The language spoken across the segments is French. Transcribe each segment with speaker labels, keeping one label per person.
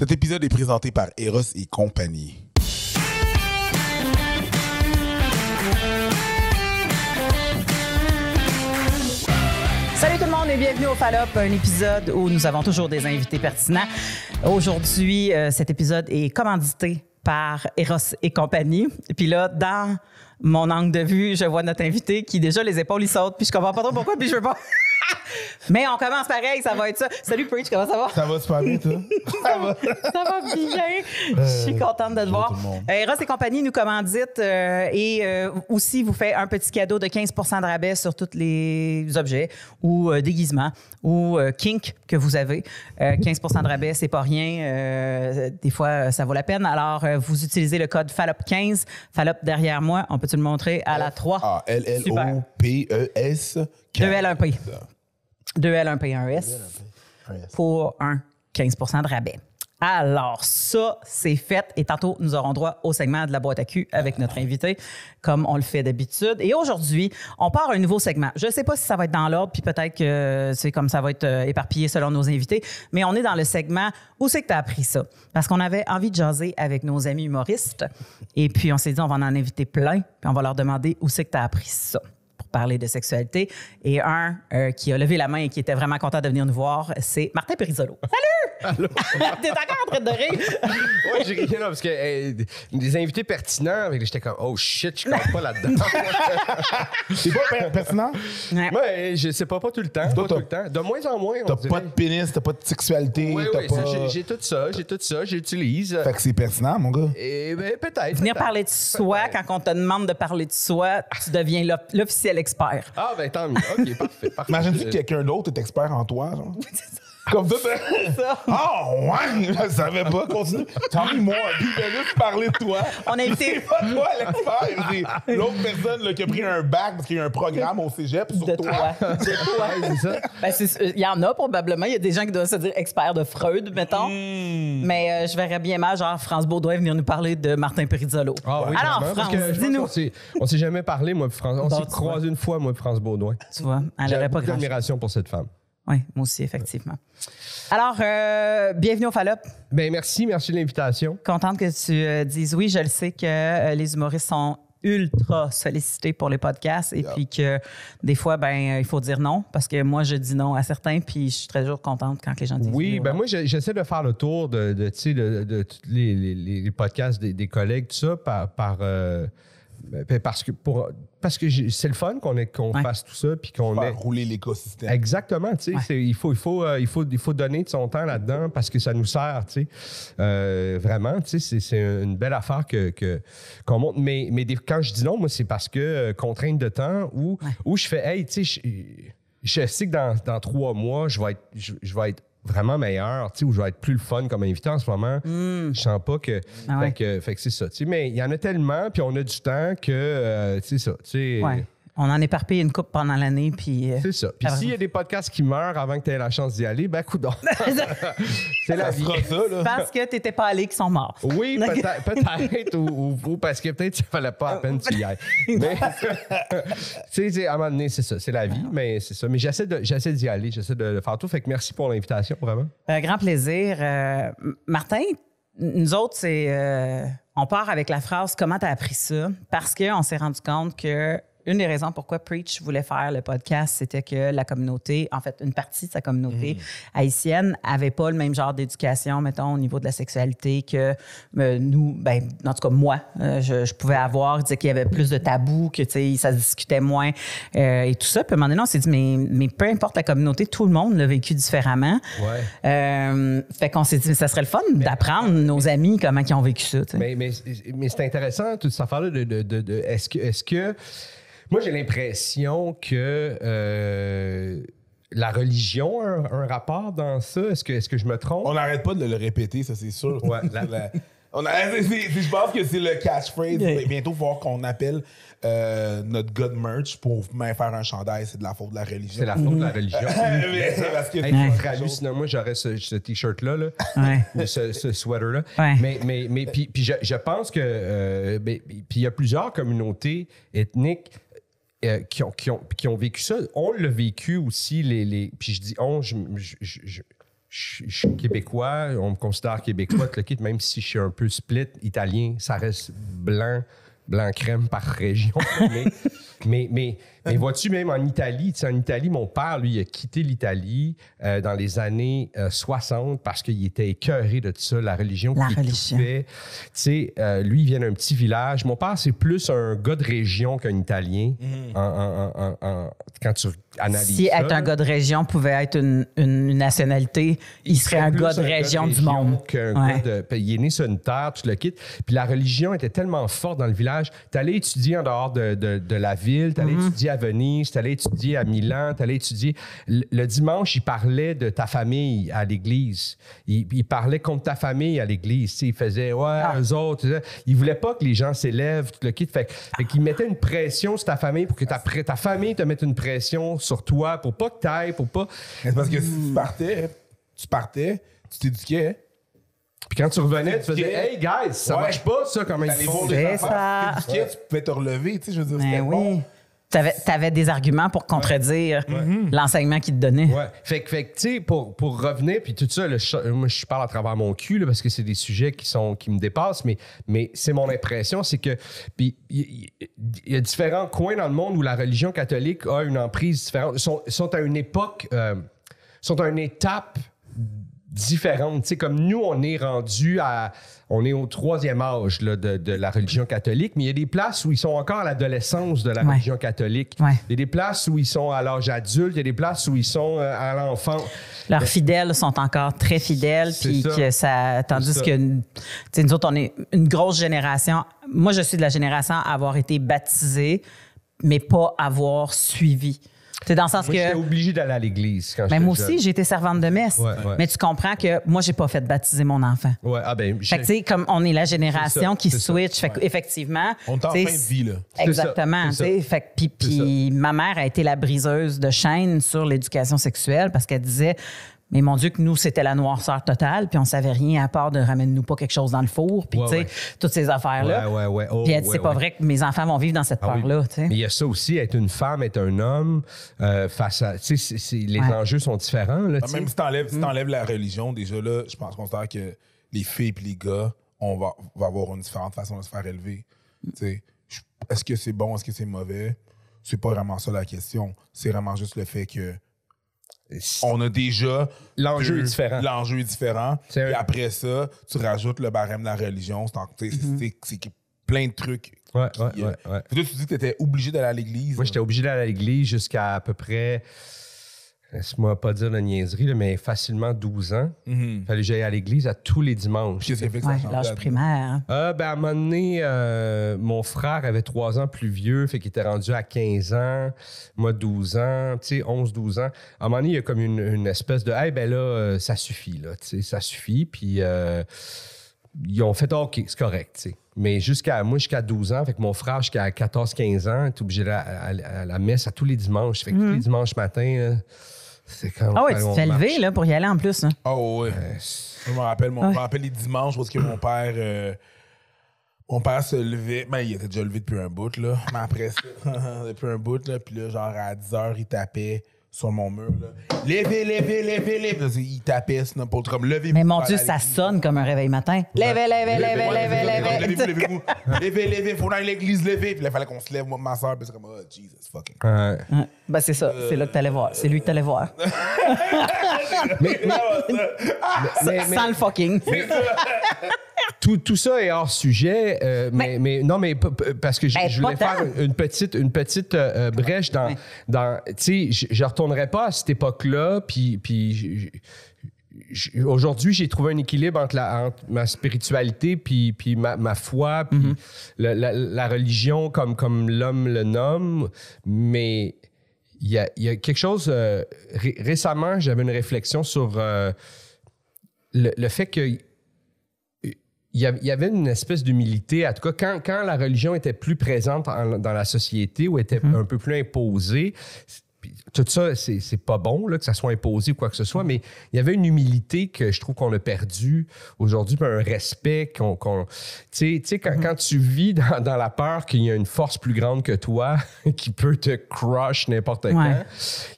Speaker 1: Cet épisode est présenté par Eros et compagnie.
Speaker 2: Salut tout le monde et bienvenue au Fallop, un épisode où nous avons toujours des invités pertinents. Aujourd'hui, euh, cet épisode est commandité par Eros et compagnie. Puis là, dans mon angle de vue, je vois notre invité qui déjà les épaules ils sautent, puis je comprends pas trop pourquoi, puis je veux pas. Mais on commence pareil, ça va être ça. Salut Preach, comment ça va?
Speaker 1: Ça va super bien, toi?
Speaker 2: ça, va, ça va bien. Je suis contente de te voir. Euh, Eros et compagnie nous commandite euh, et euh, aussi vous fait un petit cadeau de 15% de rabais sur tous les objets ou euh, déguisements ou euh, kink que vous avez. Euh, 15% de rabais, c'est pas rien. Euh, des fois, euh, ça vaut la peine. Alors, euh, vous utilisez le code FALOP15. FALOP derrière moi. On peut-tu le montrer à la 3?
Speaker 1: Ah,
Speaker 2: Super.
Speaker 1: L-L-O-P-E-S.
Speaker 2: 2L1P. 2L1P1S pour un 15 de rabais. Alors, ça, c'est fait. Et tantôt, nous aurons droit au segment de la boîte à cul avec notre invité, comme on le fait d'habitude. Et aujourd'hui, on part un nouveau segment. Je ne sais pas si ça va être dans l'ordre, puis peut-être que c'est comme ça va être euh, éparpillé selon nos invités, mais on est dans le segment Où c'est que tu as appris ça? Parce qu'on avait envie de jaser avec nos amis humoristes. Et puis, on s'est dit, on va en inviter plein, puis on va leur demander Où c'est que tu as appris ça? Parler de sexualité. Et un euh, qui a levé la main et qui était vraiment content de venir nous voir, c'est Martin Perisolo. Salut! T'es encore en train de rire?
Speaker 3: Ouais, j'ai ri là parce que euh, des invités pertinents, j'étais comme oh shit, je comprends pas là-dedans.
Speaker 1: C'est pas per- pertinent?
Speaker 2: Ouais.
Speaker 3: Je sais pas, pas tout le temps,
Speaker 1: Toi,
Speaker 3: pas tout le temps. De moins en moins, on
Speaker 1: T'as pas de pénis, t'as pas de sexualité,
Speaker 3: Oui, oui,
Speaker 1: pas...
Speaker 3: j'ai- tout ça, j'ai tout ça, j'utilise.
Speaker 1: Fait que c'est pertinent, mon gars.
Speaker 3: Et ben, peut-être.
Speaker 2: Venir parler de soi, quand on te demande de parler de soi, tu deviens l'of- l'officiel expert.
Speaker 3: Ah, ben tant mieux. Ok, parfait. parfait.
Speaker 1: Imagine-tu que quelqu'un d'autre est expert en toi, genre? Comme ça, t'es-
Speaker 2: ça.
Speaker 1: Oh, ouais! Je savais pas. Continue. Tell me more. Puis, ben là, tu parlais de toi.
Speaker 2: On a invité-
Speaker 1: C'est pas toi l'expert. C'est l'autre personne là, qui a pris un bac parce qu'il y a un programme au cégep sur
Speaker 2: De
Speaker 1: toi.
Speaker 2: toi. De toi.
Speaker 3: c'est ça.
Speaker 2: Ben, c'est- Il y en a probablement. Il y a des gens qui doivent se dire experts de Freud, mettons.
Speaker 3: Hmm.
Speaker 2: Mais euh, je verrais bien mal, genre, France Baudouin venir nous parler de Martin Perizzolo.
Speaker 3: Ah oui,
Speaker 2: Alors,
Speaker 3: vraiment,
Speaker 2: France, dis-nous.
Speaker 3: On s'est jamais parlé, moi, France. On s'est croisé une fois, moi, France Baudouin.
Speaker 2: Tu vois, elle
Speaker 3: J'ai
Speaker 2: n'aurait pas grand
Speaker 3: d'admiration pour cette femme.
Speaker 2: Oui, moi aussi, effectivement. Alors, euh, bienvenue au Fallop.
Speaker 3: Ben merci, merci de l'invitation.
Speaker 2: Contente que tu euh, dises oui. Je le sais que euh, les humoristes sont ultra sollicités pour les podcasts et puis que des fois, ben, il faut dire non parce que moi, je dis non à certains puis je suis très toujours contente quand les gens disent
Speaker 3: Oui,
Speaker 2: oui.
Speaker 3: ben moi, j'essaie de faire le tour de, de, tu sais, de, de tous les, les- les podcasts des, des collègues, tout ça, par, par, parce que, pour, parce que j'ai- c'est le fun qu'on ait- qu'on
Speaker 2: Ouais.
Speaker 3: fasse tout ça, puis qu'on
Speaker 1: Faire
Speaker 3: ait...
Speaker 1: rouler l'écosystème.
Speaker 3: Exactement, tu sais,
Speaker 2: Ouais.
Speaker 3: c'est- il, faut, il, faut, euh, il, faut, il faut donner de son temps là-dedans parce que ça nous sert, tu sais. Euh, vraiment, tu sais, c'est- c'est une belle affaire que, que- qu'on monte. Mais, mais des- quand je dis non, moi, c'est parce que euh, contrainte de temps où, où je fais, hey, tu sais, je, je sais que dans, dans trois mois, je vais être, je, je vais être vraiment meilleur, tu sais, ou je vais être plus le fun comme invité en ce moment. Je sens pas que.
Speaker 2: Ah ouais.
Speaker 3: fait que, fait que c'est ça, tu sais. Mais il y en a tellement, puis on a du temps que, euh, tu sais, ça, tu sais.
Speaker 2: Ouais. On en éparpille une coupe pendant l'année puis. euh,
Speaker 3: C'est ça. Puis s'il y a des podcasts qui meurent avant que tu aies la chance d'y aller, ben coudonc. c'est la vie.
Speaker 1: sera ça, là.
Speaker 2: parce que t'étais pas allé qu'ils sont morts.
Speaker 3: Oui, peut-être, peut-être ou, ou- ou parce que peut-être ça fallait pas à peine que tu y ailles. Mais, tu sais, à un moment donné, c'est ça, c'est la vie, mais c'est ça. Mais j'essaie, de, j'essaie d'y aller, j'essaie de le faire tout. Fait que merci pour l'invitation, vraiment.
Speaker 2: Un grand plaisir. Euh, Martin, nous autres, c'est. euh, on part avec la phrase Comment t'as appris ça? Parce qu'on s'est rendu compte que. Une des raisons pourquoi Preach voulait faire le podcast, c'était que la communauté, en fait, une partie de sa communauté haïtienne avait pas le même genre d'éducation, mettons, au niveau de la sexualité que euh, nous, ben, en tout cas, moi, euh, je, je pouvais avoir. Il disait qu'il y avait plus de tabous, que, tu sais, ça se discutait moins euh, et tout ça. Puis à un moment donné, on s'est dit, mais, mais peu importe la communauté, tout le monde l'a vécu différemment.
Speaker 3: Ouais.
Speaker 2: Fait qu'on s'est dit, ça serait le fun d'apprendre nos amis comment ils ont vécu ça. tu sais.
Speaker 3: Mais, mais, mais c'est intéressant, toute cette affaire-là de, de, de- de- est-ce que, est-ce que. Moi, j'ai l'impression que. euh, la religion a un, un rapport dans ça? Est-ce que, est-ce que je me trompe?
Speaker 1: On n'arrête pas de le répéter, ça, c'est sûr.
Speaker 3: Ouais.
Speaker 1: La- la- on a- je pense que c'est le catchphrase.
Speaker 2: Yeah.
Speaker 1: Bientôt, il va falloir qu'on appelle euh, notre de merch pour même faire un chandail. C'est de la faute de la religion.
Speaker 3: C'est la faute de la religion.
Speaker 1: Mais c'est parce que
Speaker 3: Hey,
Speaker 2: Ouais.
Speaker 3: hallucinant. Moi, j'aurais ce, ce t-shirt-là, là,
Speaker 2: Ouais.
Speaker 3: ou ce, ce sweater-là.
Speaker 2: Ouais.
Speaker 3: Mais, mais, mais puis, puis je, je pense que. euh, puis il y a plusieurs communautés ethniques euh, qui, ont, qui, ont, qui ont vécu ça. On l'a vécu aussi, les, les. Puis je dis on, je, suis québécois, on me considère québécois, même si je suis un peu split italien, ça reste blanc, blanc crème par région. mais, mais, mais, mais vois-tu, même en Italie, tu sais, en Italie, mon père, lui, il a quitté l'Italie euh, dans les années euh, 60 parce qu'il était écœuré de tout ça, la religion
Speaker 2: La
Speaker 3: qu'il
Speaker 2: religion.
Speaker 3: Tu sais, euh, lui, il vient d'un petit village. Mon père, c'est plus un gars de région qu'un Italien.
Speaker 1: Mhm.
Speaker 3: en- en- en- en- quand tu
Speaker 2: Si
Speaker 3: ça,
Speaker 2: être un
Speaker 3: là.
Speaker 2: gars de région pouvait être une, une- une nationalité, il, serait un gars de région du monde.
Speaker 3: qu'un
Speaker 2: Ouais.
Speaker 3: gars de- puis il est né sur une terre, tu le quittes. Puis la religion était tellement forte dans le village. Tu allais étudier en dehors de, de- de la ville, tu allais
Speaker 2: Mm-hmm.
Speaker 3: étudier à Venise, tu allais étudier à Milan, tu allais étudier. Le, le dimanche, il parlait de ta famille à l'église. Il, il parlait contre ta famille à l'église. Il faisait, ouais,
Speaker 2: Ah.
Speaker 3: eux autres. Il voulait pas que les gens s'élèvent, tu le quittes. Fait, fait qu'il mettait une pression sur ta famille pour que ta, ta famille te mette une pression sur toi, pour pas que tu ailles, pour pas.
Speaker 1: C'est parce que si tu partais, tu partais, tu t'éduquais.
Speaker 3: Puis quand tu revenais, tu faisais. Hey guys, ça
Speaker 1: Ouais.
Speaker 3: marche pas ça comme
Speaker 1: voir
Speaker 2: C'est ça.
Speaker 1: tu t'éduquais, tu pouvais te relever, tu sais, je veux dire,
Speaker 2: Ben
Speaker 1: c'était
Speaker 2: oui.
Speaker 1: bon.
Speaker 2: Tu avais, des arguments pour contredire l'enseignement qu'il te donnait.
Speaker 3: Ouais. Fait que, fait que, tu sais, pour, pour revenir, puis tout ça, le moi, je parle à travers mon cul, là, parce que c'est des sujets qui, sont, qui me dépassent, mais, mais c'est mon impression, c'est que, puis il y, a différents coins dans le monde où la religion catholique a une emprise différente. Ils sont, sont à une époque, euh, sont à une étape différente. Tu sais, comme nous, on est rendu à. On est au troisième âge là, de, de la religion catholique, mais il y a des places où ils sont encore à l'adolescence de la
Speaker 2: Ouais.
Speaker 3: religion catholique.
Speaker 2: Ouais.
Speaker 3: Il y a des places où ils sont à l'âge adulte, il y a des places où ils sont euh, à l'enfant.
Speaker 2: Leurs fidèles sont encore très fidèles, puis que ça, tandis
Speaker 3: ça.
Speaker 2: que tu sais, nous autres, on est une grosse génération. Moi, je suis de la génération à avoir été baptisée, mais pas avoir suivi. C'est dans le sens
Speaker 3: Moi, j'étais obligé d'aller à l'église quand
Speaker 2: Mais
Speaker 3: j'étais
Speaker 2: moi
Speaker 3: jeune.
Speaker 2: aussi, j'ai été servante de messe.
Speaker 3: Ouais, ouais.
Speaker 2: Mais tu comprends que moi, j'ai pas fait baptiser mon enfant.
Speaker 3: Ouais, ah ben,
Speaker 2: Fait que, tu sais, comme on est la génération
Speaker 3: ça,
Speaker 2: qui
Speaker 3: ça.
Speaker 2: switch, fait effectivement.
Speaker 1: On est en
Speaker 2: tu sais,
Speaker 1: fin de vie, là.
Speaker 2: Exactement. Fait que, puis, puis ma mère a été la briseuse de chaîne sur l'éducation sexuelle parce qu'elle disait Mais mon Dieu, que nous, c'était la noirceur totale, puis on savait rien à part de ramène-nous pas quelque chose dans le four, puis
Speaker 3: Ouais,
Speaker 2: tu sais,
Speaker 3: ouais.
Speaker 2: toutes ces affaires-là.
Speaker 3: Ouais, ouais, ouais. Oh,
Speaker 2: puis elle dit
Speaker 3: ouais,
Speaker 2: C'est pas vrai que mes enfants vont vivre dans cette
Speaker 3: Ah
Speaker 2: peur-là.
Speaker 3: Mais il y a ça aussi, être une femme, être un homme, euh, face à. Tu sais, les
Speaker 2: Ouais.
Speaker 3: enjeux sont différents. Là,
Speaker 1: Ah. Même si t'enlèves si t'enlèves la religion, déjà là, je pense qu'on considère que les filles et les gars, on va, va avoir une différente façon de se faire élever. Tu sais, je- Est-ce que c'est bon, est-ce que c'est mauvais? C'est pas vraiment ça la question. C'est vraiment juste le fait que on a déjà.
Speaker 3: L'enjeu est différent.
Speaker 1: L'enjeu est différent.
Speaker 3: Un-
Speaker 1: après ça, tu rajoutes le barème de la religion. C'est
Speaker 2: Mm-hmm.
Speaker 1: c'est- c'est c'est plein de trucs.
Speaker 3: Ouais,
Speaker 1: qui,
Speaker 3: ouais,
Speaker 1: euh,
Speaker 3: ouais, ouais.
Speaker 1: Puis toi, tu dis que tu étais obligé d'aller à l'église.
Speaker 3: Moi, j'étais obligé d'aller à l'église jusqu'à à peu près. Laisse-moi pas dire la niaiserie, là, mais facilement 12 ans. Il fallait que j'aille à l'église à tous les dimanches.
Speaker 1: Qu'est-ce qui a fait que ça
Speaker 2: Ouais, l'âge primaire.
Speaker 3: Euh, ben, à un moment donné, euh, mon frère avait 3 ans plus vieux, fait qu'il était rendu à 15 ans, moi 12 ans, tu sais, 11-12 ans. À un moment donné, il y a comme une, une espèce de, hey, ben là, euh, ça suffit, là, tu sais, ça suffit. Puis euh, ils ont fait, Ah, OK, c'est correct, tu sais. Mais jusqu'à moi, jusqu'à 12 ans, fait que mon frère, jusqu'à 14-15 ans, était obligé d'aller à, à- à la messe à tous les dimanches. Fait que tous les dimanches matin, c'est quand.
Speaker 2: Ah oui, tu te fais lever là, pour y aller en plus. hein.
Speaker 1: Oh ouais. Je me rappelle, mon, je me rappelle les dimanches parce que mon père. euh, mon père se levait. Ben, il était déjà levé depuis un bout, là. Mais après ça, depuis un bout, là. Puis là, genre à 10 h, il tapait sur mon mur, là. Levez, levez, levez, levez. Il tapait, sinon, pour comme levez
Speaker 2: Mais mon Dieu, ça sonne comme un réveil matin. Levez, levez, levez, levez, levez.
Speaker 1: Levez-vous, levez-vous. Levez, levez, faut aller à l'église, levez. Puis là, il fallait qu'on se lève, moi, ma soeur. Puis c'est comme, oh, Jesus fucking.
Speaker 3: Ouais.
Speaker 2: Ben, c'est ça. C'est là que t'allais voir. C'est lui que t'allais voir.
Speaker 3: Mais, mais-
Speaker 2: Sans le fucking.
Speaker 3: tout, tout ça est hors sujet, euh, mais, mais non, mais parce que je,
Speaker 2: Ben,
Speaker 3: je voulais faire une petite, une petite euh, euh, brèche dans,
Speaker 2: Ouais.
Speaker 3: dans tu sais, je, je retournerai pas à cette époque-là, puis, puis aujourd'hui, j'ai trouvé un équilibre entre, la, entre ma spiritualité puis, puis ma, ma foi, puis
Speaker 2: Mm-hmm.
Speaker 3: la, la- la religion comme, comme l'homme le nomme, mais il y a, il y a quelque chose... euh, ré- récemment, j'avais une réflexion sur euh, le, le fait que il y av- il y avait une espèce d'humilité. En tout cas, quand, quand la religion était plus présente en- dans la société ou était un peu plus imposée, tout ça, c'est pas bon là, que ça soit imposé ou quoi que ce soit, mais il y avait une humilité que je trouve qu'on a perdue aujourd'hui, un respect qu'on. qu'on- tu sais- tu sais, quand, quand tu vis dans, dans la peur qu'il y a une force plus grande que toi qui peut te crush n'importe quand,
Speaker 2: Ouais.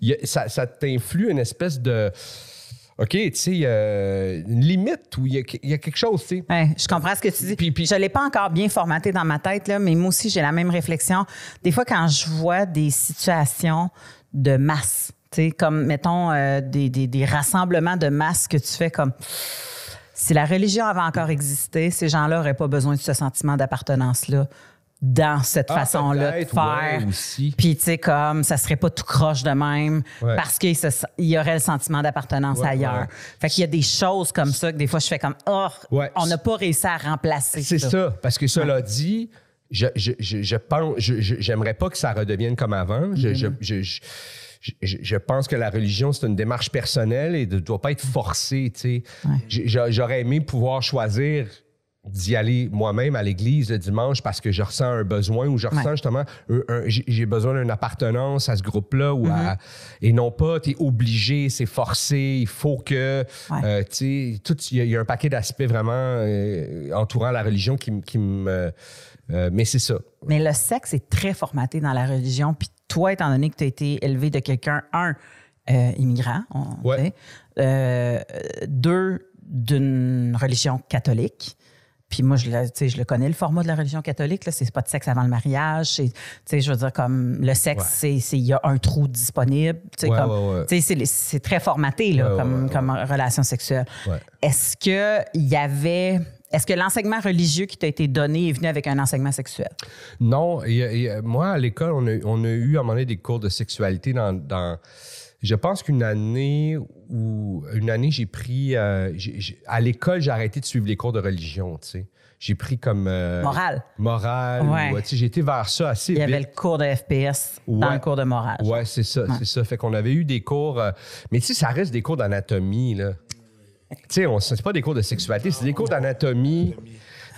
Speaker 3: y a- ça, ça t'influe une espèce de OK, tu sais, il y a une limite où il y, a- il y a quelque chose, tu sais.
Speaker 2: Ouais, je comprends ce que tu dis.
Speaker 3: Puis- puis-
Speaker 2: je ne l'ai pas encore bien formaté dans ma tête, là, mais moi aussi, j'ai la même réflexion. Des fois, quand je vois des situations de masse, tu sais, comme, mettons, euh, des, des- des rassemblements de masse que tu fais comme. Si la religion avait encore existé, ces gens-là n'auraient pas besoin de ce sentiment d'appartenance-là dans cette
Speaker 3: Ah,
Speaker 2: façon-là de faire.
Speaker 3: ouais, aussi.
Speaker 2: Puis, tu sais, comme, ça serait pas tout croche de même
Speaker 3: Ouais.
Speaker 2: parce qu'il y aurait le sentiment d'appartenance
Speaker 3: Ouais,
Speaker 2: ailleurs. Fait qu'il y a des choses comme ça que des fois, je fais comme, oh, on n'a pas réussi à remplacer
Speaker 3: C'est
Speaker 2: ça.
Speaker 3: ça. Parce que cela dit, je, je, je, je pense, j'aimerais pas que ça redevienne comme avant. Je, je, je, je, pense que la religion, c'est une démarche personnelle et ne doit pas être forcée. tu sais. J'aurais aimé pouvoir choisir d'y aller moi-même à l'église le dimanche parce que je ressens un besoin ou je ressens
Speaker 2: Ouais.
Speaker 3: justement j'ai besoin d'une appartenance à ce groupe-là ou à- et non pas tu es obligé, c'est forcé, il faut que
Speaker 2: Ouais.
Speaker 3: euh, tu sais, tout il y, a- il y a un paquet d'aspects vraiment euh, entourant la religion qui me euh, mais c'est ça.
Speaker 2: Mais le sexe est très formaté dans la religion. Puis toi, étant donné que tu as été élevé de quelqu'un, un, euh, immigrant, on
Speaker 3: Ouais.
Speaker 2: sait, euh, deux, d'une religion catholique. Puis moi, je le, je connais, le format de la religion catholique. Là, c'est pas de sexe avant le mariage. Je veux dire, comme le sexe,
Speaker 3: Ouais.
Speaker 2: c'est, il y a un trou disponible.
Speaker 3: Ouais,
Speaker 2: comme, c'est, très formaté là, comme, comme relation sexuelle. Est-ce que il y avait. Est-ce que l'enseignement religieux qui t'a été donné est venu avec un enseignement sexuel?
Speaker 3: Non, il y a- il y a- moi, à l'école, on a, on a eu à un moment donné des cours de sexualité dans. dans- je pense qu'une année où. Une année, j'ai pris. euh, à l'école, j'ai arrêté de suivre les cours de religion, tu sais. J'ai pris comme. euh,
Speaker 2: Morale.
Speaker 3: Morale.
Speaker 2: Ouais.
Speaker 3: ou, tu sais, j'ai été vers ça assez
Speaker 2: Il y
Speaker 3: vite.
Speaker 2: avait le cours de FPS dans le cours de morale.
Speaker 3: Ouais, c'est ça, c'est ça. Fait qu'on avait eu des cours. euh, mais tu sais, ça reste des cours d'anatomie, là. Tu sais, c'est pas des cours de sexualité, c'est des cours d'anatomie.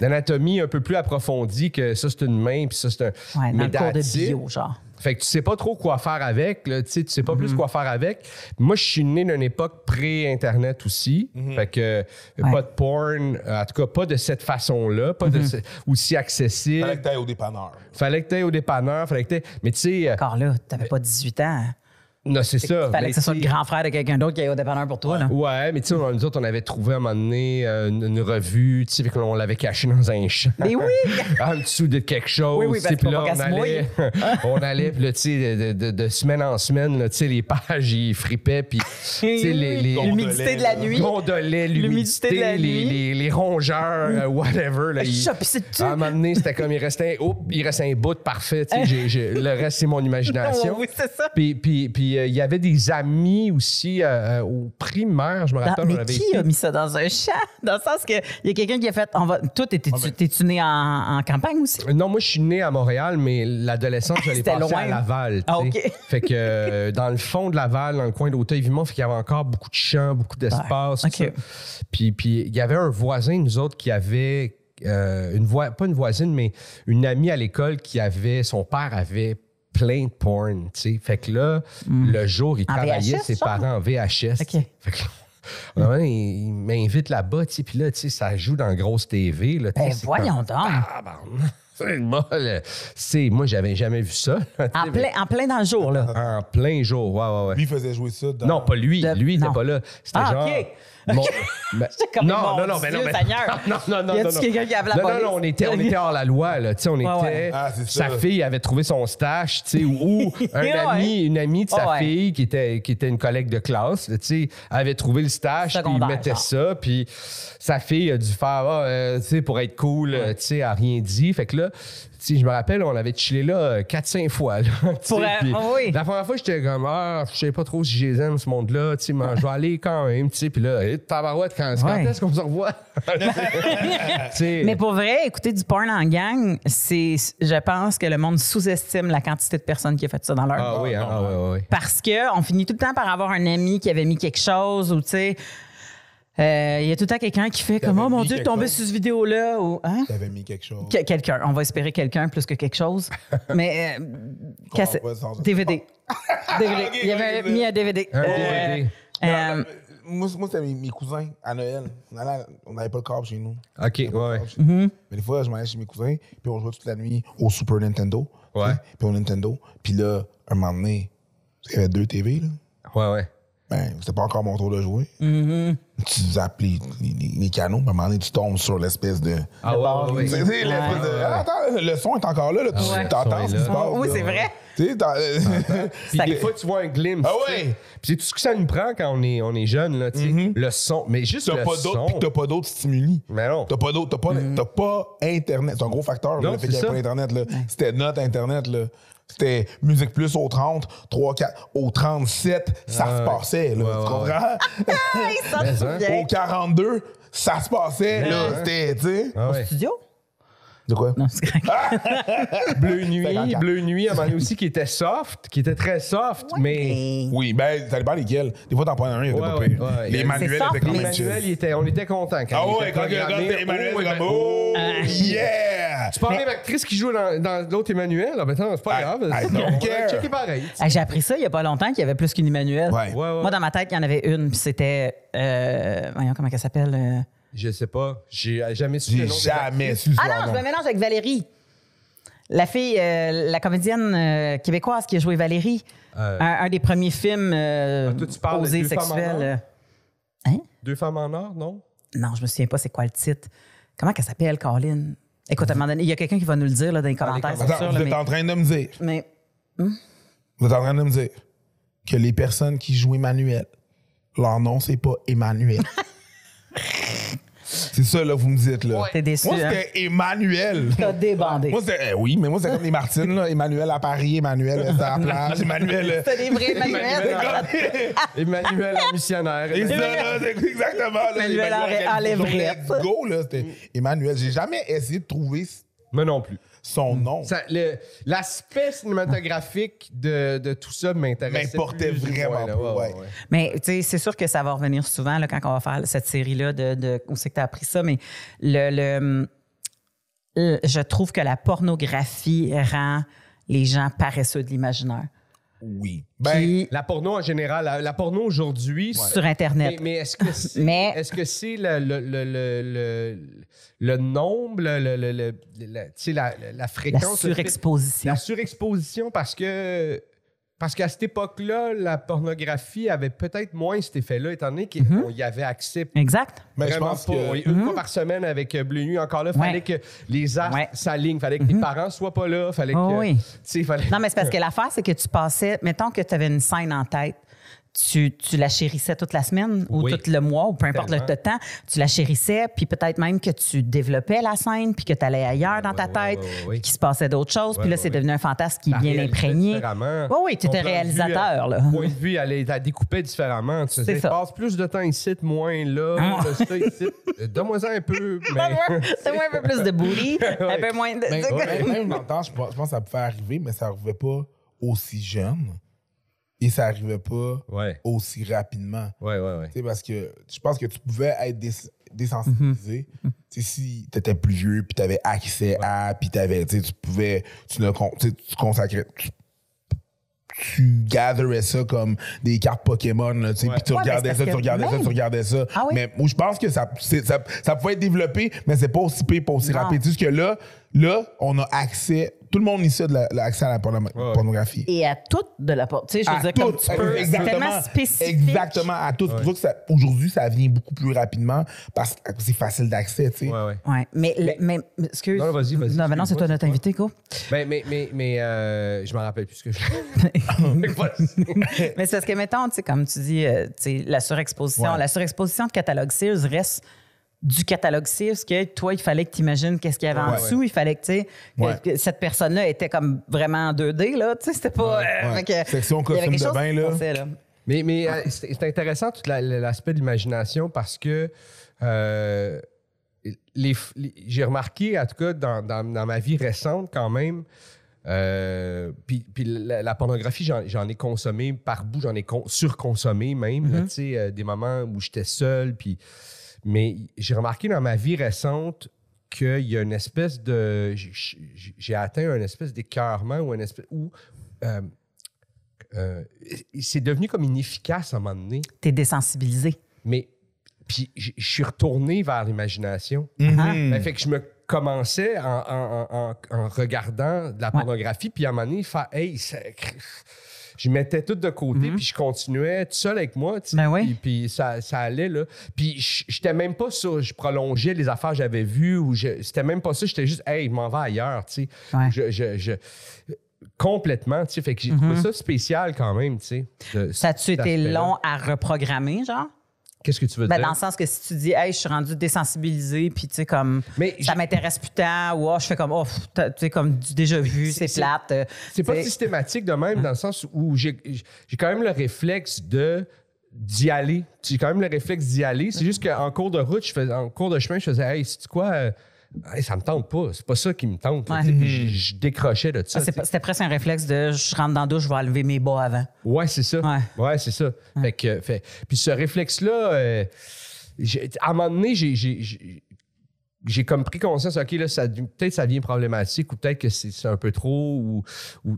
Speaker 3: D'anatomie un peu plus approfondie que ça, c'est une main, puis ça, c'est un.
Speaker 2: Ouais, dans le cours de bio, genre.
Speaker 3: Fait que tu sais pas trop quoi faire avec, là, tu sais, tu sais pas
Speaker 2: Mm-hmm.
Speaker 3: plus quoi faire avec. Moi, je suis né d'une époque pré-Internet aussi. Fait que
Speaker 2: Ouais.
Speaker 3: pas de porn, euh, en tout cas pas de cette façon-là, pas
Speaker 2: Mm-hmm.
Speaker 3: aussi accessible.
Speaker 1: Fallait que t'ailles au dépanneur.
Speaker 3: Fallait que t'ailles au dépanneur, fallait que t'ailles- Mais tu sais, euh,
Speaker 2: Encore là, t'avais pas 18 ans.
Speaker 3: Non, c'est ça.
Speaker 2: Il fallait que ce soit le grand frère de quelqu'un d'autre qui aille au dépanneur pour toi. Là.
Speaker 3: Ouais, mais tu sais, on- nous autres, on avait trouvé à un moment donné euh, une, une revue, tu sais, qu'on l'avait cachée dans un champ.
Speaker 2: Mais oui!
Speaker 3: en dessous de quelque chose.
Speaker 2: Oui, parce
Speaker 3: puis là, on allait, on allait, puis là, tu sais, de, de- de semaine en semaine, tu sais, les pages, ils fripaient, puis, tu sais, les,
Speaker 2: L'humidité de la nuit.
Speaker 3: gondolets,
Speaker 2: L'humidité de la
Speaker 3: les,
Speaker 2: nuit.
Speaker 3: les, les rongeurs, euh, whatever. Là, à un moment donné, c'était comme, il restait, un, il restait un bout parfait, tu sais, le reste, c'est mon imagination.
Speaker 2: oui, c'est ça.
Speaker 3: Puis, puis, puis euh, il y avait des amis aussi euh, euh, au primaire, je me
Speaker 2: Dans-
Speaker 3: rappelle. on
Speaker 2: mais
Speaker 3: avait
Speaker 2: qui
Speaker 3: été-
Speaker 2: a mis ça dans un champ? Dans le sens que il y a quelqu'un qui a fait. On va, toi, t'étais-
Speaker 1: Ah ben.
Speaker 2: t'es-tu né en, en campagne aussi?
Speaker 3: Non, moi, je suis né à Montréal, mais l'adolescence,
Speaker 2: C'était
Speaker 3: passée
Speaker 2: loin.
Speaker 3: à Laval.
Speaker 2: Ah.
Speaker 3: Fait que euh, dans le fond de Laval, dans le coin d'Auteuil-Vimont, fait qu'il y avait encore beaucoup de champs, beaucoup d'espace.
Speaker 2: Ouais,
Speaker 3: tout
Speaker 2: OK.
Speaker 3: ça. Puis, puis il y avait un voisin, nous autres, qui avait euh, une voix, pas une voisine, mais une amie à l'école qui avait, son père avait plein de porn, tu sais. Fait que là, le jour, il
Speaker 2: Hmm. En
Speaker 3: travaillait
Speaker 2: VHS,
Speaker 3: ses
Speaker 2: genre?
Speaker 3: parents en VHS. Fait que là, il, il m'invite là-bas, tu sais, puis là, tu sais, ça joue dans grosse TV. Là, tu sais,
Speaker 2: Ben,
Speaker 3: c'est
Speaker 2: voyons
Speaker 3: comme-
Speaker 2: donc.
Speaker 3: Tabarnak, C'est molle. C'est, moi, j'avais jamais vu ça.
Speaker 2: En plein, en plein dans le jour, là.
Speaker 3: En plein jour, ouais, ouais, ouais.
Speaker 1: Lui, il faisait jouer ça dans.
Speaker 3: Non, pas lui.
Speaker 2: De-
Speaker 3: Lui, il était
Speaker 2: non.
Speaker 3: pas là. C'était
Speaker 2: Ah,
Speaker 3: genre.
Speaker 2: OK.
Speaker 3: Mon- ben-
Speaker 2: comme,
Speaker 3: non,
Speaker 2: mon
Speaker 3: non, non, ben non,
Speaker 2: Dieu,
Speaker 3: ben-
Speaker 2: Seigneur.
Speaker 3: non, non, non,
Speaker 2: Y a-tu
Speaker 3: non.
Speaker 2: quelqu'un qui appelle la
Speaker 3: non,
Speaker 2: police?
Speaker 3: Non, non, on était, on était hors la loi, là. Tu sais, on était.
Speaker 2: ouais.
Speaker 1: Ah,
Speaker 3: sa
Speaker 1: ça.
Speaker 3: fille avait trouvé son stash, tu sais, ou, un
Speaker 2: Ouais.
Speaker 3: ami, une amie de sa
Speaker 2: ouais.
Speaker 3: fille qui était, qui était une collègue de classe, tu sais, avait trouvé le stash, puis il mettait
Speaker 2: genre.
Speaker 3: ça, puis sa fille a dû faire, ah, euh, tu sais, pour être cool, tu sais, elle a rien dit. Fait que là, tu sais, je me rappelle, on avait chillé là 4-5 fois. Là, tu sais,
Speaker 2: Pour, euh, ah oui.
Speaker 3: La première fois, j'étais comme, ah, je sais pas trop si je les aime, ce monde-là, je vais aller quand même, tu sais. Puis là, hey, tabarouette, quand, quand
Speaker 2: Ouais.
Speaker 3: est-ce qu'on se revoit?
Speaker 2: Mais pour vrai, écouter du porn en gang, c'est, je pense que le monde sous-estime la quantité de personnes qui ont fait ça dans leur
Speaker 3: Ah oui, hein, ah, ouais, ouais.
Speaker 2: Parce que on finit tout le temps par avoir un ami qui avait mis quelque chose ou tu sais. Euh, Il y a tout le temps quelqu'un qui fait comme Oh mon Dieu,
Speaker 1: chose.
Speaker 2: sur cette vidéo-là. Ou, hein?
Speaker 1: T'avais mis quelque chose.
Speaker 2: Que- quelqu'un. On va espérer quelqu'un plus que quelque chose. Mais euh, cassette. DVD. DVD. Il y avait mis un DVD.
Speaker 3: Un
Speaker 2: Euh,
Speaker 3: DVD.
Speaker 2: euh,
Speaker 1: Moi, moi c'était mes, mes cousins à Noël. On n'avait pas le câble chez nous.
Speaker 3: OK, ouais, ouais.
Speaker 2: Mm-hmm.
Speaker 1: Mais des fois, je m'allais chez mes cousins, puis on jouait toute la nuit au Super Nintendo.
Speaker 3: Ouais.
Speaker 1: Puis au Nintendo. Puis là, un moment donné, il y avait deux TV, là.
Speaker 3: Ouais, ouais.
Speaker 1: Ben, c'était pas encore mon tour de jouer. Tu zappes les, les- les canaux, puis à un moment donné, tu tombes sur l'espèce de.
Speaker 3: Ah ouais, ouais,
Speaker 1: Tu sais,
Speaker 3: ouais.
Speaker 1: l'espèce de- Ah, attends, le son est encore là, là. tu
Speaker 2: ouais.
Speaker 1: t'entends
Speaker 3: Le
Speaker 1: ce qui se passe.
Speaker 2: Oui, c'est vrai.
Speaker 1: Tu sais,
Speaker 3: des fois, tu vois un glimpse.
Speaker 1: Ah ouais?
Speaker 3: Puis c'est tout ce que ça nous prend quand on est, on est jeune, là, tu sais. Le son. Mais juste
Speaker 1: T'as
Speaker 3: le
Speaker 1: pas
Speaker 3: son.
Speaker 1: puis t'as pas d'autres stimuli.
Speaker 3: Mais non.
Speaker 1: T'as pas d'autres, t'as pas, t'as pas Internet. C'est un gros facteur, là, le fait qu'il n'y ait
Speaker 3: ça.
Speaker 1: pas Internet. là. C'était notre Internet, là. C'était Musique Plus au 30, 3, 4, au 37, ça se passait, là.
Speaker 3: Ouais,
Speaker 1: tu
Speaker 3: ouais,
Speaker 1: comprends?
Speaker 2: Souvient.
Speaker 1: Au 42, ça se passait, là. C'était, tu sais.
Speaker 3: Ah ouais.
Speaker 2: Studio?
Speaker 1: De quoi?
Speaker 2: Non, c'est correct.
Speaker 3: Bleu Nuit,
Speaker 1: 54.
Speaker 3: Bleu Nuit, à un moment donné aussi, qui était soft, qui était très soft, mais.
Speaker 1: Oui, ben, ça dépend lesquels. Des fois, t'en prends un, il était
Speaker 3: Ouais,
Speaker 1: pas pire.
Speaker 3: ouais.
Speaker 1: Les manuels
Speaker 2: soft,
Speaker 1: étaient quand
Speaker 2: mais
Speaker 1: même chill.
Speaker 3: Emmanuel, il était, on était contents quand
Speaker 1: Ah
Speaker 3: il
Speaker 1: ouais, quand, quand
Speaker 3: programmé.
Speaker 1: c'était Emmanuel,
Speaker 3: Oh,
Speaker 1: c'est comme, oh,
Speaker 2: Ah.
Speaker 1: yeah!
Speaker 3: Tu parlais avec l'actrice qui joue dans, dans l'autre Emmanuel? Ah, ben, attends, c'est pas
Speaker 1: I-
Speaker 3: grave.
Speaker 1: I
Speaker 3: On
Speaker 1: don't care.
Speaker 3: checker pareil.
Speaker 2: Ah, J'ai appris ça il n'y a pas longtemps qu'il y avait plus qu'une Emmanuel.
Speaker 1: Ouais.
Speaker 3: Ouais, ouais.
Speaker 2: Moi, dans ma tête, il y en avait une, puis c'était. euh, voyons, comment elle s'appelle?
Speaker 3: Je sais pas. J'ai jamais su le
Speaker 1: J'ai jamais su
Speaker 2: Ah non, je me mélange avec Valérie. La fille, euh, la comédienne euh, québécoise qui a joué Valérie.
Speaker 3: Euh.
Speaker 2: Un, un des premiers films euh,
Speaker 3: Ah, toi, tu parles de
Speaker 2: osés
Speaker 3: Deux femmes en
Speaker 2: sexuels. Hein?
Speaker 3: Deux femmes en or, non?
Speaker 2: Non, je me souviens pas c'est quoi le titre. Comment qu'elle s'appelle, Caroline? Écoute, à un moment donné, il y a quelqu'un qui va nous le dire là, dans les commentaires, c'est
Speaker 1: Attends,
Speaker 2: sûr.
Speaker 1: vous
Speaker 2: là,
Speaker 1: êtes
Speaker 2: mais,
Speaker 1: en train de me dire,
Speaker 2: mais
Speaker 1: vous êtes en train de me dire que les personnes qui jouent Emmanuel, leur nom, c'est pas Emmanuel. c'est ça, là, vous me dites, là.
Speaker 2: T'es déçu,
Speaker 1: Moi,
Speaker 2: hein?
Speaker 1: c'était Emmanuel.
Speaker 2: t'as débandé.
Speaker 1: Moi, c'était, eh oui, mais moi, c'est comme les Martines, là. Emmanuel à Paris, Emmanuel à la plage, Emmanuel. euh,
Speaker 2: C'était des vrais Emmanuel.
Speaker 3: Emmanuel en missionnaire.
Speaker 1: Et ça, là, c'est exactement. Là,
Speaker 2: Emmanuel levrette.
Speaker 1: Let's go, là. C'était Emmanuel. J'ai jamais essayé de trouver
Speaker 3: Moi non plus.
Speaker 1: Son nom.
Speaker 3: Ça, le- L'aspect cinématographique de, de tout ça m'intéressait.
Speaker 1: M'importait vraiment
Speaker 3: moins, là.
Speaker 1: pas,
Speaker 3: Ouais,
Speaker 1: ouais.
Speaker 3: ouais, ouais.
Speaker 2: Mais tu sais, c'est sûr que ça va revenir souvent là, quand on va faire cette série-là de, de où c'est que tu as appris ça, mais le, le- le- je trouve que la pornographie rend les gens paresseux de l'imaginaire.
Speaker 1: Oui. Ben,
Speaker 3: La porno en général, la, la porno aujourd'hui.
Speaker 2: sur Internet.
Speaker 3: Mais, mais est-ce que c'est
Speaker 2: Mais-
Speaker 3: le, le, le, le, le, le nombre, le, le, le- le- le- tu sais, la, la
Speaker 2: la
Speaker 3: fréquence. fait-
Speaker 2: surexposition.
Speaker 3: La surexposition parce que parce qu'à cette époque-là, la pornographie avait peut-être moins cet effet-là, étant donné qu'il
Speaker 2: Mm-hmm.
Speaker 3: y avait accès
Speaker 2: Exact.
Speaker 1: ben, je
Speaker 3: vraiment
Speaker 1: pense
Speaker 3: pas.
Speaker 1: que.
Speaker 3: Une fois par semaine avec euh, Bleu Nuit, encore là, il fallait que les astres
Speaker 2: Ouais.
Speaker 3: s'alignent, fallait que les parents soient pas là, fallait
Speaker 2: Oh
Speaker 3: que.
Speaker 2: oui.
Speaker 3: tu sais, fallait...
Speaker 2: Non, mais c'est parce que l'affaire, c'est que tu passais, mettons que tu avais une scène en tête. Tu, tu la chérissais toute la semaine ou
Speaker 3: Oui.
Speaker 2: tout le mois ou peu importe
Speaker 3: Tellement.
Speaker 2: le temps. Tu la chérissais, puis peut-être même que tu développais la scène, puis que tu allais ailleurs dans ta
Speaker 3: ouais,
Speaker 2: tête,
Speaker 3: ouais, ouais,
Speaker 2: puis
Speaker 3: ouais.
Speaker 2: qu'il se passait d'autres choses. puis là,
Speaker 3: ouais,
Speaker 2: c'est
Speaker 3: ouais.
Speaker 2: devenu un fantasme qui est bien imprégné.
Speaker 3: différemment.
Speaker 2: Oui, oui, tu étais réalisateur. Là.
Speaker 3: Ton point de vue, elle, est- découpait différemment. Tu
Speaker 2: C'est
Speaker 3: sais,
Speaker 2: ça.
Speaker 3: passe plus de temps ici, moins là.
Speaker 2: Ah.
Speaker 3: de ça ici. Euh, Donne-moi ça un peu. Mais...
Speaker 2: Donne-moi un peu plus de booty, un peu moins de.
Speaker 1: Même- même dans le temps, je pense, je pense que ça pouvait arriver, mais ça n'arrivait pas aussi jeune. Et ça n'arrivait pas
Speaker 3: Ouais,
Speaker 1: aussi rapidement.
Speaker 3: ouais, ouais. ouais.
Speaker 1: Tu sais, parce que je pense que tu pouvais être dés- désensibilisé. Tu sais, si tu étais plus vieux, puis tu avais accès à, puis t'avais, tu pouvais, tu ne tu consacrais, tu, tu gatherais ça comme des cartes Pokémon, là, tu
Speaker 3: Ouais.
Speaker 1: puis regardais ça,
Speaker 2: parce
Speaker 1: tu regardais ça, tu regardais ça. Mais moi, je pense que ça, ça, ça pouvait être développé, mais c'est pas aussi pire, pas aussi
Speaker 2: Non.
Speaker 1: rapide. Juste que là, là, on a accès, tout le monde ici a de la- l'accès à la porno-
Speaker 3: ouais.
Speaker 1: pornographie.
Speaker 2: Et à toute de la porte. Tu sais, je veux
Speaker 1: À
Speaker 2: dire, comme
Speaker 1: tout,
Speaker 2: tu peux. C'est tellement spécifique.
Speaker 1: Exactement, à tout. C'est pour ça que ça- aujourd'hui, ça vient beaucoup plus rapidement parce que c'est facile d'accès, tu sais.
Speaker 3: Ouais, ouais.
Speaker 2: Ouais, mais, le- mais, excuse.
Speaker 3: Non, vas-y, vas-y,
Speaker 2: Non, mais non, c'est toi
Speaker 3: excuse-moi,
Speaker 2: notre invité, quoi.
Speaker 3: Mais, mais, mais, mais euh, je me rappelle plus ce que je.
Speaker 2: mais c'est parce que, mettons, tu sais, comme tu dis, euh, tu sais, la surexposition,
Speaker 1: Ouais.
Speaker 2: la surexposition de catalogue Sears reste du catalogue Sears que toi, il fallait que tu imagines qu'est-ce qu'il y avait en
Speaker 1: Ouais.
Speaker 2: dessous. Il fallait que, tu sais, que-
Speaker 1: Ouais.
Speaker 2: que cette personne-là était comme vraiment en 2D, là. Tu sais, c'était pas. euh, que-
Speaker 1: Section costume de bain, là.
Speaker 2: se passait, là.
Speaker 3: Mais, mais euh, c'est intéressant tout la- l'aspect de l'imagination parce que euh, les, les- j'ai remarqué, en tout cas, dans, dans- dans ma vie récente quand même, euh, puis, puis la, la pornographie, j'en, j'en ai consommé par bout, j'en ai con- surconsommé même, là, tu sais, euh, des moments où j'étais seul, puis... Mais j'ai remarqué dans ma vie récente qu'il y a une espèce de... J'ai, atteint un espèce d'écœurement ou une espèce... Où, euh, euh, c'est devenu comme inefficace à un moment donné.
Speaker 2: T'es désensibilisé.
Speaker 3: Mais puis je suis retourné vers l'imagination.
Speaker 1: Mhm.
Speaker 3: Ben, fait que je me commençais en, en- en- regardant de la pornographie, puis à un moment donné, faire Hey, c'est- je mettais tout de côté, puis je continuais tout seul avec moi.
Speaker 2: Ben oui.
Speaker 3: Puis, puis ça, ça allait, là. Puis je- j'étais même pas ça. Je prolongeais les affaires que j'avais vues, ou je- c'était même pas ça. J'étais juste, hey, je m'en vais ailleurs, tu sais.
Speaker 2: Ouais.
Speaker 3: Je- je- je- complètement, tu sais. Fait que j'ai trouvé ça spécial quand même, tu sais. de-.
Speaker 2: Ça a-tu été long à reprogrammer, genre?
Speaker 3: Qu'est-ce que tu veux
Speaker 2: Ben,
Speaker 3: dire?
Speaker 2: dans le sens que si tu dis, hey, je suis rendu désensibilisé, puis tu sais, comme,
Speaker 3: Mais
Speaker 2: ça m'intéresse plus tant, ou oh, je fais comme, oh, tu sais, comme du déjà vu, c'est plate. euh,
Speaker 3: C'est pas systématique de même dans le sens où j'ai quand même le réflexe de d'y aller. J'ai quand même le réflexe d'y aller. C'est juste qu'en cours de route, je faisais, en cours de chemin, je faisais Hey, c'est quoi? euh, hey, ça me tente pas. C'est pas ça qui me tente.
Speaker 2: Ouais.
Speaker 3: puis je, je décrochais de ça.
Speaker 2: Ah, C'était presque un réflexe de je rentre dans la douche, je vais enlever mes bas avant.
Speaker 3: Ouais, c'est ça.
Speaker 2: Ouais.
Speaker 3: Ouais, c'est ça. Fait que, fait, puis ce réflexe-là, euh, à un moment donné, j'ai- j'ai comme pris conscience, OK, là, ça, peut-être ça devient problématique ou peut-être que c'est un peu trop. Ou, ou-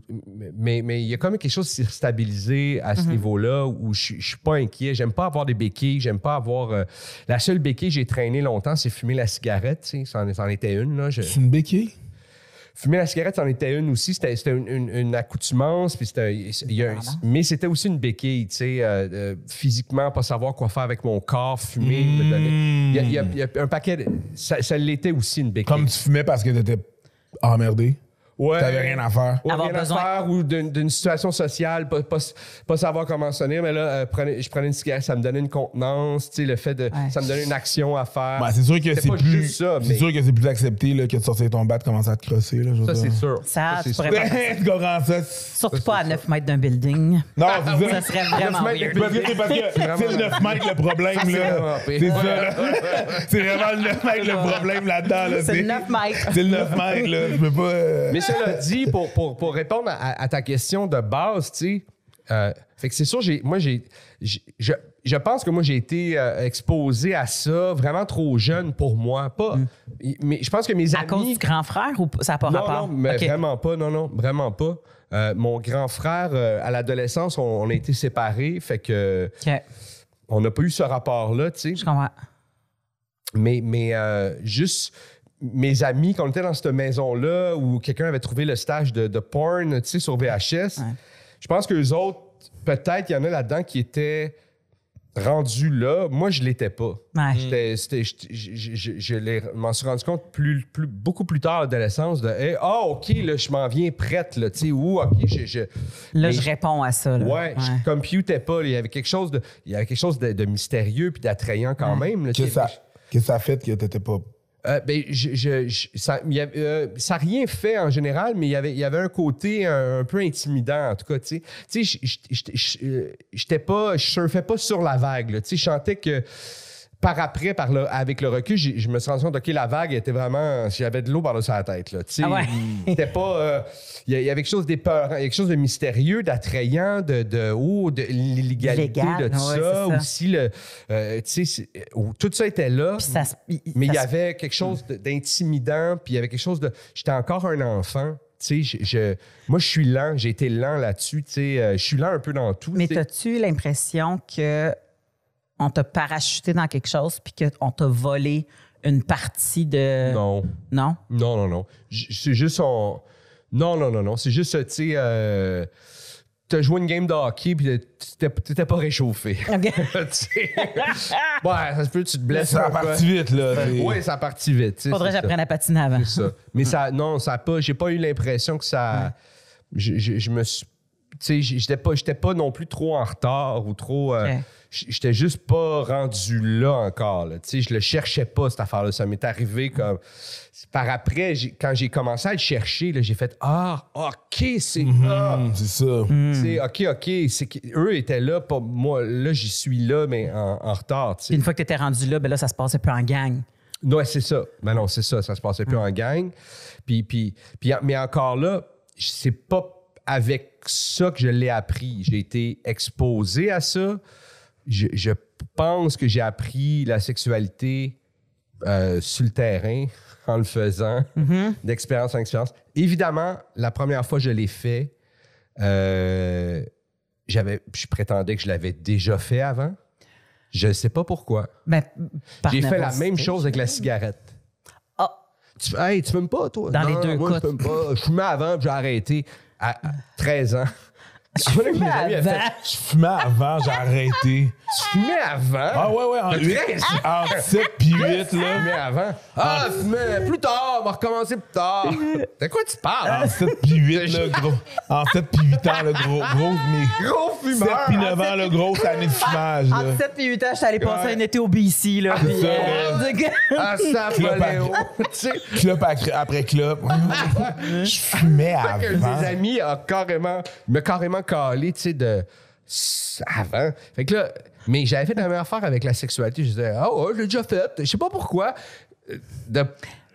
Speaker 3: mais, mais il y a quand même quelque chose qui s'est stabilisé à ce niveau-là où je suis- je suis pas inquiet. J'aime pas avoir des béquilles. J'aime pas avoir. euh, la seule béquille que j'ai traîné longtemps, c'est fumer la cigarette. tu sais. Ça en, ça en était une. Là. Je-
Speaker 1: C'est une béquille?
Speaker 3: Fumer la cigarette, c'en était une aussi. C'était c'était une, une- une accoutumance. Puis c'était- il y a un- mais c'était aussi une béquille, tu sais, euh, euh, physiquement, pas savoir quoi faire avec mon corps, fumer, me donner. Il y a, il y a- il y a un paquet. de- ça ça l'était aussi une béquille.
Speaker 1: Comme tu fumais parce que t'étais emmerdé?
Speaker 3: Ouais.
Speaker 1: T'avais rien à faire.
Speaker 3: Ouais,
Speaker 2: Avoir
Speaker 3: rien à
Speaker 2: besoin-
Speaker 3: faire ou d'une situation sociale, pas, pas, pas savoir comment sonner, mais là, euh, je prenais une cigarette, ça me donnait une contenance, tu sais, le fait de. Ça me donnait une action à faire.
Speaker 1: Ben, c'est sûr que c'est plus. c'est
Speaker 3: mais-
Speaker 1: sûr que c'est plus accepté là, que de sortir ton bat, de commencer à te crosser. Là, je
Speaker 3: Ça, c'est sûr.
Speaker 2: Ça,
Speaker 3: c'est
Speaker 2: tu
Speaker 3: sûr.
Speaker 2: pourrais pas-
Speaker 1: ça?
Speaker 2: Surtout pas à 9 mètres d'un building.
Speaker 1: Non,
Speaker 3: Ah
Speaker 1: c'est
Speaker 2: Ça serait vraiment
Speaker 3: mètres de
Speaker 2: weird.
Speaker 1: Parce que c'est parce que c'est le 9 mètres le problème,
Speaker 3: c'est
Speaker 1: là. C'est ça. C'est vraiment le 9 mètres le problème là-dedans, là.
Speaker 2: C'est le 9 mètres.
Speaker 1: C'est le 9 mètres, là. Je peux pas.
Speaker 3: Cela dit, pour, pour, pour répondre à, à ta question de base, tu sais, euh, fait que c'est sûr, j'ai, moi, j'ai, je, je pense que moi, j'ai été euh, exposé à ça vraiment trop jeune pour moi. Pas, Mais je pense que mes
Speaker 2: À
Speaker 3: amis.
Speaker 2: cause du grand frère ou ça n'a pas
Speaker 3: non,
Speaker 2: rapport?
Speaker 3: non, mais vraiment pas, non, non, vraiment pas. Euh, mon grand frère, à l'adolescence, on, on a été séparés, fait que on n'a pas eu ce rapport-là, tu sais.
Speaker 2: je comprends.
Speaker 3: Mais, mais juste mes amis, quand on était dans cette maison-là où quelqu'un avait trouvé le stage de, de porn, tu sais, sur VHS, je pense que les autres, peut-être, il y en a là-dedans qui étaient rendus là. Moi, je l'étais pas.
Speaker 2: Ouais.
Speaker 3: J'étais- je je- je- je l'ai- m'en suis rendu compte plus, plus- beaucoup plus tard à l'adolescence de hey, Ah, OK, là, je m'en viens prête, là, tu sais, ou OK, je. je-
Speaker 2: Là,
Speaker 3: mais
Speaker 2: je réponds à ça. Là.
Speaker 3: Ouais, je computais pas. là. Il y avait quelque chose de, il y avait quelque chose de, de mystérieux puis d'attrayant quand même. là,
Speaker 1: que ça, que ça a fait que t'étais pas.
Speaker 3: Euh, ben, je, je- je- ça avait, euh, n'a rien fait en général, mais il y avait, il y avait un côté un, un peu intimidant, en tout cas. Tu sais, je- je- euh, surfais pas sur la vague. Tu sais, je sentais que par après, par le- avec le recul, je me suis rendu compte que la vague était vraiment. J'avais de l'eau par-dessus la tête. Là.
Speaker 2: Ah ouais?
Speaker 3: C'était pas. euh, Il y, avait quelque chose d'épeurant, quelque chose de mystérieux, d'attrayant, de, de, oh, de l'illégalité
Speaker 2: Légal,
Speaker 3: de tout
Speaker 2: ouais,
Speaker 3: ça. Aussi, le, euh, où tout ça était là.
Speaker 2: Ça
Speaker 3: Mais il y avait quelque chose d'intimidant, puis il y avait quelque chose de. J'étais encore un enfant. Je, je- moi, je suis lent, j'ai été lent là-dessus. Euh, je suis lent un peu dans tout.
Speaker 2: Mais as-tu l'impression que on t'a parachuté dans quelque chose puis qu'on t'a volé une partie de.
Speaker 3: Non,
Speaker 2: Non?
Speaker 3: non, non, non. C'est juste on. Non, non, non, non. C'est juste, tu sais, euh, t'as joué une game de hockey, puis t'étais t'étais pas réchauffé.
Speaker 2: OK.
Speaker 3: Tu sais. ouais, ça se peut, tu te blesses.
Speaker 1: Ça a parti vite, là.
Speaker 3: Oui, ça a parti vite. tu sais,
Speaker 2: Faudrait que j'apprenne à patiner avant.
Speaker 3: Ça. Mais ça, non, ça a pas. J'ai pas eu l'impression que ça. Je, je- je me suis. Tu sais, j'étais pas, j'étais pas non plus trop en retard ou trop. euh. J'étais juste pas rendu là encore. là. Tu sais, je le cherchais pas, cette affaire-là. Ça m'est arrivé comme. Par après, j'ai- quand j'ai commencé à le chercher, là, j'ai fait Ah, OK, c'est. ah.
Speaker 1: Hum, c'est ça.
Speaker 2: Hmm.
Speaker 3: OK, OK. Eux étaient là, pas moi. Là, j'y suis là, mais en, en retard. tu sais.
Speaker 2: Puis une fois que tu étais rendu là, ben là, ça se passait plus en gang.
Speaker 3: Ouais, c'est ça. Mais non, c'est ça. Ça se passait plus en gang. Puis, puis, puis, mais encore là, c'est pas avec ça que je l'ai appris. J'ai été exposé à ça. Je, je pense que j'ai appris la sexualité euh, sur le terrain en le faisant, d'expérience en expérience. Évidemment, la première fois que je l'ai fait, euh, j'avais, je prétendais que je l'avais déjà fait avant. Je ne sais pas pourquoi.
Speaker 2: Ben,
Speaker 3: J'ai fait la même chose avec la cigarette.
Speaker 2: Ah,
Speaker 3: Tu, hey, tu fumes pas, toi?
Speaker 2: Dans les deux
Speaker 3: moi,
Speaker 2: cas.
Speaker 3: je fume pas. Je fumais avant, j'ai arrêté à 13 ans. Je fumais avec mes amis, elle fait,
Speaker 2: Avant.
Speaker 1: Je fumais avant, j'ai arrêté.
Speaker 3: Tu fumais avant?
Speaker 1: Ah ouais, ouais, en,
Speaker 3: Le
Speaker 1: 8,
Speaker 3: treize.
Speaker 1: en 7 puis 8,
Speaker 3: Tu
Speaker 1: là.
Speaker 3: fumais avant? Ah, tu fumais plus tard, on va recommencer plus tard. De quoi tu parles?
Speaker 1: En 7 puis 8, là, gros. En 7 puis 8 ans, le gros, gros, mais.
Speaker 3: Gros
Speaker 1: 7
Speaker 3: fumeur!
Speaker 1: puis 9 ans, le gros, c'est année de fumage, là.
Speaker 2: Entre 7 et 8 ans, j'étais allé passer
Speaker 3: Ouais.
Speaker 2: un été au BC, là. puis,
Speaker 1: ça,
Speaker 2: euh,
Speaker 3: Ah, ça. Tu
Speaker 1: Clope après, après clope. Je fumais
Speaker 3: que
Speaker 1: avant.
Speaker 3: des amis a carrément, il m'a carrément calé, tu sais, de avant. Fait que là, mais j'avais fait la même affaire avec la sexualité. Je disais, ah ouais, je l'ai déjà fait. Je sais pas pourquoi. euh, De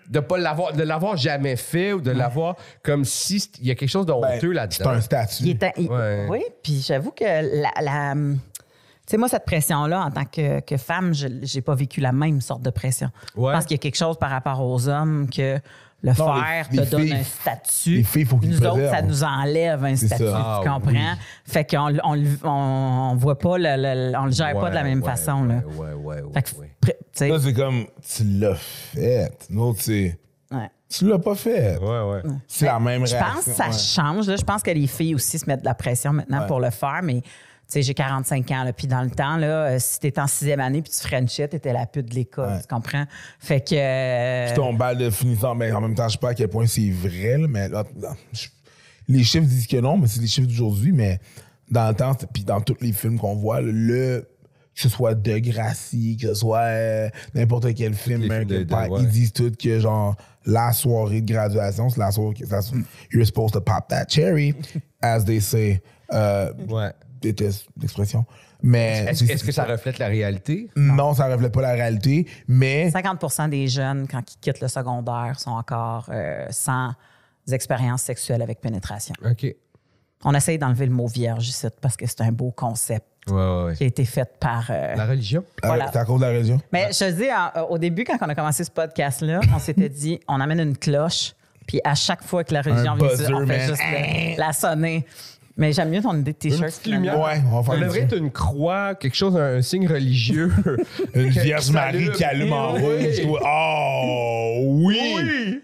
Speaker 3: de pas l'avoir de l'avoir jamais fait ou de l'avoir comme si il y a quelque chose de
Speaker 1: Ben,
Speaker 3: honteux
Speaker 1: C'est
Speaker 3: là-dedans.
Speaker 1: un
Speaker 2: il
Speaker 1: statut.
Speaker 2: il-
Speaker 3: Ouais.
Speaker 2: Oui, puis j'avoue que la. la- tu sais, moi, cette pression-là, en tant que, que femme, je n'ai pas vécu la même sorte de pression.
Speaker 3: Ouais.
Speaker 2: Je pense qu'il y a quelque chose par rapport aux hommes que le
Speaker 1: Non,
Speaker 2: faire
Speaker 1: les-
Speaker 2: te
Speaker 1: les
Speaker 2: donne
Speaker 1: filles-
Speaker 2: un statut.
Speaker 1: les filles, faut qu'ils
Speaker 2: Nous autres, ça nous enlève un statut,
Speaker 1: ça.
Speaker 3: Ah,
Speaker 2: tu comprends? Fait qu'on le- on, le- on, on voit pas, le, le- on le gère pas de la même
Speaker 3: Ouais,
Speaker 2: façon.
Speaker 3: ouais,
Speaker 2: là.
Speaker 3: Ouais, ouais, ouais.
Speaker 2: Fait que,
Speaker 3: ouais.
Speaker 2: pré- tu sais,
Speaker 1: Là, c'est comme, tu l'as fait. L'autre, c'est,
Speaker 2: ouais.
Speaker 1: tu l'as pas fait.
Speaker 3: Ouais, ouais.
Speaker 1: C'est la même
Speaker 2: Je
Speaker 1: réaction.
Speaker 2: pense que ça
Speaker 1: ouais.
Speaker 2: change. là. Je pense que les filles aussi se mettent de la pression maintenant
Speaker 1: Ouais.
Speaker 2: pour le faire, mais tu sais, j'ai 45 ans. Là, puis dans le temps, là, euh, si t'étais en sixième année puis tu frenchais, t'étais la pute de l'école.
Speaker 1: Ouais.
Speaker 2: Tu comprends? Fait que. euh,
Speaker 1: Puis ton bal de finissant, mais en même temps, je sais pas à quel point c'est vrai, là, mais là, là, je- les chiffres disent que non, mais c'est les chiffres d'aujourd'hui, mais dans le temps, puis dans tous les films qu'on voit, là, le que ce soit De Gracie, que ce soit euh, n'importe quel film,
Speaker 3: de- de- ouais.
Speaker 1: ils disent tous que genre la soirée de graduation, c'est la soirée que ça, you're supposed to pop that cherry, as they say. Euh,
Speaker 3: Ouais.
Speaker 1: Déteste l'expression. Mais
Speaker 3: Est-ce que ça reflète la réalité?
Speaker 1: non, ça reflète pas la réalité, mais
Speaker 2: 50% des jeunes, quand ils quittent le secondaire, sont encore euh, sans expériences sexuelles avec pénétration.
Speaker 3: OK.
Speaker 2: On essaye d'enlever le mot vierge ici parce que c'est un beau concept
Speaker 3: Ouais, ouais, ouais.
Speaker 2: qui a été fait par. euh,
Speaker 3: La religion?
Speaker 2: voilà.
Speaker 1: euh, c'est à cause de la région.
Speaker 2: Mais je te dis, au début, quand on a commencé ce podcast-là, on s'était dit, on amène une cloche, puis à chaque fois que la religion vient on fait
Speaker 1: man.
Speaker 2: juste la sonner. Mais j'aime mieux ton idée de t-shirt.
Speaker 3: lumière.
Speaker 1: Ouais, on va
Speaker 3: Ça
Speaker 1: faire
Speaker 3: devrait
Speaker 1: une,
Speaker 3: être une croix, quelque chose, un, signe religieux.
Speaker 1: une Vierge Marie qui allume en
Speaker 3: Oui.
Speaker 1: rouge. toi. Oh oui!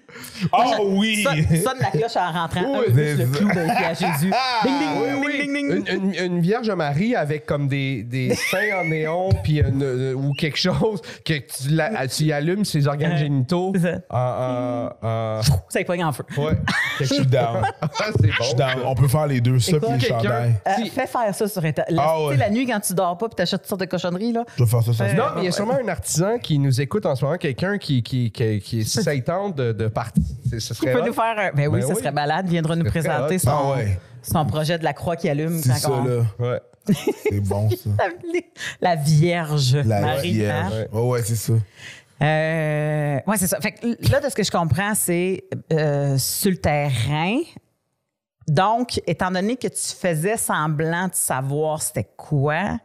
Speaker 1: Oh oui!
Speaker 2: Sonne, sonne la cloche en rentrant.
Speaker 3: Oui,
Speaker 2: un plus le clou pied à Jésus. Ding, ding,
Speaker 3: Oui,
Speaker 2: ding, ding, ding, ding.
Speaker 3: Une, une- une Vierge Marie avec comme des, des seins en néon puis une- euh, ou quelque chose que tu, la- tu y allumes ses organes
Speaker 2: Ouais.
Speaker 3: génitaux.
Speaker 2: C'est ça.
Speaker 3: En- en-
Speaker 2: Ça y pogne en feu.
Speaker 3: ouais.
Speaker 1: Je suis down.
Speaker 3: Ah, c'est
Speaker 1: Je suis
Speaker 3: bon.
Speaker 1: down. On peut faire les deux, ça
Speaker 2: Écoute,
Speaker 1: chandails.
Speaker 2: Euh,
Speaker 3: Si-
Speaker 2: Fais faire ça sur Internet. La,
Speaker 1: Ah
Speaker 2: tu sais,
Speaker 1: ouais.
Speaker 2: la nuit, quand tu dors pas puis t'achètes toutes sortes de cochonneries, là.
Speaker 1: Je vais faire ça, ça.
Speaker 3: Non, mais il y a sûrement un artisan qui nous écoute en ce moment, quelqu'un qui, qui, qui, qui si ça tente de, de partir. C'est- Ce
Speaker 2: Tu
Speaker 3: serait
Speaker 2: peux
Speaker 3: hot.
Speaker 2: nous faire un. Ben oui,
Speaker 3: Ben
Speaker 2: ça
Speaker 3: oui.
Speaker 2: serait malade. Il viendra nous
Speaker 3: Ça serait
Speaker 2: présenter
Speaker 3: hot.
Speaker 2: son,
Speaker 1: Ah ouais.
Speaker 2: son projet de la croix qui allume.
Speaker 1: C'est
Speaker 2: quand
Speaker 1: ça,
Speaker 2: on-
Speaker 1: là.
Speaker 3: Ouais.
Speaker 1: C'est bon, ça.
Speaker 2: La Vierge
Speaker 1: La
Speaker 2: Marie.
Speaker 1: Vierge.
Speaker 2: hein?
Speaker 1: Ouais, ouais, c'est ça.
Speaker 2: Euh, ouais, c'est ça. Fait que là, de ce que je comprends, c'est euh, sur le terrain. Donc, étant donné que tu faisais semblant de savoir c'était quoi,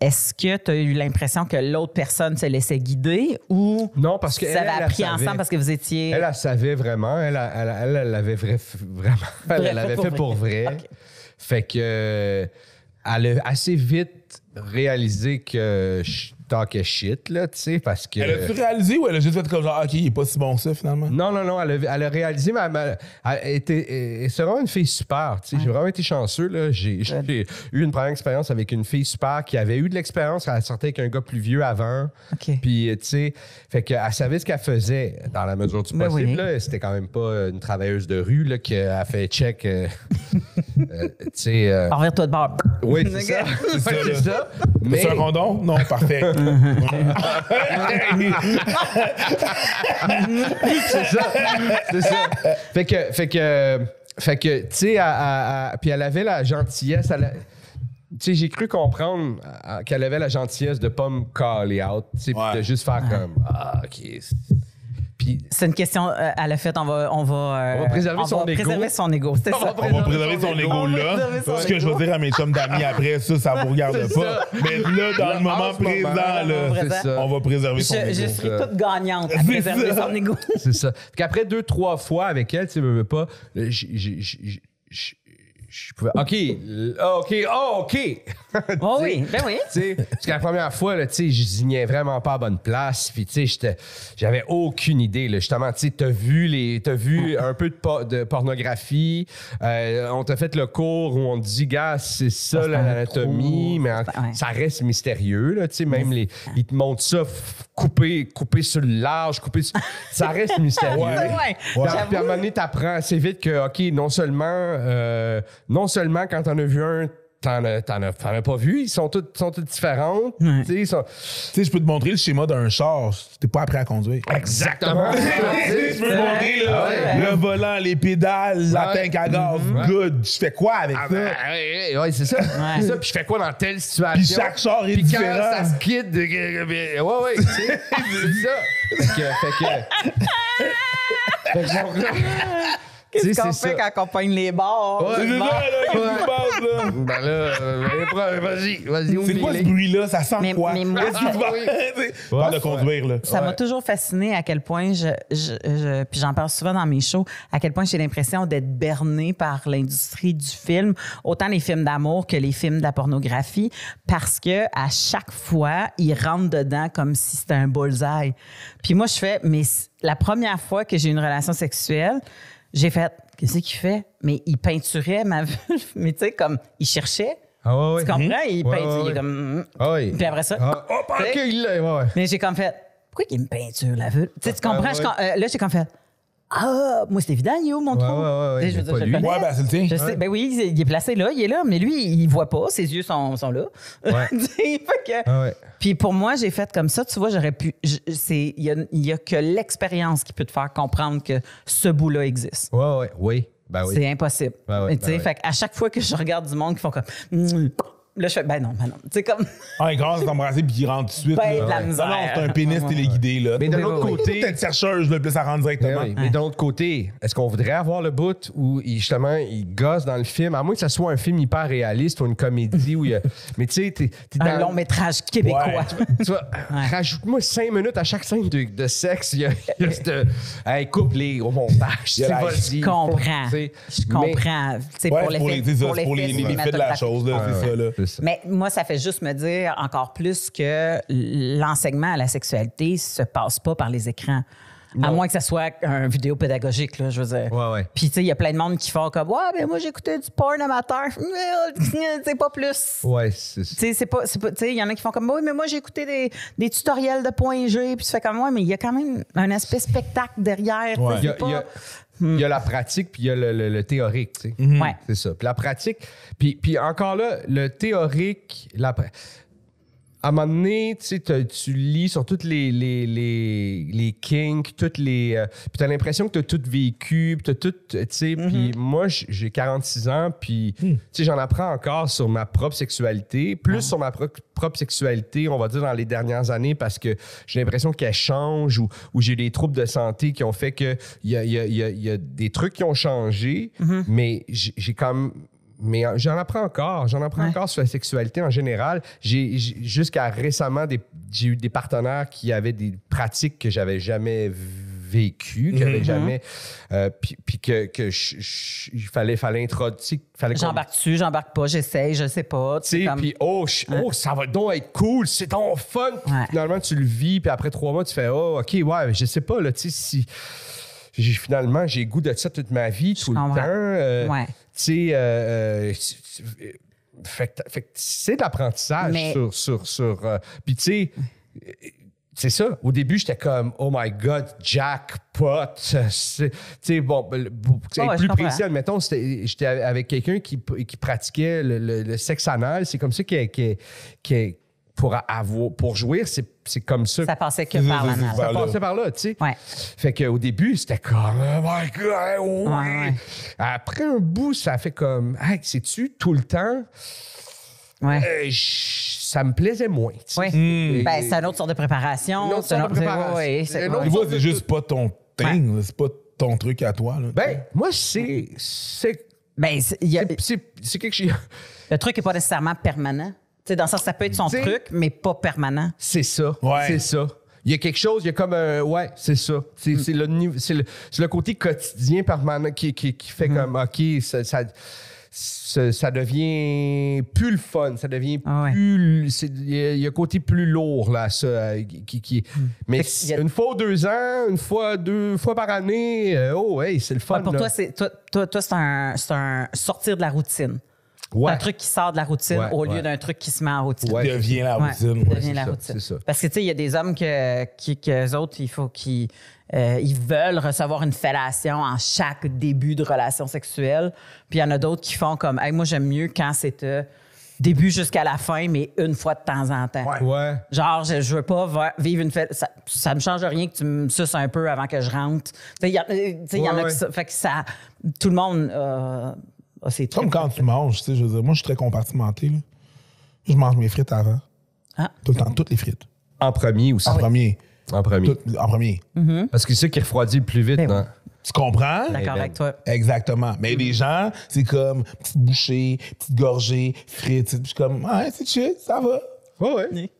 Speaker 2: est-ce que tu as eu l'impression que l'autre personne se laissait guider ou
Speaker 3: Non, parce que
Speaker 2: vous avez
Speaker 3: elle, elle
Speaker 2: appris
Speaker 3: savait.
Speaker 2: ensemble parce que vous étiez.
Speaker 3: Elle, elle savait vraiment. Elle, elle, l'avait vra- vraiment. Elle l'avait
Speaker 2: fait pour
Speaker 3: vrai. Fait que. euh, Elle a assez vite réalisé que je talkais shit, là, tu sais, parce que.
Speaker 1: Elle a-tu réalisé ou elle a juste fait comme genre, OK, il est pas si bon ça, finalement?
Speaker 3: Non, non, non, elle a, elle a réalisé, mais elle, m'a- elle était, elle- c'est vraiment une fille super. tu sais, J'ai vraiment été chanceux. là. J'ai, eu une première expérience avec une fille super qui avait eu de l'expérience. Elle sortait avec un gars plus vieux avant.
Speaker 2: OK.
Speaker 3: Puis, euh, tu sais, fait qu'elle savait ce qu'elle faisait dans la mesure du
Speaker 2: Ben
Speaker 3: possible.
Speaker 2: oui.
Speaker 3: là. C'était quand même pas une travailleuse de rue là, qui a fait check. euh, euh, tu sais. euh,
Speaker 2: Envers-toi de bord.
Speaker 3: oui, c'est ça.
Speaker 1: C'est ça.
Speaker 3: Mais.
Speaker 1: C'est un condom? Non, parfait.
Speaker 3: C'est ça. C'est ça. Fait que, fait que, fait que, tu sais, puis elle avait la gentillesse. elle a- sais, j'ai cru comprendre euh, qu'elle avait la gentillesse de pas me caller out, tu sais,
Speaker 1: Ouais.
Speaker 3: de juste faire comme, ah, ok. Puis,
Speaker 2: C'est une question euh, à la fête, on va, on va, euh,
Speaker 3: On va préserver
Speaker 2: on
Speaker 3: son
Speaker 2: va
Speaker 3: ego.
Speaker 2: préserver son ego. C'est
Speaker 3: On
Speaker 2: ça.
Speaker 3: va
Speaker 1: On va préserver son ego
Speaker 2: On va
Speaker 1: là.
Speaker 2: préserver son
Speaker 1: Ce que je vais dire à mes chums d'amis après, ça, ça vous regarde pas.
Speaker 3: ça.
Speaker 1: Mais là, dans le moment présent,
Speaker 2: moment
Speaker 1: là,
Speaker 3: ça.
Speaker 1: on va préserver son ego.
Speaker 2: je serai toute gagnante à préserver
Speaker 1: ça.
Speaker 2: son ego.
Speaker 3: C'est ça. Fait qu'après deux, trois fois avec elle, tu sais, veux, pas, euh, j'ai- j'ai- j'ai- je pouvais. OK, ah, OK, oh, OK.
Speaker 2: Oh oui, ben oui.
Speaker 3: Parce que la première fois, là, je signais vraiment pas à bonne place. Puis, tu sais, j'avais aucune idée. Là. Justement, tu t'as vu, les, t'as vu un peu de, po- de pornographie. Euh, on t'a fait le cours où on te dit, gars, c'est ça l'anatomie, mais en-
Speaker 2: Ouais.
Speaker 3: ça reste mystérieux. Là, tu sais, même les, ils te montrent ça coupé, coupé sur le large, coupé sur- Ça reste mystérieux.
Speaker 2: Ouais. Ouais.
Speaker 3: Puis à un moment donné, t'apprends assez vite que, OK, non seulement, euh, non seulement quand t'en as vu un, t'en as, t'en as, t'en as pas vu, ils sont toutes, sont toutes différentes.
Speaker 2: Ouais.
Speaker 3: Tu sont-
Speaker 1: Tu sais, je peux te montrer le schéma d'un char. T'es pas appris à conduire.
Speaker 3: Exactement.
Speaker 1: Tu je peux te montrer là,
Speaker 3: Ouais.
Speaker 1: le volant, les pédales, la
Speaker 3: Ouais.
Speaker 1: tank à gaz.
Speaker 3: Ouais.
Speaker 1: Good. Je fais quoi avec
Speaker 3: Ah,
Speaker 1: ça?
Speaker 3: ben, ouais, ouais, ouais, c'est ça. C'est ça. Puis je fais quoi dans telle situation?
Speaker 1: Puis chaque char est
Speaker 3: Puis quand
Speaker 1: différent.
Speaker 3: ça se quitte, ouais, ouais, tu c'est ça. Fait que, fait que, fait que genre,
Speaker 2: Qu'est-ce
Speaker 3: Tu
Speaker 2: qu'on
Speaker 3: c'est
Speaker 2: fait
Speaker 3: ça.
Speaker 2: quand on pogne les bords?
Speaker 3: Ouais.
Speaker 1: C'est ça, là, qu'est-ce qui
Speaker 3: Ouais. Ben là, euh, vas-y, vas-y,
Speaker 1: C'est quoi ce
Speaker 3: les-
Speaker 1: bruit-là? Ça sent
Speaker 2: Mais-
Speaker 1: quoi?
Speaker 2: mais moi,
Speaker 1: Parle de conduire, là.
Speaker 2: Ça m'a toujours fasciné à quel point je, je- je- puis j'en parle souvent dans mes shows, à quel point j'ai l'impression d'être berné par l'industrie du film, autant les films d'amour que les films de la pornographie, parce que à chaque fois ils rentrent dedans comme si c'était un bullseye. Puis moi je fais, mais la première fois que j'ai eu une relation sexuelle, j'ai fait, qu'est-ce qu'il fait? Mais il peinturait ma vulve, mais tu sais comme il cherchait.
Speaker 3: Ah ouais, ouais.
Speaker 2: Tu comprends? Il
Speaker 3: Ouais,
Speaker 2: peinture,
Speaker 3: ouais,
Speaker 2: il est
Speaker 3: ouais.
Speaker 2: comme.
Speaker 3: Ah ouais.
Speaker 2: Puis après ça.
Speaker 3: Ah, oh, ok, il ouais,
Speaker 2: mais j'ai comme fait, pourquoi il me peinture la vulve? Tu sais, tu comprends?
Speaker 3: Ah,
Speaker 2: Je
Speaker 3: ouais.
Speaker 2: com- euh, là, j'ai comme fait, ah, moi, c'est évident, il est où mon trou?
Speaker 3: ouais, ouais, ouais,
Speaker 2: Tu sais, je veux
Speaker 3: mais
Speaker 2: dire,
Speaker 3: pas
Speaker 2: je
Speaker 3: lui.
Speaker 2: le connais.
Speaker 1: Ouais, ben, c'est le tien.
Speaker 2: Je sais, ben oui, il est placé là, il est là, mais lui, il voit pas, ses yeux sont, sont là. Fait que-
Speaker 3: Ah ouais.
Speaker 2: Puis pour moi, j'ai fait comme ça, tu vois, j'aurais pu. Il y a, il y a que l'expérience qui peut te faire comprendre que ce bout-là existe.
Speaker 3: Ouais, ouais, oui. Ben oui.
Speaker 2: C'est impossible.
Speaker 3: Ben ben
Speaker 2: fait à chaque fois que je regarde du monde qui font comme. Là, je fais, ben non, ben non. Tu sais, comme.
Speaker 1: Ah, il commence à t'embrasser puis il rentre tout de suite.
Speaker 2: Ben,
Speaker 1: là.
Speaker 2: de la
Speaker 1: Non,
Speaker 2: misère.
Speaker 1: non, c'est un pénis
Speaker 2: Ouais, ouais.
Speaker 1: téléguidé, là.
Speaker 3: Mais de l'autre
Speaker 2: oui, oui.
Speaker 3: côté.
Speaker 1: Peut-être chercheuse, là, puis ça rentre directement.
Speaker 3: Ben oui, Mais de l'autre côté, est-ce qu'on voudrait avoir le bout où il- justement il gosse dans le film, à moins que ce soit un film hyper réaliste ou une comédie où il y a. Mais tu sais, t'es t'es
Speaker 2: Un long métrage québécois.
Speaker 1: Ouais.
Speaker 3: Tu vois, rajoute-moi cinq minutes à chaque scène de, de sexe. Il y a, il y a cette- Hey, coupe-les au montage.
Speaker 1: Il y a la-
Speaker 3: vas-y,
Speaker 2: Je comprends.
Speaker 3: tu sais.
Speaker 2: Je
Speaker 3: Mais-
Speaker 2: comprends. Tu sais,
Speaker 1: Ouais,
Speaker 2: pour
Speaker 1: c'est pour
Speaker 2: l'effet-
Speaker 1: les, c'est ça,
Speaker 2: pour
Speaker 1: c'est pour les,
Speaker 2: l'effet
Speaker 1: les effets de la
Speaker 2: cinématographique.
Speaker 1: chose, là, c'est ça, là.
Speaker 3: Ça.
Speaker 2: Mais moi, ça fait juste me dire encore plus que l'enseignement à la sexualité se passe pas par les écrans. À moins que ça soit un vidéo pédagogique, là, je veux dire.
Speaker 3: Ouais, ouais.
Speaker 2: Puis, tu sais, il y a plein de monde qui font comme, ouais, ben moi, j'écoutais du porn amateur. C'est pas plus.
Speaker 3: Ouais, c'est
Speaker 2: Tu sais, c'est pas. tu sais, il y en a qui font comme, oui, mais moi, j'ai écouté des, des tutoriels de point G. Puis tu fais comme, ouais, mais il y a quand même un aspect spectacle derrière.
Speaker 1: Ouais.
Speaker 3: Il y, a,
Speaker 2: pas-
Speaker 3: il y a- il y a la pratique puis il y a le, le- le théorique. tu sais.
Speaker 2: Ouais.
Speaker 3: C'est ça. Puis la pratique. Puis, puis encore là, le théorique, la, à un moment donné, tu sais, tu lis sur toutes les, les, les, les kinks, toutes les. euh, puis t'as l'impression que t'as tout vécu, puis t'as tout. Tu sais, puis moi, j'ai 46 ans, puis tu sais, j'en apprends encore sur ma propre sexualité, plus sur ma pro- propre sexualité, on va dire, dans les dernières années, parce que j'ai l'impression qu'elle change ou, ou j'ai des troubles de santé qui ont fait que il y a, y a- y a- il y a des trucs qui ont changé, mais j'ai j'ai quand même. Mais euh, j'en apprends encore. J'en apprends
Speaker 2: Ouais.
Speaker 3: encore sur la sexualité en général. J'ai jusqu'à récemment, j'ai eu des partenaires qui avaient des pratiques que j'avais jamais vécues, que j'avais jamais. euh, puis puis que, que je- je- il fallait, fallait introduire. tu sais, fallait qu'on-
Speaker 2: J'embarque dessus, j'embarque pas, j'essaye, je sais pas. tu sais, comme-
Speaker 3: puis oh, je- oh, ça va donc être cool, c'est donc fun.
Speaker 2: Ouais.
Speaker 3: finalement, tu le vis, puis après trois mois, tu fais, oh, OK, ouais, je sais pas, là, tu sais, si. Finalement, j'ai goût de ça toute ma vie, tout le temps. euh,
Speaker 2: Ouais.
Speaker 3: Tu sais, euh, euh, fait fait c'est de l'apprentissage
Speaker 2: Mais-
Speaker 3: sur. sur, sur euh, puis tu sais. C'est ça. Au début, j'étais comme, oh my God, jackpot. C'est- Tu sais, bon, pour être
Speaker 2: Ouais,
Speaker 3: plus précis, admettons, j'étais avec quelqu'un qui, qui pratiquait le, le- le sexe anal. C'est comme ça qu'il qu'il- qu'il- pour, avoir, pour jouir, c'est c'est comme ça.
Speaker 2: Ça passait que par
Speaker 1: c'est-
Speaker 3: Ça
Speaker 1: là.
Speaker 3: passait par là, tu sais.
Speaker 2: Ouais.
Speaker 3: Fait qu'au début, c'était comme, oh my God, ouais.
Speaker 2: Ouais, ouais.
Speaker 3: Après un bout, ça fait comme, hey, sais-tu, tout le temps,
Speaker 2: Ouais.
Speaker 3: euh, ça me plaisait moins. tu sais.
Speaker 2: Oui. Ben, c'est une autre sorte de préparation.
Speaker 3: Une autre
Speaker 2: c'est
Speaker 3: sorte de préparation.
Speaker 2: ouais, c'est-
Speaker 3: Une autre
Speaker 1: c'est juste pas ton thing, là, c'est pas ton truc à toi. Là.
Speaker 3: Ben, moi, c'est. C'est
Speaker 2: Ben, c'est- il y a-
Speaker 3: c'est- c'est quelque chose.
Speaker 2: le truc n'est pas nécessairement permanent. Tu sais, dans ça, ça peut être son truc, mais pas permanent.
Speaker 3: C'est ça.
Speaker 1: Ouais.
Speaker 3: C'est ça. Il y a quelque chose, il y a comme un. Ouais, c'est ça. C'est c'est le, niveau- c'est le, c'est le côté quotidien permanent qui, qui, qui fait comme, OK, ça. ça- ça devient plus le fun, ça devient
Speaker 2: Ah ouais.
Speaker 3: plus. Il y, a- il y a un côté plus lourd, là, ça. euh, qui, qui- mais
Speaker 2: y a-
Speaker 3: une fois ou deux ans, une fois, deux fois par année, euh, oh, hey, c'est le fun.
Speaker 2: Ouais, pour
Speaker 3: là.
Speaker 2: toi, c'est toi, toi, toi, c'est un, c'est un sortir de la routine.
Speaker 3: Ouais.
Speaker 2: C'est un truc qui sort de la routine
Speaker 3: Ouais,
Speaker 2: au lieu
Speaker 3: ouais.
Speaker 2: d'un truc qui se met en routine.
Speaker 3: Ouais.
Speaker 1: devient la
Speaker 2: Ouais,
Speaker 1: routine.
Speaker 2: devient
Speaker 3: c'est
Speaker 2: la
Speaker 3: ça,
Speaker 2: routine.
Speaker 3: ça.
Speaker 2: Parce que tu sais, il y a des hommes que, qui, que eux autres, il faut qu'ils euh, ils veulent recevoir une fellation en chaque début de relation sexuelle. Puis il y en a d'autres qui font comme Hey, moi j'aime mieux quand c'est euh, début jusqu'à la fin, mais une fois de temps en temps.
Speaker 1: Ouais.
Speaker 3: Ouais.
Speaker 2: Genre, je, je veux pas vivre une fête. Ça, ça me change rien que tu me suces un peu avant que je rentre. Tu sais, il y, a- tu sais, il y en
Speaker 3: Ouais,
Speaker 2: a
Speaker 3: ouais.
Speaker 2: qui ça. Fait que ça. Tout le monde euh, a ses trucs.
Speaker 1: Comme quand tu manges, tu sais, je veux dire, moi, je suis très compartimenté, là. Je mange mes frites avant.
Speaker 2: Ah.
Speaker 1: Tout le temps, toutes les frites.
Speaker 3: En premier aussi.
Speaker 1: En premier.
Speaker 3: En premier.
Speaker 1: Tout- en premier.
Speaker 3: Parce que c'est ça qui refroidit le plus vite.
Speaker 2: Ben
Speaker 3: non?
Speaker 1: Tu comprends?
Speaker 2: D'accord
Speaker 3: ben,
Speaker 2: avec toi.
Speaker 1: Exactement. Mais les gens, c'est comme petite bouchée, petite gorgée, frites. Je suis comme, ouais, c'est chill, ça va.
Speaker 3: Ouais, ouais.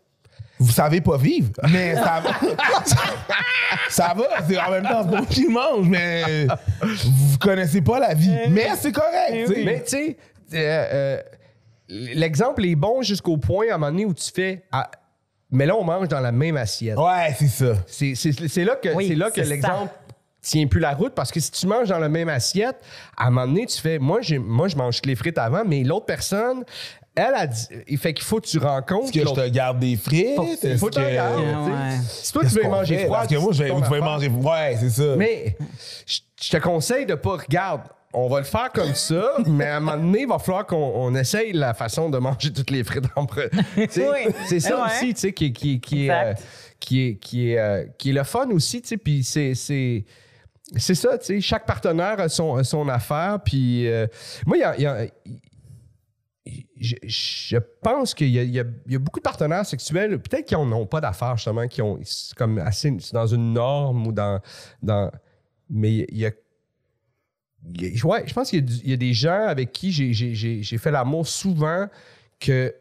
Speaker 1: Vous savez pas vivre, mais ça va. ça va. C'est en même temps, c'est pas moi qui mange, mais vous connaissez pas la vie. Mais c'est correct. sais.
Speaker 3: Mais tu sais, euh, euh, l'exemple est bon jusqu'au point à un moment donné où tu fais. ah, mais là, on mange dans la même assiette.
Speaker 1: Ouais, c'est ça.
Speaker 3: C'est- là que,
Speaker 2: Oui,
Speaker 3: c'est là que l'exemple tient plus la route parce que si tu manges dans la même assiette, à un moment donné, tu fais moi, j'ai- moi je mange les frites avant, mais l'autre personne, elle a dit. Il fait qu'il faut que tu rencontres.
Speaker 1: Est-ce que je te garde des frites? Est-ce
Speaker 3: faut que tu regardes, tu. Si toi tu veux manger froid,
Speaker 1: Parce que moi, je vais,
Speaker 3: c'est
Speaker 1: pouvez
Speaker 3: affaire.
Speaker 1: manger. Ouais, c'est ça.
Speaker 3: Mais je te conseille de pas regarder. On va le faire comme ça, mais à un moment donné, il va falloir qu'on on essaye la façon de manger toutes les frites en pre- Tu
Speaker 2: Oui.
Speaker 3: C'est ça
Speaker 2: Ouais.
Speaker 3: aussi, tu sais, qui, qui, qui, euh, qui, est, qui, est, euh, qui est le fun aussi, tu sais, puis c'est... c'est c'est ça, tu sais, chaque partenaire a son, a son affaire, puis euh, moi, il y a- il y a, je, pense qu'il y, a- beaucoup de partenaires sexuels, peut-être qui n'ont pas d'affaires, justement, qui ont comme assez dans une norme ou dans. mais il y a. il y a- ouais, je pense qu'il y, a des gens avec qui j'ai- fait l'amour souvent que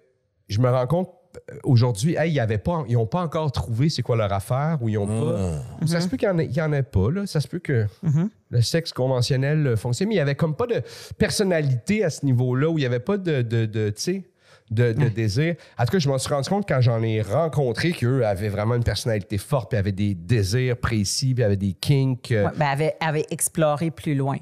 Speaker 3: je me rends compte aujourd'hui, hey, ils pas, n'ont pas encore trouvé c'est quoi leur affaire ou ils n'ont pas. Ça se peut qu'il n'y en, ait- en pas, là. Ça se peut que le sexe conventionnel euh, fonctionne, mais il n'y avait comme pas de personnalité à ce niveau-là où il n'y avait pas de, de, de, tu sais, de, de désir. En tout cas, je me suis rendu compte quand j'en ai rencontré qu'eux avaient vraiment une personnalité forte, puis avaient des désirs précis, puis avaient des kinks. euh,
Speaker 2: Ouais, ben, avait exploré plus loin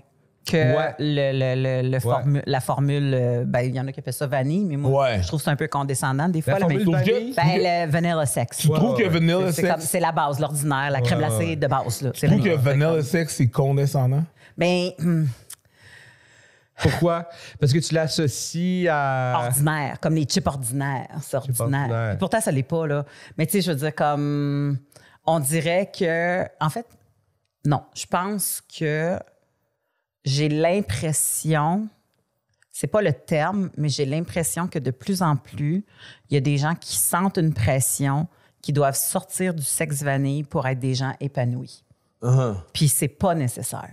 Speaker 2: que
Speaker 3: Ouais.
Speaker 2: le, le- le- le formu- la formule. euh, ben, il y en a qui appellent ça vanille, mais moi,
Speaker 1: Ouais.
Speaker 2: je trouve que c'est un peu condescendant des fois.
Speaker 3: La
Speaker 2: là, mais-
Speaker 3: vanille,
Speaker 2: ben, le vanilla sex.
Speaker 1: Tu trouves que vanilla sex,
Speaker 2: c'est la base, l'ordinaire, la crème
Speaker 3: Ouais,
Speaker 2: glacée de base. Là.
Speaker 1: Tu trouves que vanilla sex, c'est condescendant?
Speaker 2: Ben, hum,
Speaker 3: Pourquoi? Parce que tu l'associes à.
Speaker 2: ordinaire, comme les chips ordinaires. C'est ordinaire.
Speaker 3: ordinaire.
Speaker 2: Pourtant, ça l'est pas, là. Mais tu sais, je veux dire, comme. On dirait que. En fait, non. Je pense que j'ai l'impression. C'est pas le terme, mais j'ai l'impression que de plus en plus, il y a des gens qui sentent une pression, qui doivent sortir du sexe vanille pour être des gens épanouis. Puis c'est pas nécessaire.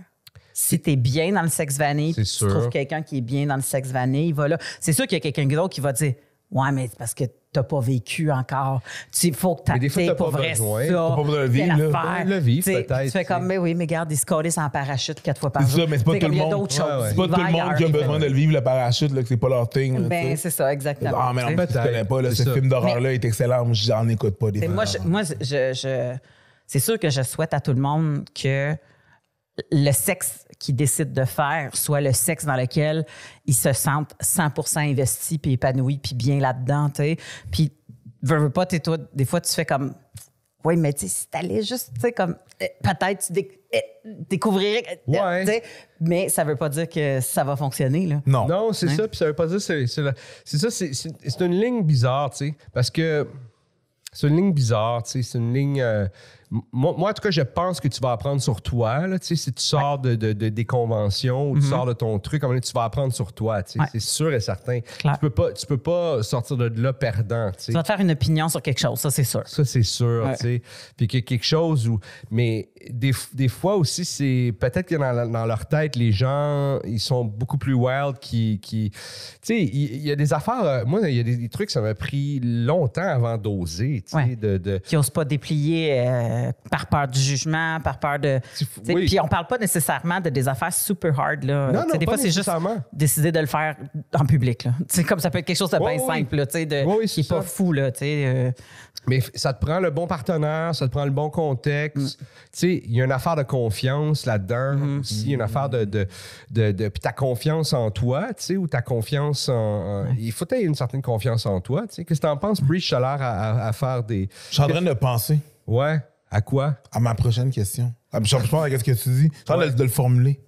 Speaker 2: Si tu es bien dans le sexe vanille, puis tu
Speaker 3: sûr.
Speaker 2: trouves quelqu'un qui est bien dans le sexe vanille, voilà. C'est sûr qu'il y a quelqu'un d'autre qui va dire Ouais, mais c'est parce que t'as pas vécu encore. Il faut que
Speaker 3: Mais des fois,
Speaker 2: t'aies
Speaker 3: t'as
Speaker 2: pour
Speaker 3: pas
Speaker 2: vrai
Speaker 3: besoin.
Speaker 2: ça.
Speaker 1: T'as pas besoin de vivre, là.
Speaker 3: Le vivre, peut-être,
Speaker 2: Tu fais comme, mais oui, mais regarde, ils se collent en parachute quatre fois par
Speaker 1: C'est
Speaker 2: jour.
Speaker 1: ça, mais c'est pas tout le monde. C'est pas tout le monde qui a besoin de le vivre, le parachute, là, que c'est pas leur thing.
Speaker 2: Ben, c'est ça, exactement.
Speaker 1: Ah, mais en fait, tu connais pas, là, ce
Speaker 3: C'est
Speaker 1: film d'horreur-là est excellent. Moi, j'en écoute pas des
Speaker 2: C'est- moi, je,
Speaker 1: d'horreur.
Speaker 2: moi, je, je- c'est sûr que je souhaite à tout le monde que le sexe qu'ils décident de faire soit le sexe dans lequel ils se sentent 100% investis puis épanouis puis bien là-dedans, tu sais. Puis, veux, veux pas, t'es toi, des fois, tu fais comme, oui, mais tu sais, si t'allais juste, tu sais, comme, euh, peut-être tu déc- euh, découvrirais, euh,
Speaker 3: Ouais.
Speaker 2: tu sais, mais ça veut pas dire que ça va fonctionner, là.
Speaker 1: Non.
Speaker 3: Non, c'est
Speaker 2: Hein?
Speaker 3: ça. Puis ça veut pas dire que c'est ça. C'est une ligne bizarre, tu sais, parce que c'est une ligne bizarre, tu sais. C'est une ligne. euh, moi, moi, en tout cas, je pense que tu vas apprendre sur toi, là, si tu sors de, de- de- des conventions ou tu sors de ton truc, moment donné, tu vas apprendre sur toi.
Speaker 2: Ouais.
Speaker 3: C'est sûr et certain. Tu peux pas, tu peux pas sortir de là perdant, tu
Speaker 2: vas te faire une opinion sur quelque chose, ça, c'est sûr.
Speaker 3: Ça, c'est sûr,
Speaker 2: Ouais.
Speaker 3: Puis a quelque chose où... Mais des, des fois aussi, c'est... Peut-être que dans, la- dans leur tête, les gens, ils sont beaucoup plus wild qui... qui tu sais, il y, a des affaires... euh, Moi, il y a des, des trucs, ça m'a pris longtemps avant d'oser, de... de-
Speaker 2: Qui n'osent pas déplier euh, euh, par peur du jugement, par peur de.
Speaker 3: Oui.
Speaker 2: Puis on parle pas nécessairement de des affaires super hard. Là.
Speaker 3: Non, non,
Speaker 2: des
Speaker 3: pas
Speaker 2: fois, c'est juste décider de le faire en public. Là. Comme ça peut être quelque chose de bien simple, là, de,
Speaker 3: oui,
Speaker 2: qui n'est pas fou. Là, euh,
Speaker 3: Mais ça te prend le bon partenaire, ça te prend le bon contexte. Tu sais, il y a une affaire de confiance là-dedans aussi, il y a une affaire de. de, de, de- puis ta confiance en toi, tu sais, ou ta confiance en. Il faut que tu aies une certaine confiance en toi, tu sais. Qu'est-ce que tu en penses, suis l'air à, à- à faire des.
Speaker 1: Je suis en train de penser
Speaker 3: Ouais, à quoi?
Speaker 1: à ma prochaine question. Ah, Je pense à ce que tu dis. Je train de, de le formuler.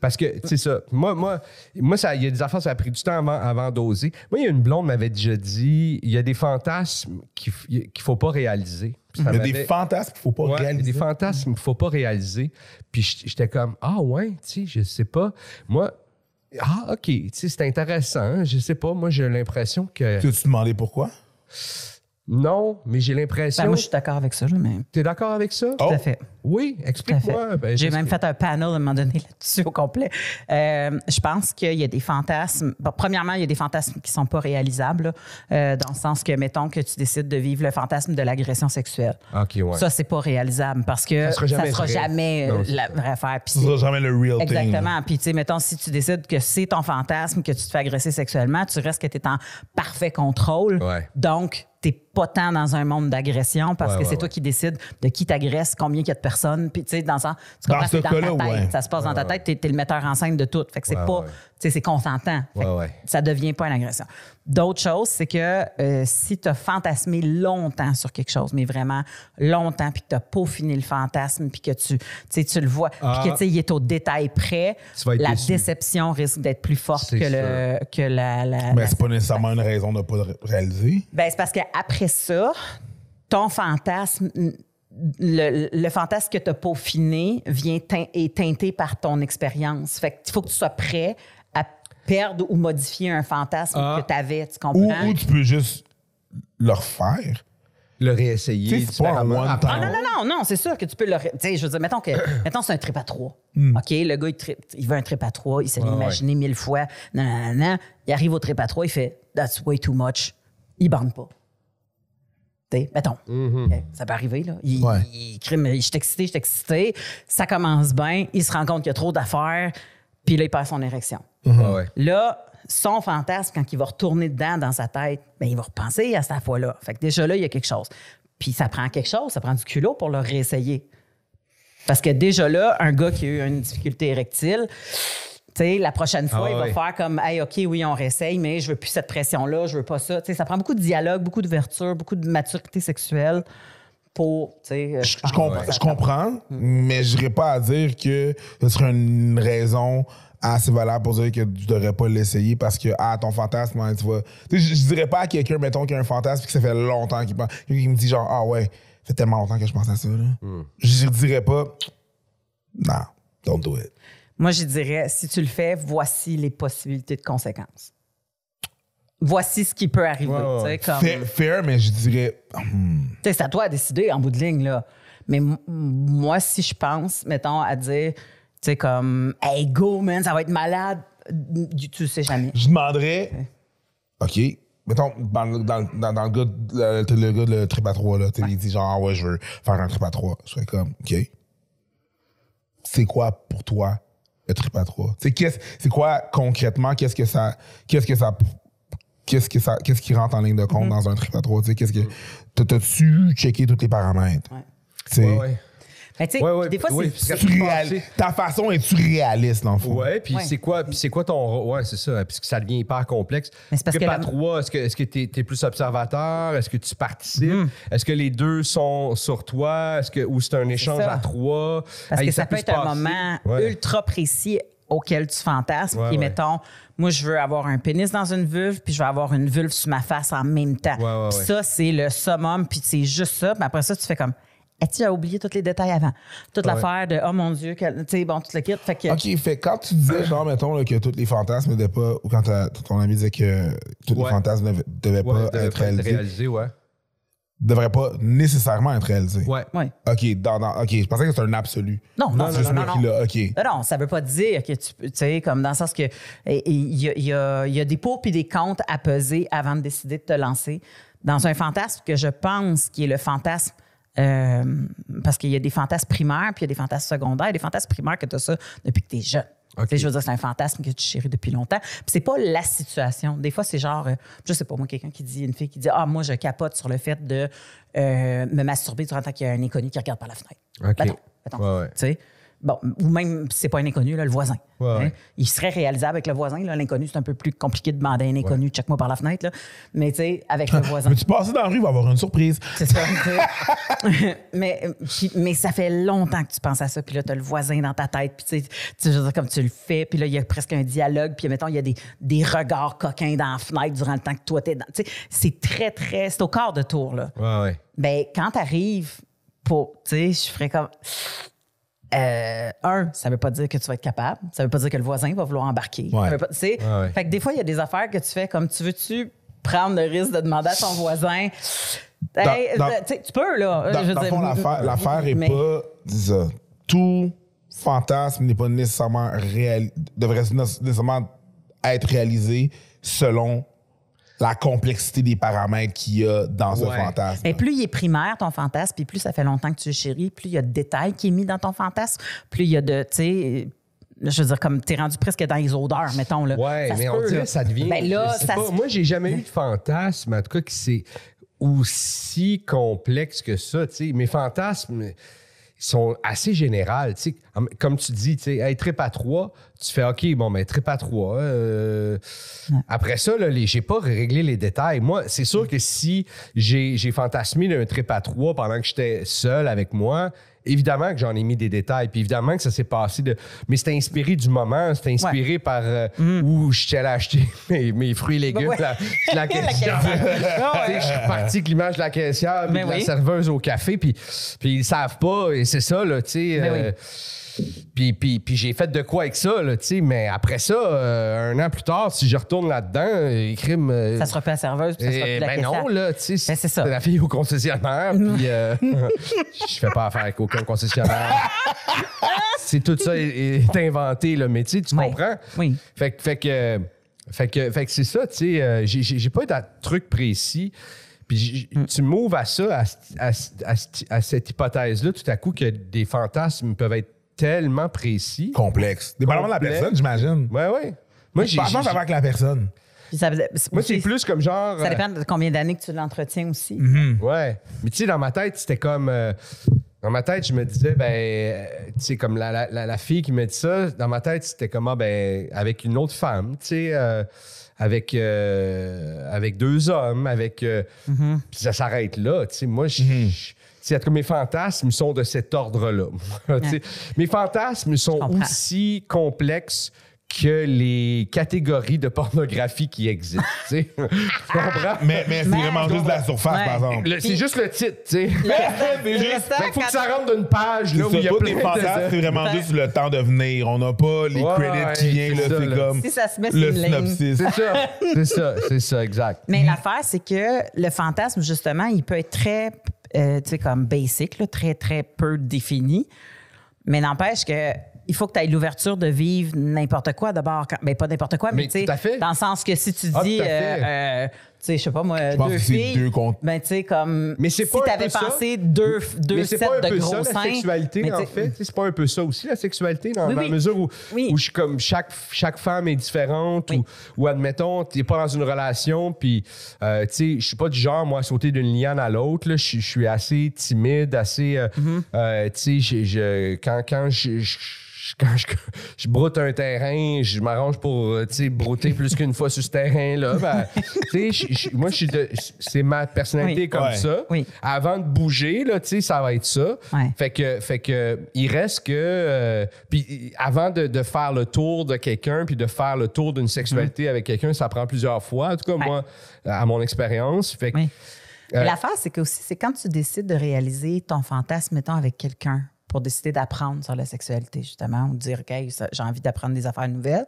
Speaker 3: Parce que, c'est ça. Moi, moi, moi ça, il y a des affaires, ça a pris du temps avant, avant d'oser. Moi, il y a une blonde m'avait déjà dit il y a des fantasmes qu'il ne faut pas réaliser.
Speaker 1: Il y a des fantasmes qu'il ne faut pas
Speaker 3: Ouais,
Speaker 1: réaliser.
Speaker 3: des fantasmes qu'il ne faut pas réaliser. Puis j'étais comme, ah ouais, tu sais, je sais pas. Moi, ah ok, tu sais, c'est intéressant. hein, Je sais pas, moi j'ai l'impression que...
Speaker 1: Tu as-tu demandé pourquoi?
Speaker 3: Non, mais j'ai l'impression...
Speaker 2: ben, moi, je suis d'accord avec ça. Là, mais...
Speaker 3: T'es d'accord avec ça?
Speaker 1: Oh,
Speaker 2: Tout à fait.
Speaker 3: Oui, explique-moi. Ben,
Speaker 2: J'ai même fait un panel à un moment donné là-dessus au complet. Euh, je pense qu'il y a des fantasmes. bon, premièrement, il y a des fantasmes qui sont pas réalisables, là, euh, dans le sens que, mettons, que tu décides de vivre le fantasme de l'agression sexuelle.
Speaker 3: Ok, ouais.
Speaker 2: Ça, c'est pas réalisable parce que
Speaker 3: Ça
Speaker 2: ça
Speaker 3: sera
Speaker 2: sera
Speaker 3: jamais
Speaker 2: jamais,
Speaker 3: vrai.
Speaker 2: euh,
Speaker 3: Non,
Speaker 2: la
Speaker 3: ça.
Speaker 2: vraie affaire.
Speaker 1: Ce
Speaker 2: c'est-
Speaker 1: sera jamais le real thing.
Speaker 2: Exactement. Puis, tu sais, mettons, si tu décides que c'est ton fantasme, que tu te fais agresser sexuellement, tu restes que tu es en parfait contrôle.
Speaker 3: Ouais.
Speaker 2: Donc, tu n'es pas tant dans un monde d'agression parce
Speaker 3: Ouais,
Speaker 2: que
Speaker 3: ouais,
Speaker 2: c'est toi qui décides de qui t'agresse, combien il y a de personnes. Puis, tu sais, dans, sens- tu comprends, dans ta tête. Ça se passe dans ta tête. Tu es, le metteur en scène de tout. Fait que c'est pas, c'est consentant.
Speaker 3: Ouais, ouais.
Speaker 2: Ça devient pas une agression. D'autres choses, c'est que euh, si tu as fantasmé longtemps sur quelque chose, mais vraiment longtemps, puis que tu as peaufiné le fantasme, puis que tu, tu le vois,
Speaker 3: Ah.
Speaker 2: puis que tu sais, il est au détail près, la
Speaker 3: déçu.
Speaker 2: déception risque d'être plus forte que, le, que la. la-
Speaker 1: Mais c'est pas nécessairement une raison de ne pas le ré- réaliser.
Speaker 2: Ben, c'est parce qu'après ça, ton fantasme, le, le fantasme que tu as peaufiné vient tein- est teinté par ton expérience. Fait qu'il faut que tu sois prêt perdre ou modifier un fantasme
Speaker 3: Ah.
Speaker 2: que tu avais, tu
Speaker 1: Ou,
Speaker 2: comprends?
Speaker 1: ou tu peux juste le refaire.
Speaker 3: Le réessayer.
Speaker 1: C'est pas un one
Speaker 2: Ah non, non, non, non, c'est sûr que tu peux le. Tu sais, je veux dire, mettons que mettons c'est un trip à trois.
Speaker 1: Hmm.
Speaker 2: OK, le gars, il, trippe- il veut un trip à trois, il s'est imaginé mille fois. Non, non, non, non. Il arrive au trip à trois, il fait That's way too much. Il bande pas. Mettons. OK, Ça peut arriver, là. Il,
Speaker 1: Ouais.
Speaker 2: il crie, mais je suis excité, je suis excité. Ça commence bien, il se rend compte qu'il y a trop d'affaires, puis là, il perd son érection.
Speaker 3: Ouais, ouais.
Speaker 2: Là, son fantasme, quand il va retourner dedans dans sa tête, ben, il va repenser à cette fois-là. Fait que déjà là, il y a quelque chose. Puis ça prend quelque chose, ça prend du culot pour le réessayer. Parce que déjà là, un gars qui a eu une difficulté érectile, tu sais, la prochaine fois,
Speaker 3: Ah
Speaker 2: il va faire comme Hey, OK, oui, on réessaye, mais je veux plus cette pression-là, je veux pas ça. Ça prend beaucoup de dialogue, beaucoup d'ouverture, beaucoup de maturité sexuelle pour. sais, euh,
Speaker 1: Je, je comprends, je mais je n'irais pas à dire que ce serait une raison assez valable pour dire que tu devrais pas l'essayer parce que, ah, ton fantasme, hein, tu vois. Tu sais, Je, je dirais pas à quelqu'un, mettons, qui a un fantasme et que ça fait longtemps qu'il pense. Quelqu'un qui me dit, genre, ah ouais, ça fait tellement longtemps que je pense à ça, là. Je dirais pas, non, don't do it.
Speaker 2: Moi, je dirais, si tu le fais, voici les possibilités de conséquences. Voici ce qui peut arriver.
Speaker 3: Ouais,
Speaker 2: tu sais,
Speaker 3: ouais.
Speaker 2: comme-
Speaker 1: Fair, fair, mais je dirais, hmm,
Speaker 2: Tu sais, c'est à toi à décider en bout de ligne, là. Mais moi, si je pense, mettons, à dire, sais, comme, hey, go, man, ça va être malade, du- tu le sais jamais.
Speaker 1: je demanderais, OK, mettons, dans, le- dans, le- dans, dans le gars, de- le, le gars de trip à 3, là, il dit genre, ah ouais, je veux faire un trip à 3. Je serais comme, OK. C'est quoi pour toi le trip à 3? Tu sais, qu'est-ce- c'est quoi concrètement, qu'est-ce que ça, qu'est-ce que ça, qu'est-ce que ça, qu'est-ce qui rentre en ligne de compte dans un trip à 3? Tu sais, qu'est-ce que, t'as- t'as-tu checké tous les paramètres?
Speaker 2: Ouais. Mais tu sais,
Speaker 3: Ouais, ouais,
Speaker 2: des fois,
Speaker 3: oui,
Speaker 2: c'est.
Speaker 3: que-
Speaker 1: réal- ta façon est-tu réaliste, dans le fond?
Speaker 3: Ouais, puis
Speaker 2: Ouais.
Speaker 3: c'est quoi, puis c'est quoi ton rôle? Ouais, c'est ça, puisque ça devient hyper complexe.
Speaker 2: Mais c'est parce que
Speaker 3: pas
Speaker 2: la-
Speaker 3: trois, est-ce que est-ce que t'es es plus observateur, est-ce que tu participes, est-ce que les deux sont sur toi, est-ce que ou c'est un échange à trois?
Speaker 2: Parce
Speaker 3: Hey,
Speaker 2: que ça, peut être un moment
Speaker 3: Ouais.
Speaker 2: ultra précis auquel tu fantasmes.
Speaker 3: Ouais,
Speaker 2: puis,
Speaker 3: ouais.
Speaker 2: mettons, moi, je veux avoir un pénis dans une vulve, puis je veux avoir une vulve sur ma face en même temps.
Speaker 3: Ouais, ouais,
Speaker 2: Puis
Speaker 3: ouais.
Speaker 2: ça, c'est le summum, puis c'est juste ça. Puis après ça, tu fais comme, tu as oublié tous les détails avant? Toute
Speaker 3: Ouais.
Speaker 2: l'affaire de, oh mon Dieu, tu sais, bon, tu le quittes. Fait que,
Speaker 1: OK, fait quand tu disais, genre, mettons, là, que tous les fantasmes n'étaient pas, ou quand ton ami disait que tous les fantasmes ne devaient
Speaker 3: Ouais,
Speaker 1: pas
Speaker 3: de-
Speaker 1: être réalisés,
Speaker 3: réalisé, ouais.
Speaker 1: devraient pas nécessairement être réalisés.
Speaker 3: Ouais.
Speaker 2: ouais.
Speaker 1: OK, dans, dans- OK, je pensais que c'était un absolu.
Speaker 2: Non, non,
Speaker 1: C'est
Speaker 2: non,
Speaker 1: juste
Speaker 2: non, non, non. Non, non, ça veut pas dire que tu peux, tu sais, comme dans le sens que il y, a- il y a, il y a des pour et des contre à peser avant de décider de te lancer dans un fantasme que je pense qui est le fantasme Euh, parce qu'il y a des fantasmes primaires, puis il y a des fantasmes secondaires. Il y a des fantasmes primaires que tu as ça depuis que tu es jeune. Je veux dire, c'est un fantasme que tu chéris depuis longtemps. Puis c'est pas la situation. Des fois, c'est genre, euh, je sais pas, moi, quelqu'un qui dit, une fille qui dit, ah, moi, je capote sur le fait de euh, me masturber durant le temps qu'il y a un inconnu qui regarde par la fenêtre.
Speaker 3: OK.
Speaker 2: Mettons, mettons.
Speaker 3: Ouais, ouais.
Speaker 2: Tu? Bon, ou même si c'est pas un inconnu, là, le voisin.
Speaker 3: Ouais,
Speaker 2: Hein?
Speaker 3: ouais.
Speaker 2: Il serait réalisable avec le voisin. là. L'inconnu, c'est un peu plus compliqué de demander à un inconnu, check-moi par la fenêtre. Là. Mais tu sais, avec le voisin.
Speaker 1: Veux-tu passer dans la rue, il va y avoir une surprise.
Speaker 2: C'est ça. tu mais, puis- mais ça fait longtemps que tu penses à ça. Puis là, tu as le voisin dans ta tête. Puis tu sais, tu comme tu le fais. Puis là, il y a presque un dialogue. Puis mettons, il y a des, des regards coquins dans la fenêtre durant le temps que toi, tu es dans. Tu sais, c'est très, très. C'est au quart de tour, là.
Speaker 3: Ouais, ouais.
Speaker 2: Ben, quand tu arrives pour. Tu sais, je ferais comme. Euh, un, ça veut pas dire que tu vas être capable. Ça veut pas dire que le voisin va vouloir embarquer.
Speaker 1: Ouais.
Speaker 2: Ça veut pas-.
Speaker 3: Ouais, ouais.
Speaker 2: Fait que des fois, il y a des affaires que tu fais comme tu veux-tu prendre le risque de demander à ton voisin? Hey,
Speaker 1: dans-
Speaker 2: tu peux, là.
Speaker 1: Dans,
Speaker 2: Je veux
Speaker 1: dans le
Speaker 2: dire,
Speaker 1: fond, l'affaire, l'affaire est
Speaker 2: mais-
Speaker 1: pas. Tout fantasme n'est pas nécessairement réel, devrait nécessairement être réalisé selon la complexité des paramètres qu'il y a dans
Speaker 3: Ouais.
Speaker 1: ce fantasme.
Speaker 2: Mais plus il est primaire, ton fantasme, puis plus ça fait longtemps que tu le chéris, plus il y a de détails qui est mis dans ton fantasme, plus il y a de, tu sais, je veux dire, comme t'es rendu presque dans les odeurs, mettons. Là.
Speaker 3: Ouais,
Speaker 2: Ça
Speaker 3: mais on
Speaker 2: peut,
Speaker 3: dirait
Speaker 2: là.
Speaker 3: ça devient.
Speaker 2: Ben là, ça
Speaker 3: pas,
Speaker 2: se-
Speaker 3: Moi, j'ai jamais eu de fantasme, en tout cas, qui c'est aussi complexe que ça. tu sais. Mes fantasmes sont assez générales. tu sais. Comme- tu dis, tu sais, hey, trip à trois, tu fais OK, bon, mais trip à trois. euh, Après ça, là, les- j'ai pas réglé les détails. Moi, c'est sûr que si j'ai j'ai fantasmé d'un trip à trois pendant que j'étais seul avec moi, évidemment que j'en ai mis des détails. Puis évidemment que ça s'est passé de. Mais c'était inspiré du moment, c'était inspiré par euh, où je suis allé acheter mes, mes fruits et légumes.
Speaker 2: Ouais.
Speaker 3: La, la caissière.
Speaker 2: Ah
Speaker 3: Je suis parti avec l'image de la caissière, puis
Speaker 2: Mais
Speaker 3: de la serveuse au café, puis, puis ils savent pas, et c'est ça, là, tu sais. Puis, puis, puis j'ai fait de quoi avec ça, là, tu sais. Mais après ça, euh, un an plus tard, si je retourne là-dedans, euh, crime. euh,
Speaker 2: Ça sera plus la serveuse, puis ça sera
Speaker 3: eh,
Speaker 2: plus la
Speaker 3: ben
Speaker 2: caissière.
Speaker 3: non, là, tu sais,
Speaker 2: Ben, c'est ça.
Speaker 3: la fille au concessionnaire, puis euh, je fais pas affaire avec aucun concessionnaire. c'est tout ça est, est inventé, là, mais tu comprends?
Speaker 2: Oui.
Speaker 3: Fait, que- fait que, fait que, fait que c'est ça, tu sais, j'ai- pas de truc précis. Puis
Speaker 2: Mm.
Speaker 3: tu m'ouvres à ça, à, à- à- à cette hypothèse-là, tout à coup, que des fantasmes peuvent être tellement précis.
Speaker 1: Complexe. Dépendamment de la
Speaker 3: Complexe.
Speaker 1: personne, j'imagine.
Speaker 3: Ouais, ouais. Moi, j'ai-
Speaker 1: Franchement,
Speaker 3: j'ai-
Speaker 1: ça va avec la personne.
Speaker 2: Puis ça,
Speaker 3: moi, c'est plus comme genre.
Speaker 2: Ça
Speaker 3: euh,
Speaker 2: dépend de combien d'années que tu l'entretiens aussi.
Speaker 3: Ouais. Mais tu sais, dans ma tête, c'était comme. euh, dans ma tête, je me disais, ben. euh, Tu sais, comme la, la- la- la fille qui me dit ça, dans ma tête, c'était comme, ah, ben, avec une autre femme, tu sais. euh, avec, euh, avec deux hommes, avec. euh, Puis ça s'arrête là. Tu sais, moi, je. sais, en tout cas, mes fantasmes sont de cet ordre-là. Mes fantasmes sont aussi complexes que les catégories de pornographie qui existent. tu comprends?
Speaker 1: Mais, mais c'est vraiment juste de la surface,
Speaker 2: Ouais.
Speaker 1: par exemple.
Speaker 3: Le- C'est juste le titre, tu sais.
Speaker 1: Juste-
Speaker 3: qu'il faut que ça rentre d'une page là, où il y a plein
Speaker 1: tes
Speaker 3: de
Speaker 1: fantasmes, c'est vraiment
Speaker 2: Ouais.
Speaker 1: juste le temps de venir. On n'a pas les
Speaker 3: Ouais,
Speaker 1: credits qui viennent,
Speaker 3: c'est
Speaker 1: comme
Speaker 2: Si ça se met sur
Speaker 1: le synopsis.
Speaker 3: C'est ça, c'est ça, c'est ça, exact.
Speaker 2: Mais l'affaire, c'est que le fantasme, justement, il peut être très, euh, tu sais, comme basic, là, très, très peu défini. Mais n'empêche que il faut que tu aies l'ouverture de vivre n'importe quoi d'abord. quand- Ben, pas n'importe quoi, mais,
Speaker 3: Mais
Speaker 2: tu sais, dans le sens que si tu
Speaker 3: Ah,
Speaker 2: dis, sais, je sais pas moi,
Speaker 1: pense
Speaker 2: deux
Speaker 1: que c'est
Speaker 2: filles,
Speaker 1: deux contre-
Speaker 2: ben, tu sais, comme
Speaker 3: Mais c'est
Speaker 2: si
Speaker 3: pas un
Speaker 2: tu avais
Speaker 3: peu ça.
Speaker 2: pensé deux, deux
Speaker 3: Mais c'est
Speaker 2: sets
Speaker 3: pas un
Speaker 2: de
Speaker 3: peu
Speaker 2: gros
Speaker 3: ça, la sexualité,
Speaker 2: mais
Speaker 3: en fait. C'est pas un peu ça aussi, la sexualité, dans,
Speaker 2: Oui,
Speaker 3: dans
Speaker 2: oui.
Speaker 3: la mesure où,
Speaker 2: Oui.
Speaker 3: où je suis comme chaque, chaque femme est différente,
Speaker 2: Oui.
Speaker 3: ou, ou admettons, tu n'es pas dans une relation, puis, euh, tu sais, je suis pas du genre, moi, à sauter d'une liane à l'autre. là. Je suis- je assez timide, assez. euh,
Speaker 2: Mm-hmm.
Speaker 3: euh, tu sais, je- je- quand, quand je. Je- quand je, je broute un terrain, je m'arrange pour euh, brouter plus qu'une fois sur ce terrain-là. Ben, je- je- moi, je suis de- c'est ma personnalité
Speaker 2: Oui.
Speaker 3: comme
Speaker 1: Ouais.
Speaker 3: ça.
Speaker 2: Oui.
Speaker 3: Avant de bouger, là, ça va être ça.
Speaker 2: Ouais.
Speaker 3: Fait que, fait que, il reste que. euh, puis avant de, de faire le tour de quelqu'un, puis de faire le tour d'une sexualité avec quelqu'un, ça prend plusieurs fois. En tout cas,
Speaker 2: Ouais.
Speaker 3: moi, à mon expérience. Fait que,
Speaker 2: Oui.
Speaker 3: Euh,
Speaker 2: L'affaire, c'est que aussi, c'est quand tu décides de réaliser ton fantasme, mettons, avec quelqu'un, pour décider d'apprendre sur la sexualité, justement, ou dire, OK, j'ai envie d'apprendre des affaires nouvelles,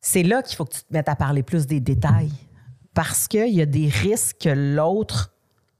Speaker 2: c'est là qu'il faut que tu te mettes à parler plus des détails. Parce qu'il y a des risques que l'autre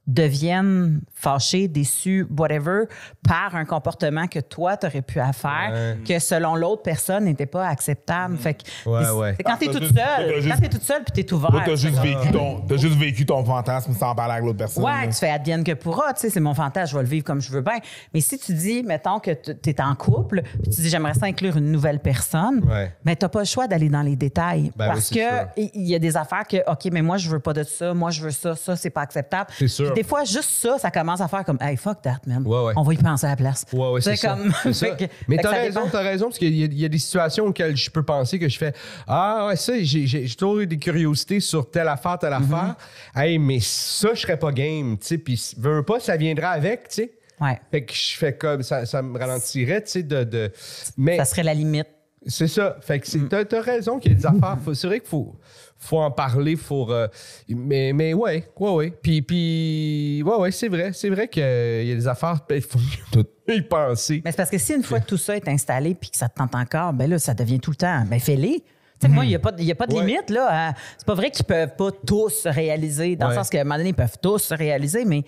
Speaker 2: deviennent fâchés, déçus, whatever, par un comportement que toi, tu aurais pu faire, que selon l'autre personne n'était pas acceptable. Fait que
Speaker 3: Ouais, ouais.
Speaker 2: quand tu es
Speaker 1: T'as
Speaker 2: toute seule,
Speaker 1: t'as
Speaker 2: quand
Speaker 1: juste-
Speaker 2: tu es toute seule puis tu es ouvert.
Speaker 1: Toi, t'as juste, vécu ton, t'as juste vécu ton fantasme sans parler avec l'autre personne.
Speaker 2: Ouais,
Speaker 1: là.
Speaker 2: tu fais advienne que pourra, tu sais, c'est mon fantasme, je vais le vivre comme je veux bien. Mais si tu dis, mettons que tu es en couple, puis tu dis j'aimerais ça inclure une nouvelle personne, mais tu n'as pas le choix d'aller dans les détails.
Speaker 3: Ben oui,
Speaker 2: parce
Speaker 3: c'est
Speaker 2: que il y a des affaires que, OK, mais moi, je veux pas de ça, moi, je veux ça, ça, c'est pas acceptable.
Speaker 3: C'est sûr.
Speaker 2: Puis des fois, juste ça, ça commence à faire comme, hey, fuck that, man.
Speaker 3: Ouais, ouais.
Speaker 2: On va y penser à la place.
Speaker 3: Ouais, ouais, c'est
Speaker 2: comme.
Speaker 3: Ça.
Speaker 2: Que-
Speaker 3: Mais t'as raison, t'as raison, parce qu'il y, y a des situations auxquelles je peux penser que je fais Ah, ouais, ça, j'ai toujours eu des curiosités sur telle affaire, telle
Speaker 2: Mm-hmm.
Speaker 3: affaire. Hey, mais ça, je serais pas game, tu sais. Puis, veux pas, ça viendra avec, tu sais.
Speaker 2: Ouais.
Speaker 3: Fait que je fais comme ça, ça me ralentirait, tu sais, de, de. Mais
Speaker 2: Ça serait la limite.
Speaker 3: C'est ça. Fait que c'est-
Speaker 2: Mm.
Speaker 3: t'as, t'as raison qu'il y a des affaires. Faut- c'est vrai qu'il faut, faut en parler. Faut, euh, mais, mais ouais, ouais, ouais. Puis, puis ouais, ouais, c'est vrai. C'est vrai qu'il y a des affaires, ben, il faut
Speaker 1: Tout-
Speaker 3: y penser.
Speaker 2: Mais c'est parce que si une fois que tout ça est installé puis que ça te tente encore, ben là, ça devient tout le temps. Ben fais-les. Tu sais, Moi, il n'y a pas, de- il y a pas de
Speaker 3: Ouais.
Speaker 2: limite. là. à- C'est pas vrai qu'ils peuvent pas tous se réaliser, dans
Speaker 3: Ouais.
Speaker 2: le sens qu'à un moment donné, ils peuvent tous se réaliser, mais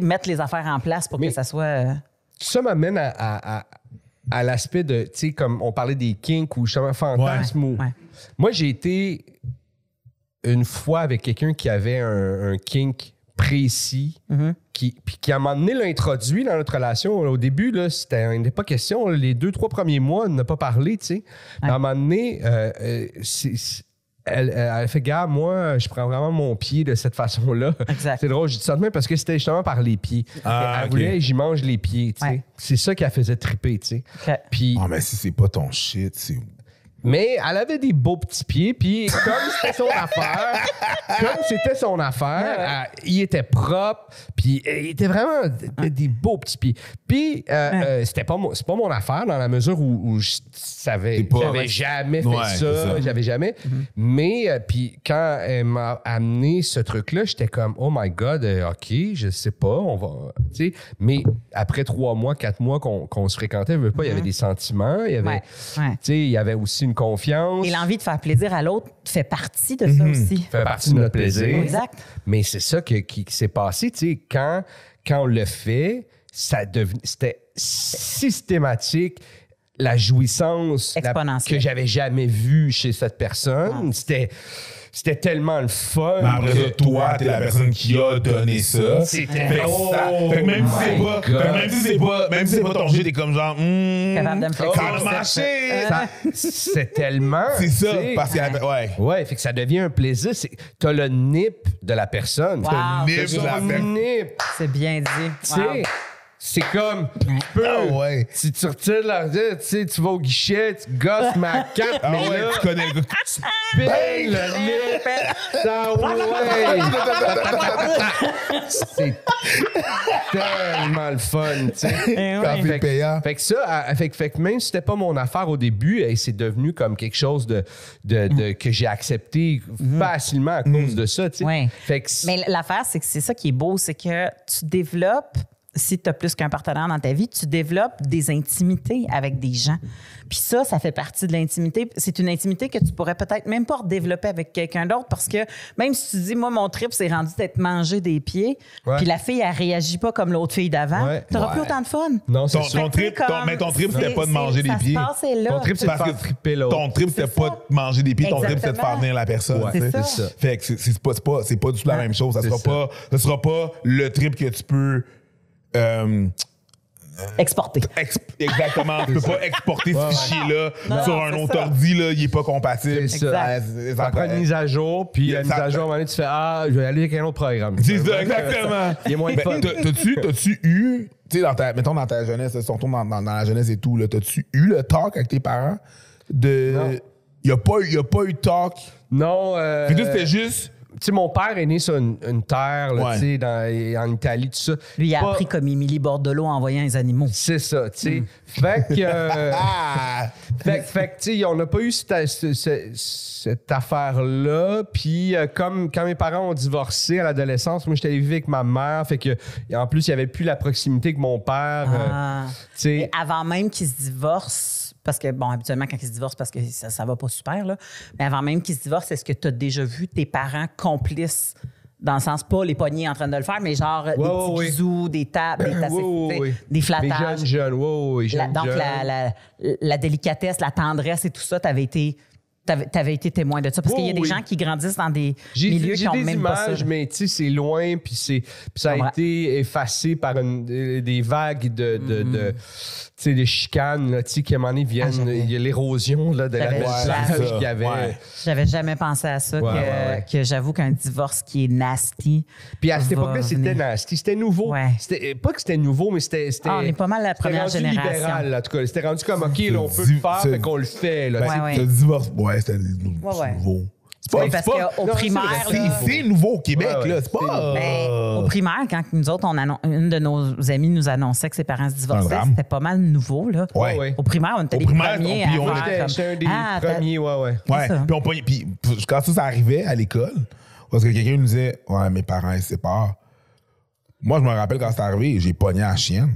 Speaker 2: mettre les affaires en place pour
Speaker 3: Mais-
Speaker 2: que ça soit. euh,
Speaker 3: ça m'amène à, à- à- à l'aspect de, tu sais, comme on parlait des kinks ou justement fantasmes. ou-
Speaker 2: Ouais.
Speaker 3: Moi, j'ai été une fois avec quelqu'un qui avait un, un kink précis,
Speaker 2: Mm-hmm.
Speaker 3: qui, puis qui à un moment donné l'a introduit dans notre relation. Au début, là, c'était, il n'était pas question. les deux, trois premiers mois, on n'a pas parlé, tu sais. Mais À un moment donné, euh, euh, elle, elle, fait, gars, moi, je prends vraiment mon pied de cette façon-là.
Speaker 2: Exact.
Speaker 3: C'est drôle, je dis ça de même parce que c'était justement par les pieds.
Speaker 1: Ah,
Speaker 3: elle
Speaker 1: ok.
Speaker 3: voulait, j'y mange les pieds, tu sais.
Speaker 2: Ouais.
Speaker 3: C'est ça qui a faisait triper, tu sais.
Speaker 2: OK.
Speaker 3: Puis,
Speaker 1: Ah, mais si c'est pas ton shit, c'est.
Speaker 3: Mais elle avait des beaux petits pieds, puis comme c'était son affaire, comme c'était son affaire, elle- il était propre, puis euh, il était vraiment des, des beaux petits pieds. Puis euh, euh, c'était pas mon, c'est pas mon affaire dans la mesure où, où je savais,
Speaker 1: T'es pas-
Speaker 3: j'avais jamais fait
Speaker 1: Ouais, c'est
Speaker 3: ça,
Speaker 1: ça.
Speaker 3: j'avais jamais. Mais euh, puis quand elle m'a amené ce truc-là, j'étais comme oh my god, euh, ok, je sais pas, on va, tu sais. Mais après trois mois, quatre mois qu'on qu'on se fréquentait, je veux pas, il y avait des sentiments, il y avait,
Speaker 2: Ouais, ouais.
Speaker 3: tu sais, il y avait aussi une confiance.
Speaker 2: Et l'envie de faire plaisir à l'autre fait partie de ça aussi.
Speaker 3: fait partie de notre plaisir.
Speaker 2: Exact.
Speaker 3: Mais c'est ça que- qui, qui s'est passé, tu sais, quand, quand on le fait, ça devenait, c'était systématique. La jouissance la-
Speaker 2: Exponentielle.
Speaker 3: que j'avais jamais vue chez cette personne, c'était, c'était tellement le fun.
Speaker 1: Mais après ça, toi, t'es la personne qui a donné ça.
Speaker 3: C'était-
Speaker 1: Fait que ça-
Speaker 3: Oh
Speaker 1: fait que même si c'est pas, fait que même si c'est pas, même si c'est pas ton jeu, t'es comme genre, hmm,
Speaker 2: Capable de me
Speaker 1: ça a marché.
Speaker 3: Ça- c'est tellement.
Speaker 1: C'est ça,
Speaker 3: tu sais,
Speaker 1: parce avait, ouais.
Speaker 3: Ouais, fait que ça devient un plaisir. C'est, t'as le nip de la personne.
Speaker 2: Wow.
Speaker 3: T'as
Speaker 1: Nip de la personne.
Speaker 3: nip.
Speaker 2: C'est bien dit.
Speaker 3: Tu
Speaker 2: Wow.
Speaker 3: sais, c'est comme,
Speaker 1: Ah ouais.
Speaker 3: si tu retires l'argent, tu sais, tu vas au guichet, tu gosses ma carte,
Speaker 1: Ah
Speaker 3: mais
Speaker 1: ouais,
Speaker 3: là,
Speaker 1: tu connais le gars.
Speaker 3: tu payes le nez. Ça, ouais. c'est tellement le fun, tu sais.
Speaker 2: Eh
Speaker 1: t'es payant.
Speaker 3: Fait que ça, à- fait, que- fait que même si c'était pas mon affaire au début, eh, c'est devenu comme quelque chose de, de, de- que j'ai accepté facilement à cause de ça, tu sais.
Speaker 2: Ouais.
Speaker 3: Fait que
Speaker 2: Mais l'affaire, c'est que c'est ça qui est beau, c'est que tu développes, si tu as plus qu'un partenaire dans ta vie, tu développes des intimités avec des gens. Puis ça, ça fait partie de l'intimité. C'est une intimité que tu pourrais peut-être même pas redévelopper avec quelqu'un d'autre parce que même si tu dis, moi, mon trip, c'est rendu d'être mangé des pieds,
Speaker 3: Ouais.
Speaker 2: puis la fille, elle réagit pas comme l'autre fille d'avant,
Speaker 3: Ouais.
Speaker 2: tu n'auras
Speaker 1: Ouais.
Speaker 2: plus autant de fun.
Speaker 3: non, c'est
Speaker 1: Ton, trip, ton- mais ton trip, c'était
Speaker 2: c'est-
Speaker 1: pas de manger
Speaker 2: c'est-
Speaker 1: des pieds.
Speaker 2: Là.
Speaker 3: Ton trip, c'est de
Speaker 1: Parce
Speaker 3: faire
Speaker 1: que
Speaker 3: triper l'autre.
Speaker 1: Ton trip, c'était
Speaker 2: C'est
Speaker 1: pas de manger des pieds. Ton trip, c'était de faire venir la personne.
Speaker 3: Ouais,
Speaker 2: c'est
Speaker 3: ça.
Speaker 1: Fait que c'est- pas, c'est pas, pas du tout la même chose. Ça sera pas le trip que tu peux, euh,
Speaker 2: Exporter.
Speaker 1: exp- exactement. tu peux pas exporter ce fichier-là sur
Speaker 2: non,
Speaker 1: un autre
Speaker 2: ça.
Speaker 1: ordi, là. Il est pas compatible.
Speaker 3: C'est ça. Ça prend une mise à jour, puis la mise à jour, à un moment donné, tu fais Ah, je vais aller avec un autre programme.
Speaker 1: C'est ça, exactement.
Speaker 3: Il est moins
Speaker 1: Ben,
Speaker 3: fun.
Speaker 1: t'as- T'as-tu eu, tu sais, dans ta, mettons dans ta jeunesse, si on dans, dans- dans la jeunesse et tout, là, t'as-tu eu le talk avec tes parents? De. Il n'y a, pas eu- y a pas eu de talk?
Speaker 3: Non, euh,
Speaker 1: Puis c'était juste.
Speaker 3: Tu sais, mon père est né sur une, une terre, là,
Speaker 1: Ouais.
Speaker 3: tu sais, dans- en Italie, tout ça.
Speaker 2: Lui, il a
Speaker 3: Pas-
Speaker 2: appris comme Émilie Bordelot en voyant les animaux.
Speaker 3: C'est ça, tu sais. Fait que. euh! Fait, que- fait tu sais, on n'a pas eu cette, ce- ce- cette affaire-là. Puis, euh, comme quand mes parents ont divorcé à l'adolescence, moi, j'étais allé vivre avec ma mère. Fait que, en plus, il n'y avait plus la proximité que mon père. euh,
Speaker 2: Ah.
Speaker 3: tu sais.
Speaker 2: Avant même qu'ils se divorcent, parce que, bon, habituellement, quand ils se divorcent, parce que ça, ça va pas super, là, mais avant même qu'ils se divorcent, est-ce que tu as déjà vu tes parents complices Dans le sens, pas les poignées en train de le faire, mais genre des petits bisous, des tapes, des, tasses,
Speaker 3: Oui, oui,
Speaker 2: tu des flattages.
Speaker 3: jeunes, jeunes, oui,
Speaker 2: La-
Speaker 3: jeunes,
Speaker 2: donc,
Speaker 3: jeunes.
Speaker 2: la, la- la délicatesse, la tendresse et tout ça, tu avais été. T'avais, t'avais été témoin de ça? Parce qu'il y a des
Speaker 3: oui.
Speaker 2: gens qui grandissent dans des milieux qui ont
Speaker 3: des
Speaker 2: même pas ça.
Speaker 3: images, mais tu sais, c'est loin, puis c'est- ça a été effacé par une- des des vagues de, de,
Speaker 2: Mm.
Speaker 3: de, tu sais, des chicanes, là, tu sais, qui à un moment donné viennent,
Speaker 2: Ah, j'avais-
Speaker 3: il y a l'érosion là, de la
Speaker 2: J'avais
Speaker 3: belle plage qu'il y avait.
Speaker 1: ouais.
Speaker 2: J'avais jamais pensé à ça,
Speaker 3: Ouais,
Speaker 2: que,
Speaker 3: ouais, ouais.
Speaker 2: que j'avoue qu'un divorce qui est nasty.
Speaker 3: Puis à cette
Speaker 2: va
Speaker 3: époque-là, c'était
Speaker 2: venir.
Speaker 3: nasty, c'était nouveau.
Speaker 2: Ouais.
Speaker 3: C'était, pas que c'était nouveau, mais c'était. c'était
Speaker 2: Ah, on est pas mal la
Speaker 3: c'était
Speaker 2: première
Speaker 3: rendu
Speaker 2: génération.
Speaker 3: libéral, là, en tout cas. C'était rendu comme, OK, là, on peut le faire,
Speaker 1: c'est-
Speaker 3: fait qu'on le fait. Là, tu sais.
Speaker 2: Ouais,
Speaker 1: Le
Speaker 2: ouais.
Speaker 1: divorce, ouais, c'était nou-
Speaker 2: Ouais, ouais.
Speaker 1: C'est pas,
Speaker 2: parce qu'au primaire,
Speaker 1: nouveau au Québec,
Speaker 3: Ouais, ouais,
Speaker 1: là. C'est pas.
Speaker 2: Ben,
Speaker 1: euh,
Speaker 2: au primaire, quand nous autres, on annon- une de nos amies nous annonçait que ses parents se divorçaient, c'était pas mal nouveau. Là.
Speaker 1: Ouais.
Speaker 3: Ouais.
Speaker 2: Au primaire, on était
Speaker 1: Au
Speaker 2: les
Speaker 1: primaire,
Speaker 2: premiers
Speaker 1: on- on
Speaker 2: comme,
Speaker 3: j'étais un des
Speaker 2: Ah,
Speaker 3: premiers, ouais, ouais.
Speaker 1: Puis, on pognait- puis quand ça, ça arrivait à l'école, parce que quelqu'un nous disait Ouais, mes parents, ils se séparent. Moi, je me rappelle quand c'est arrivé, j'ai pogné à la chienne.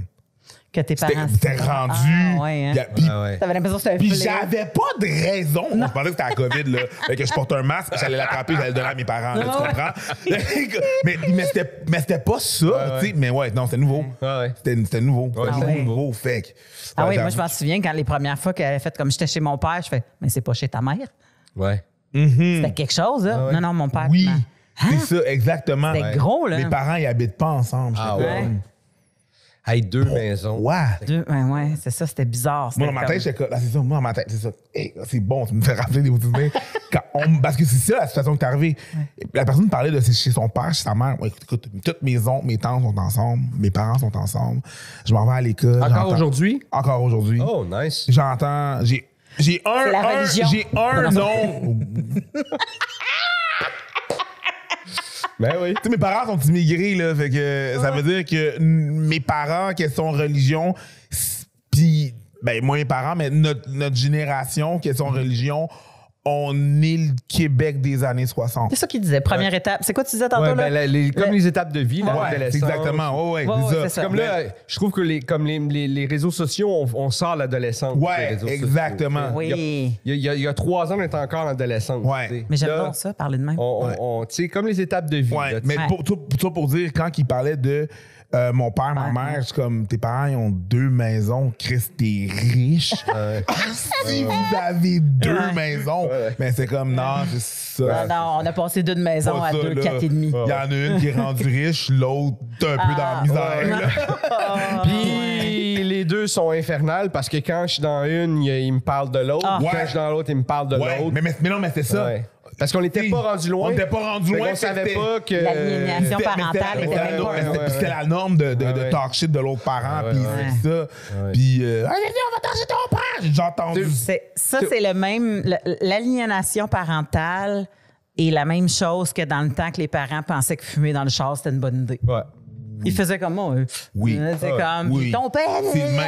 Speaker 2: Que tes
Speaker 1: C'était
Speaker 2: parents...
Speaker 1: c'était rendu.
Speaker 2: Ah, ouais, hein.
Speaker 1: puis-
Speaker 3: Ouais, ouais.
Speaker 2: T'avais l'impression que c'était un
Speaker 1: Puis j'avais pas de raison. Je pensais que c'était la COVID, là. Fait que je porte un masque, j'allais l'attraper, j'allais le donner à mes parents, là, tu
Speaker 2: Ouais.
Speaker 1: comprends? mais mais c'était mais c'était pas ça,
Speaker 3: ouais.
Speaker 1: tu sais. Mais ouais, non, c'était nouveau.
Speaker 3: Ouais, ouais.
Speaker 1: C'était c'était nouveau. C'était
Speaker 2: Ah
Speaker 1: nouveau,
Speaker 2: ouais.
Speaker 1: nouveau, fait que-
Speaker 2: Ah
Speaker 1: Ouais,
Speaker 2: oui, moi, je m'en souviens quand les premières fois qu'elle avait fait comme j'étais chez mon père, je fais, mais c'est pas chez ta mère?
Speaker 3: Ouais.
Speaker 2: C'était quelque chose, là?
Speaker 3: Ah ouais.
Speaker 2: Non, non, mon père.
Speaker 1: Oui,
Speaker 2: non.
Speaker 1: c'est ça, exactement.
Speaker 2: C'était gros, là.
Speaker 1: Mes parents, ils habitent pas ensemble.
Speaker 3: Ah
Speaker 2: ouais.
Speaker 3: Hey, deux maisons.
Speaker 1: Ouais.
Speaker 2: Deux, ouais, ouais, c'est ça, c'était bizarre.
Speaker 1: Moi, dans ma tête, j'étais comme, là, c'est ça, moi, dans ma tête, c'est ça. Hey, c'est bon, tu me fais rappeler des beaux souvenirs. Quand on- parce que c'est ça la situation qui est arrivée. La personne parlait de chez son père, chez sa mère. Ouais, écoute, écoute, toutes mes oncles, mes tantes sont ensemble, mes parents sont ensemble. Je m'en vais à l'école.
Speaker 3: Encore
Speaker 1: j'entends-
Speaker 3: aujourd'hui?
Speaker 1: Encore aujourd'hui.
Speaker 3: Oh, nice.
Speaker 1: J'entends, j'ai, j'ai un,
Speaker 2: C'est la
Speaker 1: un-
Speaker 2: religion.
Speaker 1: j'ai un nom.
Speaker 3: Ben oui.
Speaker 1: Mes parents sont immigrés, là. Fait que ça veut dire que mes parents, question religion, s- puis, ben, moi, mes parents, mais notre, notre génération, question religion, on est le Québec des années 60.
Speaker 2: C'est ça qu'il disait, première étape. C'est quoi tu disais tantôt,
Speaker 3: Ouais,
Speaker 2: là?
Speaker 3: ben, les- comme
Speaker 2: Le-
Speaker 3: les étapes de vie,
Speaker 1: Ouais, exactement. Ouais, ouais,
Speaker 2: Ouais,
Speaker 1: c'est
Speaker 2: ouais,
Speaker 1: ça.
Speaker 2: c'est ça.
Speaker 3: Comme là, je trouve que les, comme les, les, les réseaux sociaux, on, on sort l'adolescence.
Speaker 1: Ouais,
Speaker 3: sociaux.
Speaker 1: exactement.
Speaker 2: Oui.
Speaker 3: Il y, a, il y a- il y a trois ans, on était encore en adolescence.
Speaker 1: Ouais.
Speaker 2: Mais j'aime pas ça, parler de même.
Speaker 3: On, comme les étapes de vie.
Speaker 1: Ouais,
Speaker 3: là, tu
Speaker 1: mais pour, tout, tout ça pour dire, quand il parlait de euh, mon père, ma mère, c'est comme tes parents ils ont deux maisons, Chris, t'es riche. si vous avez deux
Speaker 2: Ouais.
Speaker 1: maisons, mais c'est comme non, c'est
Speaker 2: Non,
Speaker 1: ça.
Speaker 2: non, on a passé d'une maison
Speaker 1: Pas
Speaker 2: à
Speaker 1: ça,
Speaker 2: deux,
Speaker 1: là.
Speaker 2: quatre et demi.
Speaker 1: Il y en a une qui est rendue riche, l'autre un peu dans la
Speaker 2: Ah,
Speaker 1: misère. là.
Speaker 3: Puis les deux sont infernales parce que quand je suis dans une, il, il me parle de l'autre.
Speaker 2: Ah.
Speaker 3: Quand
Speaker 1: Ouais.
Speaker 3: je suis dans l'autre, il me parle de
Speaker 1: Ouais,
Speaker 3: l'autre.
Speaker 1: mais, mais, mais non, mais c'est ça.
Speaker 3: Ouais. Parce qu'on n'était pas rendu loin.
Speaker 1: On n'était pas rendu loin.
Speaker 3: qu'on savait pas que.
Speaker 2: L'aliénation parentale était
Speaker 1: c'était la
Speaker 2: même
Speaker 1: norme-
Speaker 2: pas-
Speaker 1: c'était- la de, de, talk shit de l'autre parent, puis c'est ça. Puis, euh, allez, viens, on va torcher ton père. J'ai entendu.
Speaker 2: C'est- ça, c'est le même. L'aliénation parentale est la même chose que dans le temps que les parents pensaient que fumer dans le char, c'était une bonne idée.
Speaker 3: Ouais.
Speaker 2: Ils faisaient comme moi. eux.
Speaker 1: Oui.
Speaker 2: Euh, C'est
Speaker 3: Ouais.
Speaker 2: comme.
Speaker 1: Oui.
Speaker 2: Ton père.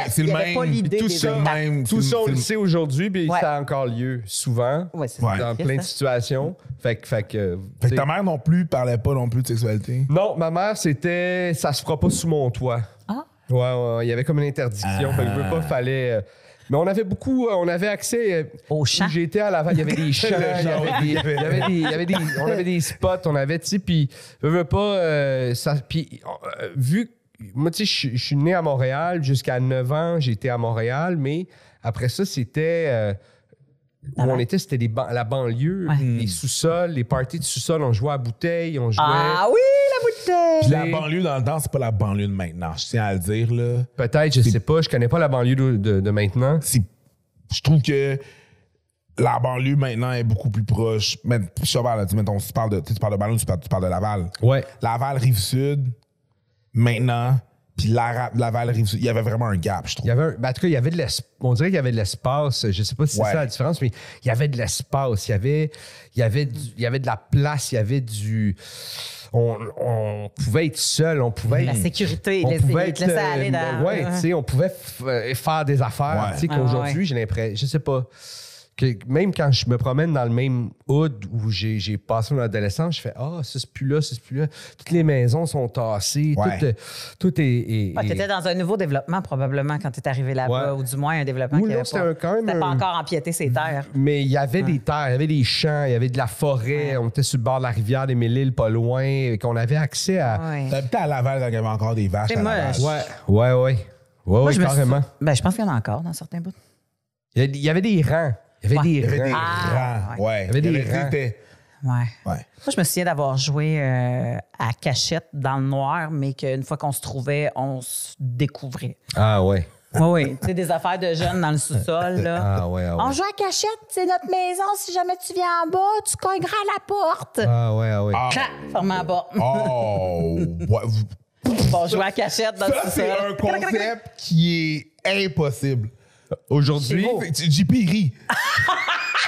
Speaker 1: C'est le même-
Speaker 2: il pas l'idée
Speaker 1: tout ça, même.
Speaker 3: Tout ça, on le sait aujourd'hui, puis
Speaker 2: Ouais.
Speaker 3: ça a encore lieu souvent.
Speaker 2: Ouais, c'est
Speaker 1: Ouais.
Speaker 2: ça.
Speaker 3: Dans plein de
Speaker 2: ça.
Speaker 3: situations. Fait que. Fait que,
Speaker 1: Fait que
Speaker 3: t'sais-
Speaker 1: ta mère non plus parlait pas non plus de sexualité?
Speaker 3: Non, ma mère, c'était. Ça se fera pas sous mon toit.
Speaker 2: Ah.
Speaker 3: Ouais, ouais, il y avait comme une interdiction. Fait que je veux pas, fallait. euh, Mais on avait beaucoup, euh, on avait accès. euh,
Speaker 2: Au champ.
Speaker 3: J'étais à Laval, il y avait des champs, il y avait des, il y avait des- il y avait des- on avait des spots, on avait, tu sais, puis je veux pas, euh, ça, puis euh, vu, moi, tu sais, je je suis né à Montréal, jusqu'à 9 ans, j'étais à Montréal, mais après ça, c'était. euh, où on était, c'était des ban- la banlieue,
Speaker 2: Ouais.
Speaker 3: les sous-sols, les parties de sous-sol, on jouait à bouteille, on jouait.
Speaker 2: Ah oui, la bouteille!
Speaker 1: Puis la banlieue dans le temps, c'est pas la banlieue de maintenant. Je tiens à le dire, là.
Speaker 3: Peut-être, je sais pas, je connais pas la banlieue de, de- de maintenant.
Speaker 1: Je trouve que la banlieue maintenant est beaucoup plus proche. Mais, je sais pas, là, tu, mettons, si tu parles de, tu parles de banlieue, tu parles, tu parles de Laval.
Speaker 3: Ouais.
Speaker 1: Laval, Rive-Sud, maintenant, puis Lara- Laval, il y avait vraiment un gap, je
Speaker 3: Il
Speaker 1: trouve.
Speaker 3: y avait un- ben, en tout cas, il y avait de l'espace. On dirait qu'il y avait de l'espace. Je sais pas si c'est
Speaker 1: Ouais.
Speaker 3: ça la différence, mais il y avait de l'espace. Il y avait, il y avait, du- il y avait de la place. Il y avait du. On, on pouvait être seul. On pouvait.
Speaker 2: La
Speaker 3: être-
Speaker 2: sécurité,
Speaker 3: on
Speaker 2: laisser-
Speaker 3: pouvait
Speaker 2: te laisser
Speaker 3: euh,
Speaker 2: aller dans-
Speaker 3: ouais, tu sais, on pouvait euh, faire des affaires.
Speaker 1: Ouais.
Speaker 3: Tu sais, qu'aujourd'hui, j'ai l'impression. Je sais pas. Que même quand je me promène dans le même hood où j'ai passé mon adolescence, je fais Ah, ça c'est plus là, ça c'est plus là. Toutes les maisons sont tassées,
Speaker 1: Ouais.
Speaker 3: tout, euh, tout est. est-
Speaker 2: tu
Speaker 3: est-
Speaker 2: étais dans un nouveau développement probablement quand tu es arrivé là-bas,
Speaker 3: Ouais.
Speaker 2: ou du moins un développement
Speaker 3: Oui,
Speaker 2: qui
Speaker 3: non,
Speaker 2: avait
Speaker 3: c'était
Speaker 2: pas,
Speaker 3: un- quand même
Speaker 2: pas
Speaker 3: un-
Speaker 2: encore empiété ses terres.
Speaker 3: Mais il y avait des terres, il y avait des champs, il y avait de la forêt. On était sur le bord de la rivière des Mille-Îles, pas loin, et qu'on avait accès à.
Speaker 2: Ouais.
Speaker 1: T'habitais à Laval quand il y avait encore des vaches. À
Speaker 2: moi,
Speaker 1: Laval.
Speaker 2: je-
Speaker 3: Ouais, ouais, ouais. Ouais,
Speaker 2: Moi,
Speaker 3: ouais,
Speaker 2: je me suis-
Speaker 3: carrément.
Speaker 2: Ben, je pense qu'il y en a encore dans certains bouts.
Speaker 3: Il y a- il y avait des rangs. Il y avait
Speaker 2: Ouais.
Speaker 3: des
Speaker 1: Il y avait des
Speaker 3: rangs.
Speaker 2: Ah,
Speaker 1: rangs. Ouais.
Speaker 3: Il y avait des
Speaker 1: tu sais,
Speaker 3: rangs.
Speaker 1: c'était-
Speaker 2: Ouais.
Speaker 1: Ouais.
Speaker 2: Moi, je me souviens d'avoir joué euh, à cachette dans le noir, mais qu'une fois qu'on se trouvait, on se découvrait.
Speaker 3: Ah, ouais.
Speaker 2: Oui, oui. Tu sais, des affaires de jeunes dans le sous-sol, là.
Speaker 3: Ah, ouais, ah, ouais.
Speaker 2: On joue à cachette, c'est notre maison. Si jamais tu viens en bas, tu cogneras à la porte.
Speaker 3: Ah, ouais, ah, ouais.
Speaker 1: Ah.
Speaker 2: Clac, ferme la porte.
Speaker 1: Oh! Ouais, vous-
Speaker 2: On joue à cachette dans le
Speaker 1: Ça,
Speaker 2: sous-sol.
Speaker 1: c'est un concept qui est impossible.
Speaker 3: Aujourd'hui,
Speaker 1: JP rit.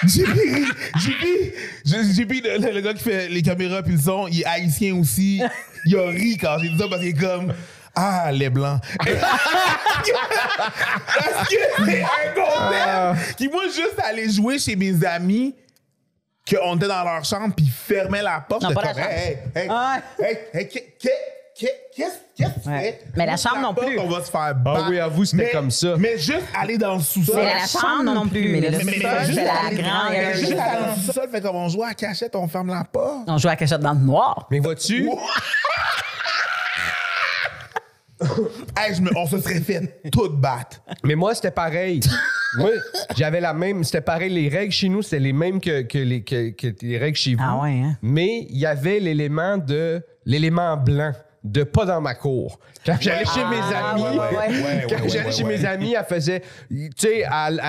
Speaker 1: JP rit. JP, JP, le, le- gars qui fait les caméras puis le son, il est haïtien aussi. Il a ri quand j'ai dit ça parce qu'il est comme. Ah, les blancs. parce que c'est un concept qui, moi, juste aller jouer chez mes amis, qu'on était dans leur chambre puis ils fermaient la porte.
Speaker 2: Non,
Speaker 1: j'étais
Speaker 2: pas
Speaker 1: comme. Hey, hey,
Speaker 2: Ouais.
Speaker 1: hey, hey, qu'est- qu'est- qu'est- qu'est-ce que tu fais?
Speaker 2: Mais la chambre non plus.
Speaker 1: On va se faire battre.
Speaker 3: oui, avoue, c'était
Speaker 1: Mais-
Speaker 3: comme ça.
Speaker 1: Mais juste aller dans le sous-sol.
Speaker 2: C'est la chambre non plus, mais le
Speaker 1: Mais- mais- mais
Speaker 2: sous-sol,
Speaker 1: juste
Speaker 2: c'est la
Speaker 1: aller-
Speaker 2: grande.
Speaker 1: mais Juste aller dans le sous-sol, fait comme on joue à cachette, on ferme la porte.
Speaker 2: On joue à cachette dans le noir.
Speaker 3: mais vois-tu,
Speaker 1: Hey, je me- on se serait fait tout battre.
Speaker 3: mais moi, c'était pareil. moi, j'avais la même. C'était pareil. Les règles chez nous, c'était les mêmes que, que les, que, que les règles chez vous.
Speaker 2: Ah ouais, hein?
Speaker 3: Mais il y avait l'élément de. L'élément blanc de pas dans ma cour. Quand j'allais chez mes
Speaker 2: Ah,
Speaker 3: amis,
Speaker 2: ouais, ouais, ouais.
Speaker 3: quand
Speaker 1: ouais,
Speaker 3: j'allais chez mes amis, elle faisait, tu sais,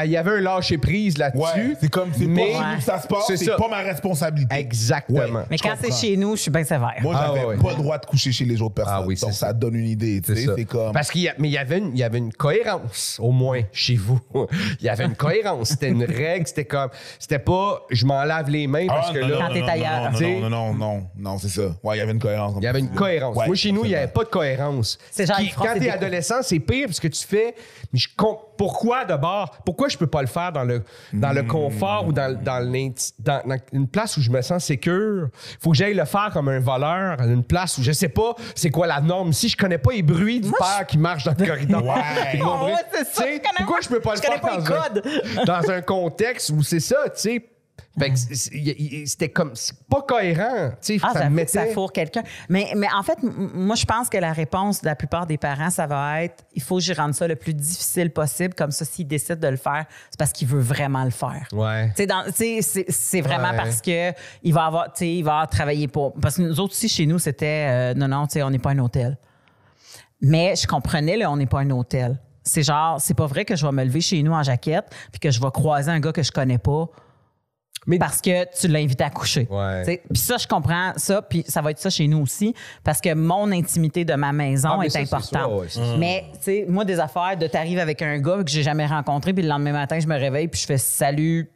Speaker 3: il y avait un lâcher prise là-dessus.
Speaker 1: Ouais, c'est comme, c'est
Speaker 3: mais
Speaker 1: pas que ça se passe,
Speaker 3: c'est
Speaker 1: pas ma responsabilité.
Speaker 3: Exactement.
Speaker 1: Ouais.
Speaker 2: Mais quand c'est chez nous, je suis bien sévère.
Speaker 1: Moi,
Speaker 3: Ah,
Speaker 1: j'avais
Speaker 3: ouais,
Speaker 1: pas
Speaker 3: ouais.
Speaker 1: le droit de coucher chez les autres personnes.
Speaker 3: Ah oui,
Speaker 1: Donc,
Speaker 3: ça.
Speaker 1: ça te donne une idée. Tu
Speaker 3: C'est
Speaker 1: sais,
Speaker 3: ça.
Speaker 1: c'est comme.
Speaker 3: Parce qu'il y a, mais il y avait une, il y avait une cohérence, au moins, chez vous. Il y avait une cohérence. C'était une règle. C'était comme, c'était pas, je m'en lave les mains parce
Speaker 1: Ah,
Speaker 3: que
Speaker 1: non,
Speaker 3: là,
Speaker 1: non,
Speaker 2: Quand t'es
Speaker 1: non,
Speaker 2: ailleurs.
Speaker 1: Non, non, non, non, non, c'est ça. Ouais, il y avait une cohérence.
Speaker 3: Il y avait une cohérence. Chez nous, il n'y avait pas de cohérence.
Speaker 2: C'est genre,
Speaker 3: Qui- quand t'es adolescent, c'est pire parce que tu fais. Mais je comp- pourquoi d'abord Pourquoi je peux pas le faire dans le, dans le confort ou dans, dans, l'inti- dans- dans une place où je me sens sécure? Faut que j'aille le faire comme un voleur, une place où je sais pas c'est quoi la norme. Si je connais pas les bruits du père qui marche dans le corridor.
Speaker 2: C'est ça,
Speaker 3: Tu sais,
Speaker 2: je connais
Speaker 3: Pourquoi
Speaker 2: pas-
Speaker 3: je peux pas le
Speaker 2: je connais
Speaker 3: faire
Speaker 2: pas les
Speaker 3: dans,
Speaker 2: codes.
Speaker 3: un, dans un contexte où c'est ça, tu sais? Fait que c'était comme c'est pas cohérent, tu sais,
Speaker 2: Ah,
Speaker 3: ça
Speaker 2: ça,
Speaker 3: me
Speaker 2: fait que ça
Speaker 3: mettait
Speaker 2: fourre quelqu'un. Mais, mais en fait, moi, je pense que la réponse de la plupart des parents, ça va être il faut que j'y rende ça le plus difficile possible. Comme ça, s'il décide de le faire, c'est parce qu'il veut vraiment le faire.
Speaker 3: Ouais.
Speaker 2: C'est vraiment
Speaker 3: Ouais.
Speaker 2: parce que il va avoir, il va avoir travaillé pour. Parce que nous autres aussi, chez nous, c'était euh, non, non, tu sais, on n'est pas un hôtel. Mais je comprenais, là, on n'est pas un hôtel. C'est genre, c'est pas vrai que je vais me lever chez nous en jaquette puis que je vais croiser un gars que je connais pas
Speaker 3: Mais
Speaker 2: parce que tu l'as invité à coucher. Puis ça, je comprends ça, puis ça va être ça chez nous aussi, parce que mon intimité de ma maison
Speaker 3: Ah,
Speaker 2: est
Speaker 3: ça,
Speaker 2: importante.
Speaker 3: ça, ouais, ça.
Speaker 2: Mais, tu sais, moi, des affaires de t'arrives avec un gars que j'ai jamais rencontré, puis le lendemain matin, je me réveille, puis je fais salut.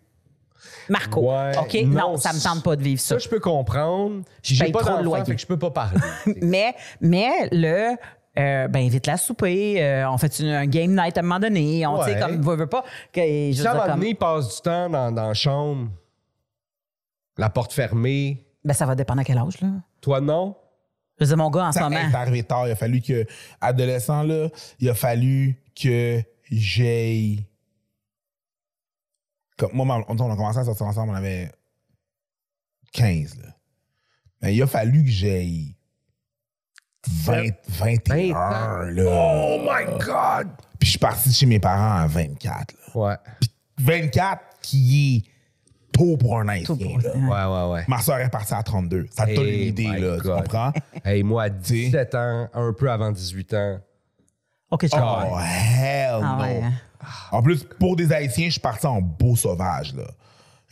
Speaker 2: Marco.
Speaker 3: Ouais.
Speaker 2: OK? Non, ça me tente pas de vivre ça.
Speaker 3: Ça, je peux comprendre. J'ai pas
Speaker 2: trop de loyer.
Speaker 3: fait que je peux pas parler.
Speaker 2: Mais, mais le. euh, ben, invite-la à souper. euh, on fait une- un game night à un moment donné. On,
Speaker 3: Ouais.
Speaker 2: comme, veut, veut pas. Que, je comme-
Speaker 3: donné, il passe du temps dans, dans la chambre, la porte fermée,
Speaker 2: ben, ça va dépendre à quel âge, là.
Speaker 3: toi non?
Speaker 2: Je dire, mon gars, en ce
Speaker 1: Ça
Speaker 2: moment.
Speaker 1: est arrivé tard. Il a fallu que, adolescent, là, il a fallu que j'aille. Comme, moi, on on a commencé à sortir ensemble, on avait 15. Là. Mais il a fallu que j'aille 20, 21. Là.
Speaker 3: Oh my God!
Speaker 1: Puis je suis parti de chez mes parents à 24. Là.
Speaker 3: Ouais.
Speaker 1: 24 qui est tôt pour un haïtien.
Speaker 2: Pour-.
Speaker 3: Ouais, ouais, ouais.
Speaker 1: Ma soeur est partie à 32. Ça te donne une
Speaker 3: Hey
Speaker 1: idée, là. Tu comprends?
Speaker 3: Hey, moi, à 17 ans, un peu avant 18 ans,
Speaker 2: OK, je comprends.
Speaker 1: Oh, hell
Speaker 2: Ah
Speaker 1: no.
Speaker 2: ouais.
Speaker 1: En plus, pour des Haïtiens, je suis parti en beau sauvage, là.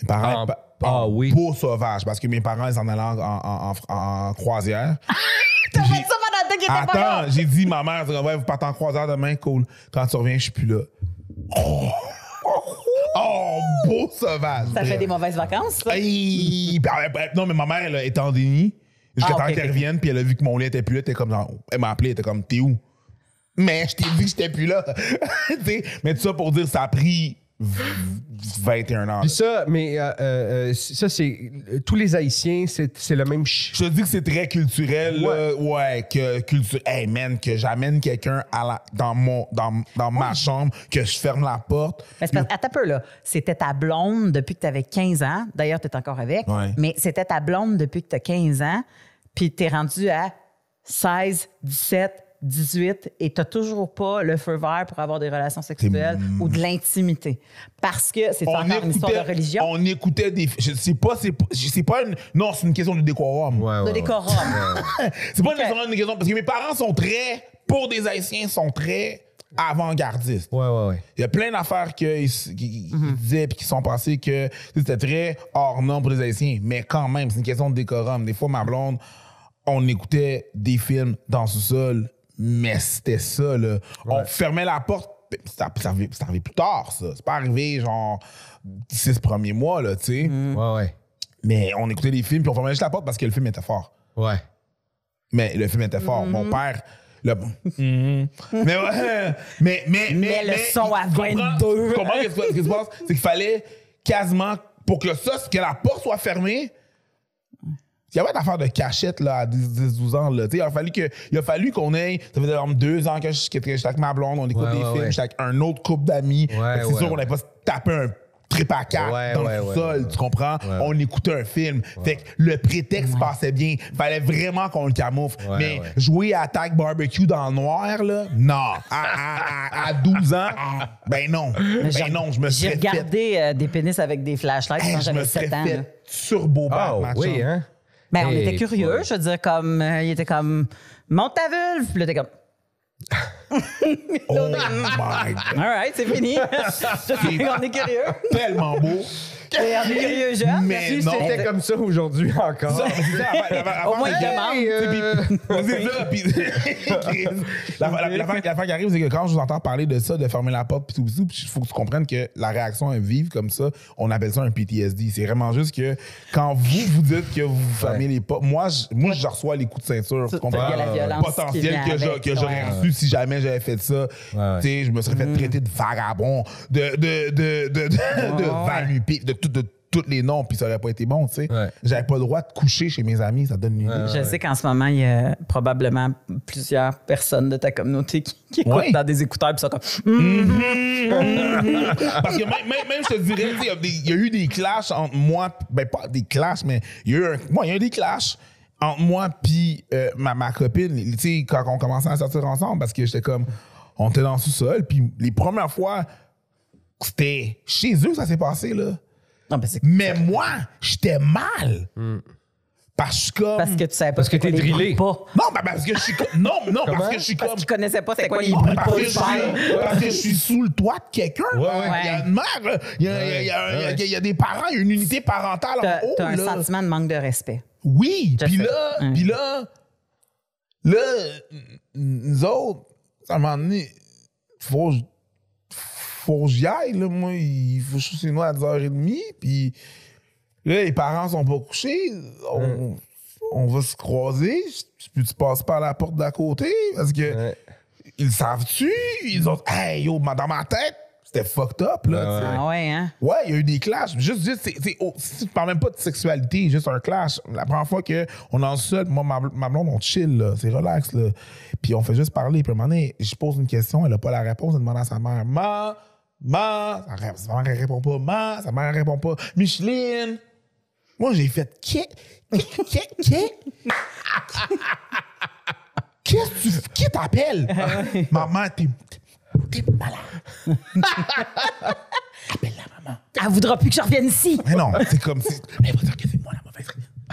Speaker 1: Mes parents,
Speaker 3: En-
Speaker 1: pa-
Speaker 3: ah
Speaker 1: en
Speaker 3: oui.
Speaker 1: beau sauvage, parce que mes parents, ils en allaient en, en- en- en croisière.
Speaker 2: T'as fait ça pendant le temps qu'il était pas là.
Speaker 1: Attends, j'ai dit, ma mère, ouais, vous partez en croisière demain, cool. Quand tu reviens, je suis plus là. Oh, Oh, beau sauvage.
Speaker 2: Ça fait des mauvaises vacances, ça?
Speaker 1: Hey, puis, euh, euh, non, mais ma mère, elle été en déni. Jusqu'à
Speaker 2: Ah,
Speaker 1: temps qu'elle revienne, puis elle a vu que mon lit était plus là. Elle était comme genre, elle m'a appelé, elle était comme, t'es où? Mais je t'ai dit que j'étais plus là. Tu sais, mais tout ça pour dire, ça a pris 21 ans.
Speaker 3: Puis ça, mais euh, euh, ça, c'est. Tous les Haïtiens, c'est c'est le même. ch-
Speaker 1: Je te dis que c'est très culturel, là. ouais, que culture. Hey man, que j'amène quelqu'un à la- dans mon dans, dans ma chambre, que je ferme la porte.
Speaker 2: Mais c'est parce- attends un peu, là. C'était ta blonde depuis que tu avais 15 ans. D'ailleurs, tu es encore avec.
Speaker 1: Ouais.
Speaker 2: Mais c'était ta blonde depuis que tu as 15 ans. Puis tu es rendu à 16, 17, 18 et tu n'as toujours pas le feu vert pour avoir des relations sexuelles ou de l'intimité. Parce que c'est encore une histoire de religion.
Speaker 1: on écoutait des. Je sais pas, c'est sais pas une, non, c'est une question de décorum.
Speaker 3: Ouais,
Speaker 2: de
Speaker 3: ouais,
Speaker 2: décorum.
Speaker 1: C'est pas
Speaker 2: Ok.
Speaker 1: nécessairement une question parce que mes parents sont très, pour des Haïtiens, sont très avant-gardistes.
Speaker 3: ouais, ouais, ouais.
Speaker 1: Il y a plein d'affaires qu'ils qui,
Speaker 2: Mhm.
Speaker 1: disaient puis qui sont passées que c'était très hors norme pour les Haïtiens. Mais quand même, c'est une question de décorum. Des fois, ma blonde, on écoutait des films dans le sous-sol, mais c'était ça, là. On fermait la porte. Ça, ça, arrivait, ça arrivait plus tard, ça. C'est pas arrivé, genre, six premiers mois, là, tu sais.
Speaker 3: Ouais, ouais.
Speaker 1: Mais on écoutait des films, puis on fermait juste la porte parce que le film était fort.
Speaker 3: Ouais.
Speaker 1: Mais le film était fort. Mon
Speaker 2: Mhm.
Speaker 1: père. le- Mhm. mais, ouais, mais, mais, mais,
Speaker 2: Mais le son à
Speaker 1: tu comprends-
Speaker 2: 22.
Speaker 1: tu comprends ce qui se passe? C'est qu'il fallait quasiment, pour que ça, que la porte soit fermée, il y avait une affaire de cachette là, à 10-12 ans. Là. Tu sais, Il a fallu que- il a fallu qu'on ait. Ça faisait genre deux ans que je- j'étais avec ma blonde, on écoute
Speaker 3: Ouais,
Speaker 1: des
Speaker 3: ouais,
Speaker 1: films,
Speaker 3: ouais.
Speaker 1: j'étais avec un autre couple d'amis. C'est
Speaker 3: ouais,
Speaker 1: sûr qu'on
Speaker 3: ouais.
Speaker 1: n'avait pas se tapé un trip à quatre
Speaker 3: Ouais,
Speaker 1: dans
Speaker 3: ouais,
Speaker 1: le
Speaker 3: ouais,
Speaker 1: sol,
Speaker 3: ouais,
Speaker 1: tu comprends?
Speaker 3: ouais.
Speaker 1: On écoutait un film. Fait que le prétexte passait bien. Fallait vraiment qu'on le camoufle.
Speaker 3: Ouais,
Speaker 1: Mais
Speaker 3: ouais.
Speaker 1: jouer à Attack Barbecue dans le noir, là, non. À, à- à- à 12 ans, ben non.
Speaker 2: J'ai-
Speaker 1: Ben non, je me
Speaker 2: J'ai
Speaker 1: serais fait.
Speaker 2: regardé euh, des pénis avec des flashlights
Speaker 1: Hey,
Speaker 2: quand j'avais
Speaker 1: me serais
Speaker 2: 7 ans.
Speaker 1: fait turbo ma
Speaker 3: oui, hein?
Speaker 2: Ben, on
Speaker 3: Hey,
Speaker 2: était curieux. Je veux dire, comme, euh, il était comme, monte ta vulve. Puis là, t'es comme,
Speaker 1: Oh my God.
Speaker 2: all right, c'est fini. on est curieux.
Speaker 1: Tellement beau.
Speaker 2: Curieux, jeune.
Speaker 1: Mais
Speaker 3: Si
Speaker 1: non.
Speaker 3: c'était comme ça aujourd'hui encore.
Speaker 1: Ça,
Speaker 2: Au moins, il
Speaker 1: la-
Speaker 2: demande.
Speaker 3: Euh,
Speaker 1: l'affaire- l'affaire qui arrive, c'est que quand je vous entends parler de ça, de fermer la porte, puis tout, tout, puis il faut que tu comprennes que la réaction est vive comme ça. On appelle ça un PTSD. C'est vraiment juste que quand vous vous dites que vous fermez les portes, moi, je, moi, je reçois les coups de ceinture. Tu comprends?
Speaker 2: Il y a la violence qui
Speaker 1: potentiel que, j'aurais
Speaker 2: ouais.
Speaker 1: reçu si jamais j'avais fait ça.
Speaker 3: ouais.
Speaker 1: Tu sais, je me serais fait traiter de vagabond, de, de, de, de, tout- de tous les noms, puis ça aurait pas été bon, tu sais.
Speaker 3: Ouais.
Speaker 1: J'avais pas le droit de coucher chez mes amis, ça donne une idée.
Speaker 2: Je sais qu'en ce moment, il y a probablement plusieurs personnes de ta communauté qui, qui écoutent
Speaker 1: Ouais.
Speaker 2: dans des écouteurs et sont comme
Speaker 1: Parce que même, même, même, je te dirais, il y a y, eu des clashs entre moi, ben pas des clashs, mais il y a eu, un, moi, il y a eu des clashs entre moi puis euh, ma, ma copine, tu sais, quand on commençait à sortir ensemble, parce que j'étais comme, on était dans le sous-sol, puis les premières fois, c'était chez eux que ça s'est passé, là.
Speaker 2: Non, ben, c'est
Speaker 1: Mais moi, j'étais mal. Parce que
Speaker 2: parce que tu savais pas
Speaker 3: Parce que t'es drillé.
Speaker 2: pas.
Speaker 1: Non, ben parce que je suis comme... Non, non, parce que je suis
Speaker 2: Parce
Speaker 1: comme...
Speaker 2: qu'ils connaissaient pas c'était quoi les bruits?
Speaker 1: parce,
Speaker 2: pas
Speaker 1: que je suis, parce que je suis sous le toit de quelqu'un.
Speaker 3: Ouais.
Speaker 1: Il y a une mère, il y a, il y a- il y a- il y a- il y a des parents, il y a une unité parentale
Speaker 2: T'as
Speaker 1: en haut.
Speaker 2: t'as un
Speaker 1: là.
Speaker 2: sentiment de manque de respect.
Speaker 1: Oui, puis là, puis là, là, nous autres, à un moment donné, faut, faut que j'y aille, là, moi, il faut que je sois chez nous à 10h30, puis là, les parents sont pas couchés, on, on va se croiser, puis tu passes par la porte d'à côté, parce que
Speaker 3: Ouais.
Speaker 1: ils savent-tu, ils ont, hey, yo, dans ma tête, c'était fucked up, là.
Speaker 2: Ah ouais, hein?
Speaker 1: Ouais, il y a eu des clashs. Juste, juste c'est, c'est- oh, tu parles même pas de sexualité, juste un clash. La première fois qu'on est en seul, moi, ma, ma blonde, on chill, là. C'est relax, là. Puis on fait juste parler. Puis à un moment donné, je pose une question, elle a pas la réponse, elle demande à sa mère, Ma, Ma, sa mère, elle répond pas, Ma, sa mère, elle répond pas, Micheline. Moi, j'ai fait, qui, qui, qui, qui? Qu'est-ce que tu Qui t'appelle? Maman, t'es, t'es malade. Appelle la maman.
Speaker 2: Elle voudra plus que je revienne ici.
Speaker 1: Mais non, c'est comme si. Elle va dire que c'est moi la mauvaise.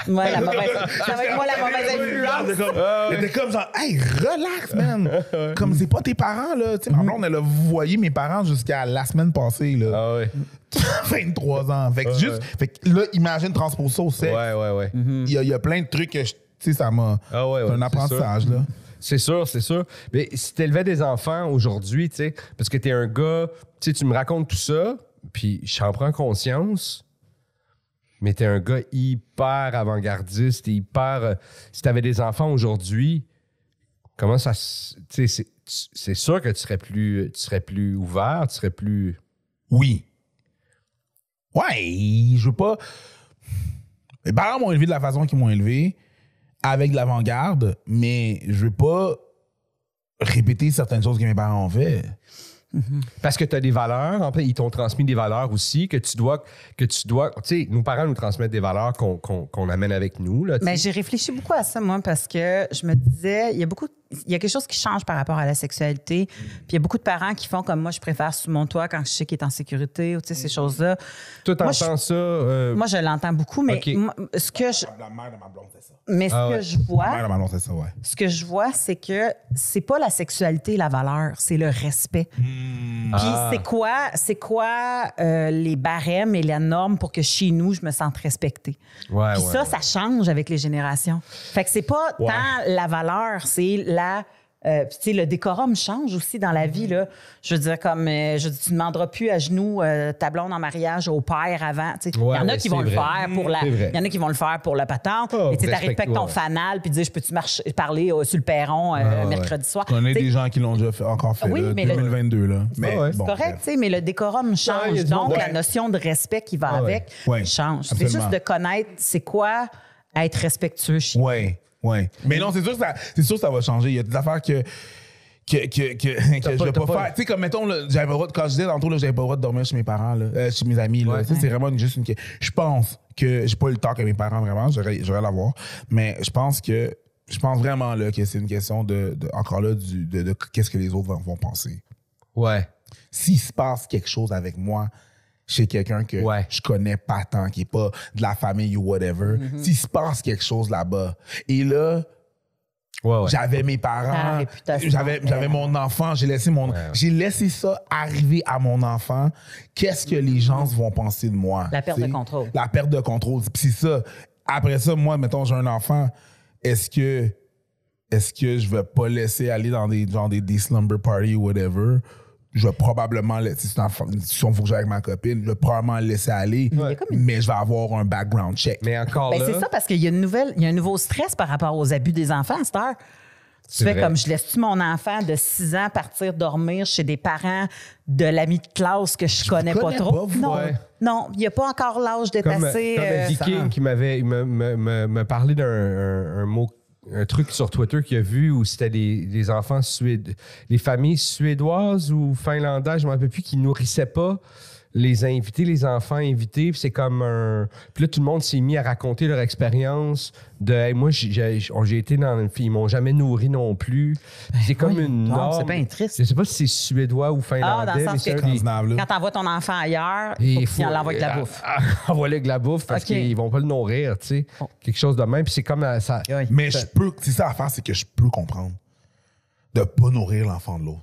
Speaker 2: Ouais, la mauvaise. Ça va être moi la mauvaise influence.
Speaker 1: Elle était comme genre, hey, relax, man. Comme c'est pas tes parents, là. Tu sais, ma blonde, elle a voyé mes parents jusqu'à la semaine passée, là.
Speaker 3: Ah ouais.
Speaker 1: 23 ans. Fait que juste. Fait que là, imagine transpose ça au sexe.
Speaker 3: Ouais, ouais, ouais.
Speaker 1: Il y, a, il y a plein de trucs que je. Tu sais, ça m'a.
Speaker 3: Ah ouais, ouais,
Speaker 1: c'est un apprentissage,
Speaker 3: sûr.
Speaker 1: là.
Speaker 3: C'est sûr, c'est sûr. Mais si t'élevais des enfants aujourd'hui, tu sais, parce que t'es un gars, tu sais, tu me racontes tout ça, puis j'en prends conscience, mais t'es un gars hyper avant-gardiste, hyper... euh, si t'avais des enfants aujourd'hui, comment ça... c'est sûr que tu serais plus, tu serais plus ouvert, tu serais plus...
Speaker 1: Oui. Ouais, je veux pas. Mes parents m'ont élevé de la façon qu'ils m'ont élevé, avec de l'avant-garde, mais je veux pas répéter certaines choses que mes parents ont fait.
Speaker 3: Parce que tu as des valeurs, en fait, ils t'ont transmis des valeurs aussi que tu dois, que tu dois, tu sais, nos parents nous transmettent des valeurs qu'on qu'on- qu'on amène avec nous. Là,
Speaker 2: Mais j'ai réfléchi beaucoup à ça, moi, parce que je me disais, il y a beaucoup, il y a quelque chose qui change par rapport à la sexualité. Puis il y a beaucoup de parents qui font comme moi, je préfère sous mon toit quand je sais qu'il est en sécurité, ou tu sais, ces choses-là.
Speaker 3: Toi,
Speaker 2: moi, je-
Speaker 3: t'entends ça. euh,
Speaker 2: Moi, je l'entends beaucoup, mais moi, ce que je,
Speaker 1: La mère de ma blonde, c'est ça.
Speaker 2: mais ce
Speaker 3: Ah ouais.
Speaker 2: que je
Speaker 1: La
Speaker 2: vois,
Speaker 1: mère de ma blonde, c'est ça, ouais.
Speaker 2: ce que je vois, c'est que c'est pas la sexualité la valeur, c'est le respect. Puis
Speaker 3: Ah.
Speaker 2: c'est quoi, c'est quoi euh, les barèmes et les normes pour que chez nous je me sente respectée?
Speaker 3: Ouais,
Speaker 2: Puis
Speaker 3: ouais,
Speaker 2: ça,
Speaker 3: ouais.
Speaker 2: ça change avec les générations. Fait que c'est pas
Speaker 3: Ouais.
Speaker 2: tant la valeur, c'est la euh, puis, tu sais, le décorum change aussi dans la vie. Là. Je veux dire, comme euh, je dis, tu ne demanderas plus à genoux euh, ta blonde en mariage au père avant. Il
Speaker 3: Ouais,
Speaker 2: y en a qui vont
Speaker 3: c'est
Speaker 2: le faire pour la.
Speaker 3: C'est.
Speaker 2: Il y en a qui vont le faire pour la patente.
Speaker 3: Oh,
Speaker 2: et tu pas avec ton
Speaker 3: ouais.
Speaker 2: fanal puis dire je peux-tu marcher, parler euh, sur le perron euh,
Speaker 3: Ah,
Speaker 2: mercredi soir.
Speaker 1: Je connais des gens qui l'ont déjà fait, encore fait,
Speaker 2: Oui,
Speaker 1: là,
Speaker 2: mais le-
Speaker 1: 2022, là. Mais
Speaker 3: ouais.
Speaker 1: bon,
Speaker 2: c'est correct,
Speaker 1: bref.
Speaker 2: tu sais, mais le décorum change. donc, la notion de respect qui va
Speaker 3: Ah
Speaker 2: avec change. C'est juste de connaître c'est quoi être respectueux chez
Speaker 1: Ouais, ouais. Mais non, c'est sûr, que ça- c'est sûr que ça va changer. Il y a des affaires que. Que, que, que, que je vais pas,
Speaker 3: pas-
Speaker 1: faire. Tu sais, comme mettons, là, j'avais pas le droit de- quand je disais tantôt, là, j'avais pas le droit de dormir chez mes parents, là, euh, chez mes amis. Là.
Speaker 3: Ouais.
Speaker 1: C'est vraiment une- juste une. Je pense que j'ai pas eu le temps que mes parents, vraiment, j'aurais j'aurais l'avoir. Mais je pense que. Je pense vraiment là, que c'est une question de, de- encore là, du, de, de qu'est-ce que les autres vont, vont penser.
Speaker 3: Ouais.
Speaker 1: S'il se passe quelque chose avec moi chez quelqu'un que
Speaker 3: Ouais.
Speaker 1: je connais pas tant, qui est pas de la famille ou whatever,
Speaker 2: Mm-hmm.
Speaker 1: s'il se passe quelque chose là-bas, et là,
Speaker 3: Ouais, ouais.
Speaker 1: j'avais mes parents, j'avais j'avais mon enfant, j'ai laissé mon j'ai laissé ça arriver à mon enfant. Qu'est-ce que les gens vont penser de moi?
Speaker 2: La perte de contrôle.
Speaker 1: La perte de contrôle, Puis c'est ça. Après ça, moi, mettons, j'ai un enfant, est-ce que est-ce que je vais pas laisser aller dans des genre des, des slumber parties ou whatever? Je vais probablement laisser, c'est j'aille avec ma copine, je vais probablement le laisser aller, mais je vais avoir un background check.
Speaker 3: Mais encore
Speaker 2: Ben,
Speaker 3: là.
Speaker 2: c'est ça parce qu'il y a une nouvelle, il y a un nouveau stress par rapport aux abus des enfants à cette heure. Tu fais
Speaker 3: vrai.
Speaker 2: comme je laisse-tu mon enfant de 6 ans partir dormir chez des parents de l'ami de classe que je connais pas
Speaker 1: connais
Speaker 2: trop?
Speaker 1: pas, vous,
Speaker 2: non,
Speaker 3: ouais.
Speaker 2: non, il n'y a pas encore l'âge d'être assez.
Speaker 3: comme
Speaker 2: euh,
Speaker 3: un Viking qui m'avait me, me, me, me parlait d'un un, un mot un truc sur Twitter qu'il a vu où c'était des, des enfants suédois, les familles suédoises ou finlandaises, je ne rappelle plus, qui nourrissaient pas les invités, les enfants invités. Puis c'est comme un. Puis là, tout le monde s'est mis à raconter leur expérience de Hey, moi, j'ai- j'ai j'ai été dans une. Ils m'ont jamais nourri non plus. Puis c'est comme
Speaker 2: Ben
Speaker 3: une norme.
Speaker 2: c'est bien triste.
Speaker 3: Je sais pas si c'est suédois ou
Speaker 2: Ah,
Speaker 3: finlandais,
Speaker 2: dans le sens
Speaker 3: mais c'est
Speaker 2: que-. Quand t'envoies ton enfant ailleurs, il faut avec de la bouffe.
Speaker 3: Envoie-le avec de la bouffe parce
Speaker 2: OK.
Speaker 3: qu'ils vont pas le nourrir, tu sais.
Speaker 2: Bon.
Speaker 3: Quelque chose de même. Puis c'est comme euh, ça.
Speaker 2: Oui.
Speaker 1: Mais je peux, c'est ça à faire, c'est que je peux comprendre de pas nourrir l'enfant de l'autre.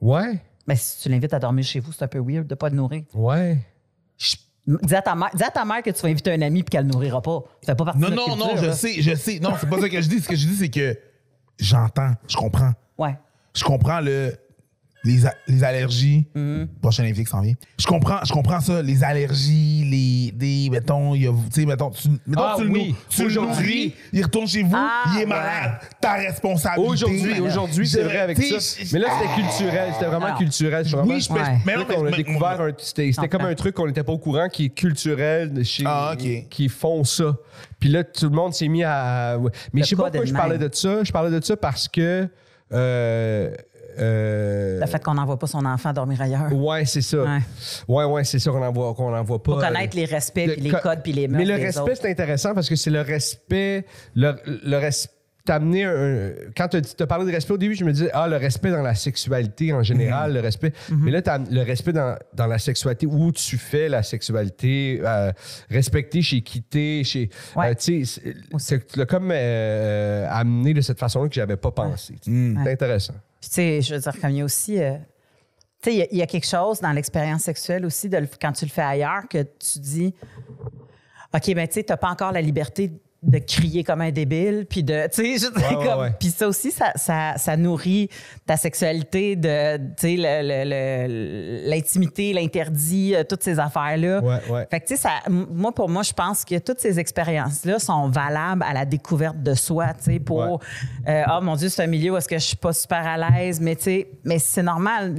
Speaker 3: Ouais,
Speaker 2: Mais si tu l'invites à dormir chez vous, c'est un peu weird de ne pas le nourrir.
Speaker 3: ouais.
Speaker 1: Je-
Speaker 2: Dis à ta mère, dis à ta mère que tu vas inviter un ami et qu'elle ne nourrira pas. Ça fait pas partie
Speaker 1: Non,
Speaker 2: de notre
Speaker 1: non, non, je
Speaker 2: là.
Speaker 1: sais, je sais. Non, c'est pas ça que je dis. Ce que je dis, c'est que j'entends, je comprends.
Speaker 2: Ouais.
Speaker 1: Je comprends le, les, les allergies.
Speaker 2: Mm-hmm.
Speaker 1: Prochain invité qui s'en vient. Je comprends, je comprends ça, les allergies, les, des, mettons, il y a, tu sais, mettons, tu, mettons,
Speaker 3: Ah
Speaker 1: tu le
Speaker 3: oui,
Speaker 1: nou- tu le
Speaker 3: aujourd'hui.
Speaker 1: nourris, il retourne chez vous,
Speaker 2: Ah,
Speaker 1: il est
Speaker 2: ouais.
Speaker 1: malade. Ta responsabilité.
Speaker 3: Aujourd'hui, aujourd'hui, c'est
Speaker 1: Je-
Speaker 3: vrai avec ça.
Speaker 1: je-
Speaker 3: Mais là, c'était culturel. C'était vraiment
Speaker 2: Alors,
Speaker 3: culturel. C'était vraiment-
Speaker 1: Oui, je
Speaker 2: Ouais.
Speaker 1: mais,
Speaker 3: a découvert un. C'était c'était comme un truc qu'on n'était pas au courant qui est culturel chez.
Speaker 1: Ah, ok.
Speaker 3: Qui font ça. Puis là, tout le monde s'est mis à. ouais. Mais
Speaker 2: Le
Speaker 3: je sais pas pourquoi je parlais de ça. Je parlais de ça parce que. euh, euh,
Speaker 2: Le fait qu'on n'envoie pas son enfant dormir ailleurs.
Speaker 3: Ouais, c'est ça.
Speaker 2: Ouais.
Speaker 3: Ouais, ouais, c'est ça qu'on n'envoie qu'on n'envoie pas.
Speaker 2: Pour connaître les respects, puis les
Speaker 3: co-
Speaker 2: codes, puis les mœurs
Speaker 3: Mais le respect,
Speaker 2: autres.
Speaker 3: c'est intéressant parce que c'est le respect. Le, le respect. T'amener un. Quand tu as parlé de respect au début, je me disais, ah, le respect dans la sexualité en général, le respect.
Speaker 2: Mhm.
Speaker 3: Mais là, t'as le respect dans, dans la sexualité, où tu fais la sexualité, euh, respecter chez qui t'es, chez.
Speaker 2: Ouais.
Speaker 3: euh, tu sais, c'est- comme euh, amené de cette façon-là que j'avais pas pensé. sais. C'est intéressant.
Speaker 2: Tu sais, je veux dire, comme il y a aussi. euh, tu sais, il y a- quelque chose dans l'expérience sexuelle aussi, de quand tu le fais ailleurs, que tu dis OK, ben, tu sais, tu n'as pas encore la liberté de crier comme un débile, puis de, tu sais,
Speaker 3: Ouais, ouais,
Speaker 2: comme-
Speaker 3: ouais.
Speaker 2: puis ça aussi, ça, ça, ça nourrit ta sexualité, de, tu sais, le- le- le- l'intimité, l'interdit, euh, toutes ces affaires-là.
Speaker 3: Ouais, ouais.
Speaker 2: Fait que, tu sais, ça, moi, pour moi, je pense que toutes ces expériences-là sont valables à la découverte de soi, tu sais, pour,
Speaker 3: Ouais.
Speaker 2: euh, oh mon Dieu, c'est un milieu où est-ce que je suis pas super à l'aise, mais tu sais, mais c'est normal.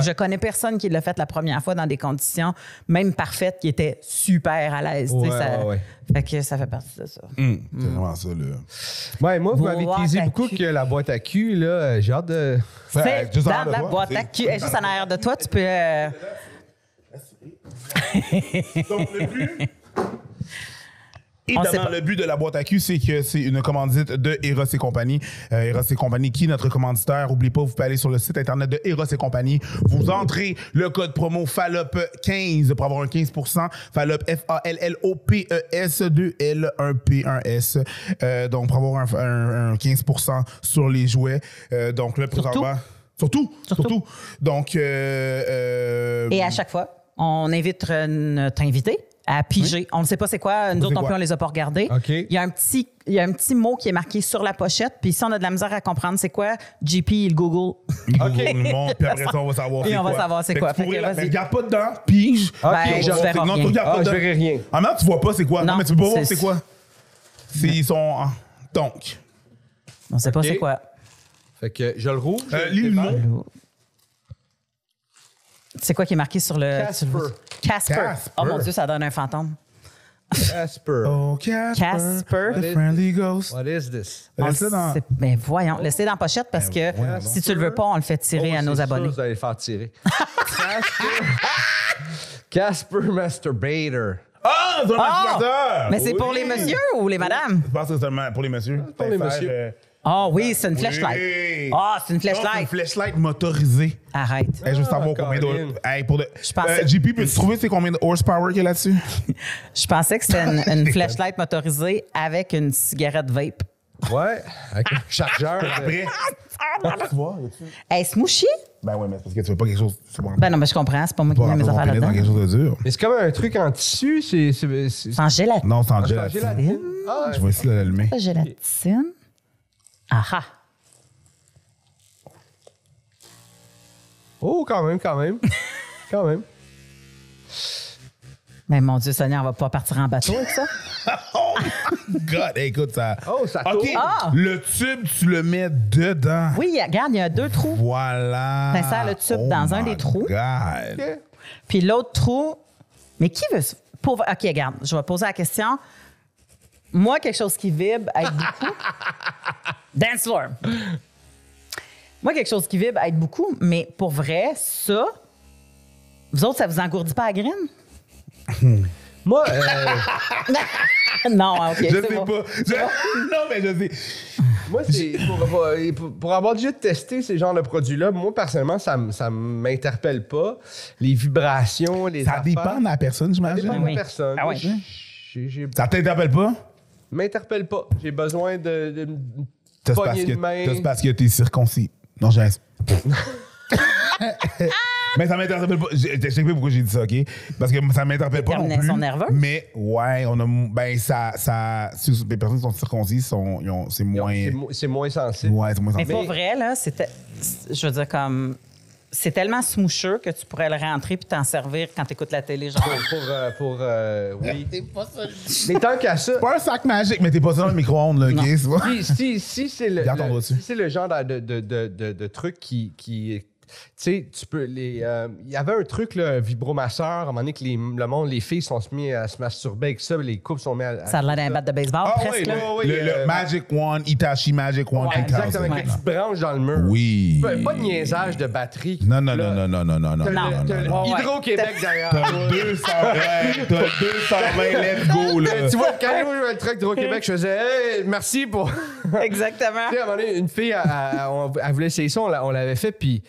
Speaker 2: Je connais personne qui l'a fait la première fois dans des conditions, même parfaites, qui était super à l'aise, tu sais,
Speaker 3: Ouais,
Speaker 2: ça-
Speaker 3: ouais, ouais.
Speaker 2: Fait que ça fait partie de ça.
Speaker 1: Hum, C'est vraiment ça, là.
Speaker 3: Ouais, moi, vous m'avez teasé beaucoup
Speaker 2: cul.
Speaker 3: que la boîte à cul, là, euh, j'ai hâte de.
Speaker 1: Fait,
Speaker 2: C'est
Speaker 1: juste en
Speaker 2: dans
Speaker 1: arrière de
Speaker 2: la
Speaker 1: toi,
Speaker 2: boîte
Speaker 1: c'est-
Speaker 2: à cul. Juste en arrière de toi, tu peux. euh,
Speaker 1: Donc, le but. Évidemment, le but de la boîte à cul, c'est que c'est une commandite de Eros et compagnie. Euh, Eros et compagnie, qui est notre commanditaire. N'oubliez pas, vous pouvez aller sur le site internet de Eros et compagnie. Vous entrez le code promo FALOP15 pour avoir un 15%. FALOP, F-A-L-L-O-P-E-S, 2-L, 1-P, 1-S. Euh, donc, pour avoir un, un- un 15% sur les jouets. Euh, donc, là, présentement. Surtout.
Speaker 2: Surtout.
Speaker 1: Surtout. Donc, euh, euh,
Speaker 2: Et à chaque fois, on invite notre invité à piger. On ne sait pas c'est quoi. Nous autres, non
Speaker 1: quoi?
Speaker 2: plus, on les a pas regardés. Il y a un petit. Il y a un petit mot qui est marqué sur la pochette, puis si on a de la misère à comprendre c'est quoi, JP, il Google.
Speaker 1: Il Google le monde, puis après ça, on va savoir
Speaker 2: Et
Speaker 1: c'est
Speaker 2: on va
Speaker 1: quoi.
Speaker 2: savoir c'est quoi.
Speaker 1: tu la- regarde pas dedans, pige.
Speaker 2: Ben, je verrai
Speaker 1: non, tu
Speaker 2: rien.
Speaker 1: regardes pas
Speaker 3: Ah, je verrai rien.
Speaker 1: Ah, mais non, tu vois pas c'est quoi. Non,
Speaker 2: Non,
Speaker 1: mais tu peux pas voir
Speaker 2: c'est-
Speaker 1: quoi. C'est- Ils sont. ah, Donc,
Speaker 2: On ne sait pas c'est quoi.
Speaker 3: Fait que je le rouvre. je
Speaker 1: euh,
Speaker 3: le
Speaker 1: lis le mot.
Speaker 2: C'est quoi qui est marqué sur le.
Speaker 3: Casper.
Speaker 2: Casper.
Speaker 1: Casper.
Speaker 2: Oh mon Dieu, ça donne un fantôme.
Speaker 3: Casper.
Speaker 1: Oh, Casper.
Speaker 2: Casper.
Speaker 1: The friendly ghost.
Speaker 3: What is this?
Speaker 2: On
Speaker 1: dans.
Speaker 2: sait- Ben voyons, laissez dans la pochette parce que
Speaker 1: voyons donc.
Speaker 2: si tu le veux pas, on le fait tirer
Speaker 3: Oh,
Speaker 2: à nos
Speaker 3: c'est sûr,
Speaker 2: abonnés.
Speaker 3: Vous allez le faire tirer. Casper. Casper Masturbator.
Speaker 1: Ah, c'est un
Speaker 2: Ah!
Speaker 1: masturbateur!
Speaker 2: Mais c'est pour
Speaker 1: Oui.
Speaker 2: les messieurs ou les madames?
Speaker 1: Je pense que c'est seulement pour les messieurs.
Speaker 3: Pour les messieurs.
Speaker 1: euh,
Speaker 2: Ah oui, c'est une flashlight. Ah, c'est une
Speaker 1: Non, C'est une
Speaker 2: flashlight.
Speaker 1: flashlight motorisée.
Speaker 2: Arrête.
Speaker 1: Hey, je veux savoir
Speaker 3: Ah,
Speaker 1: combien
Speaker 3: Colin.
Speaker 1: de. Hey, pour de...
Speaker 2: Je pensais-
Speaker 1: Euh, JP, peux-tu trouver c'est combien de horsepower qu'il y a là-dessus?
Speaker 2: Je pensais que c'était une, une flashlight motorisée avec une cigarette vape.
Speaker 3: Ouais, avec un chargeur.
Speaker 1: Après. Tu vois, y a-tu-
Speaker 2: Est-ce mouché?
Speaker 1: Ben ouais, mais c'est parce que tu veux pas quelque chose. Vas
Speaker 2: Ben non, mais je comprends, c'est pas moi qui
Speaker 1: pas
Speaker 2: mets mes affaires là-dedans.
Speaker 1: quelque chose de dur.
Speaker 3: Mais c'est comme un truc en tissu. C'est. c'est- c'est-
Speaker 2: C'est en gélatine.
Speaker 1: Non, c'est en
Speaker 3: c'est
Speaker 1: gélatine.
Speaker 3: Ah.
Speaker 1: Je vais essayer de l'allumer.
Speaker 2: Gélatine. Ah ah.
Speaker 3: Oh, quand même, quand même. quand même.
Speaker 2: Mais mon Dieu, Sonia, on va pas partir en bateau avec ça?
Speaker 1: Oh God, hey, écoute ça.
Speaker 3: Oh, ça
Speaker 1: OK,
Speaker 3: tourne.
Speaker 2: Ah!
Speaker 1: le tube, tu le mets dedans.
Speaker 2: Oui, il y a- regarde, il y a deux trous.
Speaker 1: Voilà.
Speaker 2: T'insères le tube
Speaker 1: Oh
Speaker 2: dans un
Speaker 1: my
Speaker 2: des trous.
Speaker 1: God.
Speaker 2: Puis l'autre trou. Mais qui veut. se- Pauvre... OK, regarde, je vais poser la question. Moi, quelque chose qui vibre aide beaucoup. Dance floor. Moi, quelque chose qui vibre aide beaucoup, mais pour vrai, ça, vous autres, ça vous engourdit pas la graine?
Speaker 3: Moi, euh,
Speaker 2: non, OK.
Speaker 1: Je sais
Speaker 2: bon.
Speaker 1: pas. Je- Non, mais je sais.
Speaker 3: moi c'est pour, pour- pour- pour avoir déjà testé ces genres de produits-là, moi, personnellement, ça ça m'interpelle pas. Les vibrations, les
Speaker 1: Ça
Speaker 3: affaires,
Speaker 1: dépend de la personne,
Speaker 3: Ça dépend
Speaker 1: j'imagine.
Speaker 3: de
Speaker 2: Oui.
Speaker 3: la personne.
Speaker 2: Ah oui.
Speaker 3: J'ai- j'ai-
Speaker 1: Ça t'interpelle pas?
Speaker 3: M'interpelle pas. J'ai besoin de, de me
Speaker 1: C'est parce, que-
Speaker 3: de main.
Speaker 1: c'est parce que t'es circoncis. Non, j'ai. Mais ça m'interpelle pas. Je je t'explique pourquoi j'ai dit ça, OK? Parce que ça m'interpelle pas non plus.
Speaker 2: Nerveuse?
Speaker 1: Mais, ouais, on a. Ben, ça. ça si les personnes qui sont circoncises, sont, ils ont- c'est moins.
Speaker 3: C'est mo- C'est moins sensible.
Speaker 1: Ouais, c'est moins
Speaker 2: Mais
Speaker 1: sensible.
Speaker 2: pour vrai, là, c'était. Je veux dire, comme. C'est tellement smoocheux que tu pourrais le rentrer puis t'en servir quand t'écoutes la télé, genre.
Speaker 3: Pour, pour, euh, pour, euh, oui. Mais tant qu'à ça,
Speaker 1: Pas un sac magique, mais t'es pas ça dans le micro-ondes, là, OK? c'est pas-
Speaker 3: si, si, si c'est le,
Speaker 1: Garde ton
Speaker 3: le- si c'est le genre de, de, de, de, de truc qui. qui sais, tu peux. les euh, Il y avait un truc, là, un vibromasseur, à un moment donné, que les, le monde, les filles sont mis à se masturber avec ça, les couples sont mis à.
Speaker 2: Ça a l'air d'un bat de baseball,
Speaker 1: Ah
Speaker 2: presque.
Speaker 1: oui,
Speaker 3: ouais,
Speaker 1: le, le
Speaker 3: euh,
Speaker 1: Magic One, Itachi Magic One
Speaker 3: Ouais,
Speaker 1: 2000.
Speaker 3: exactement, que tu branches dans le mur.
Speaker 1: Oui.
Speaker 3: Pas, pas de niaisage de batterie.
Speaker 1: Non, non,
Speaker 3: Là,
Speaker 1: non, non, non, non, non, non.
Speaker 3: Hydro-Québec derrière.
Speaker 1: T'as
Speaker 3: toi.
Speaker 1: 220, t'as 220, let's go, là.
Speaker 3: Tu vois, quand je jouais le truc d'Hydro-Québec, je faisais Hey, merci pour.
Speaker 2: Exactement.
Speaker 3: Tu sais, à un moment donné, une fille, elle, elle- elle voulait essayer ça, on l'a- on l'avait fait, puis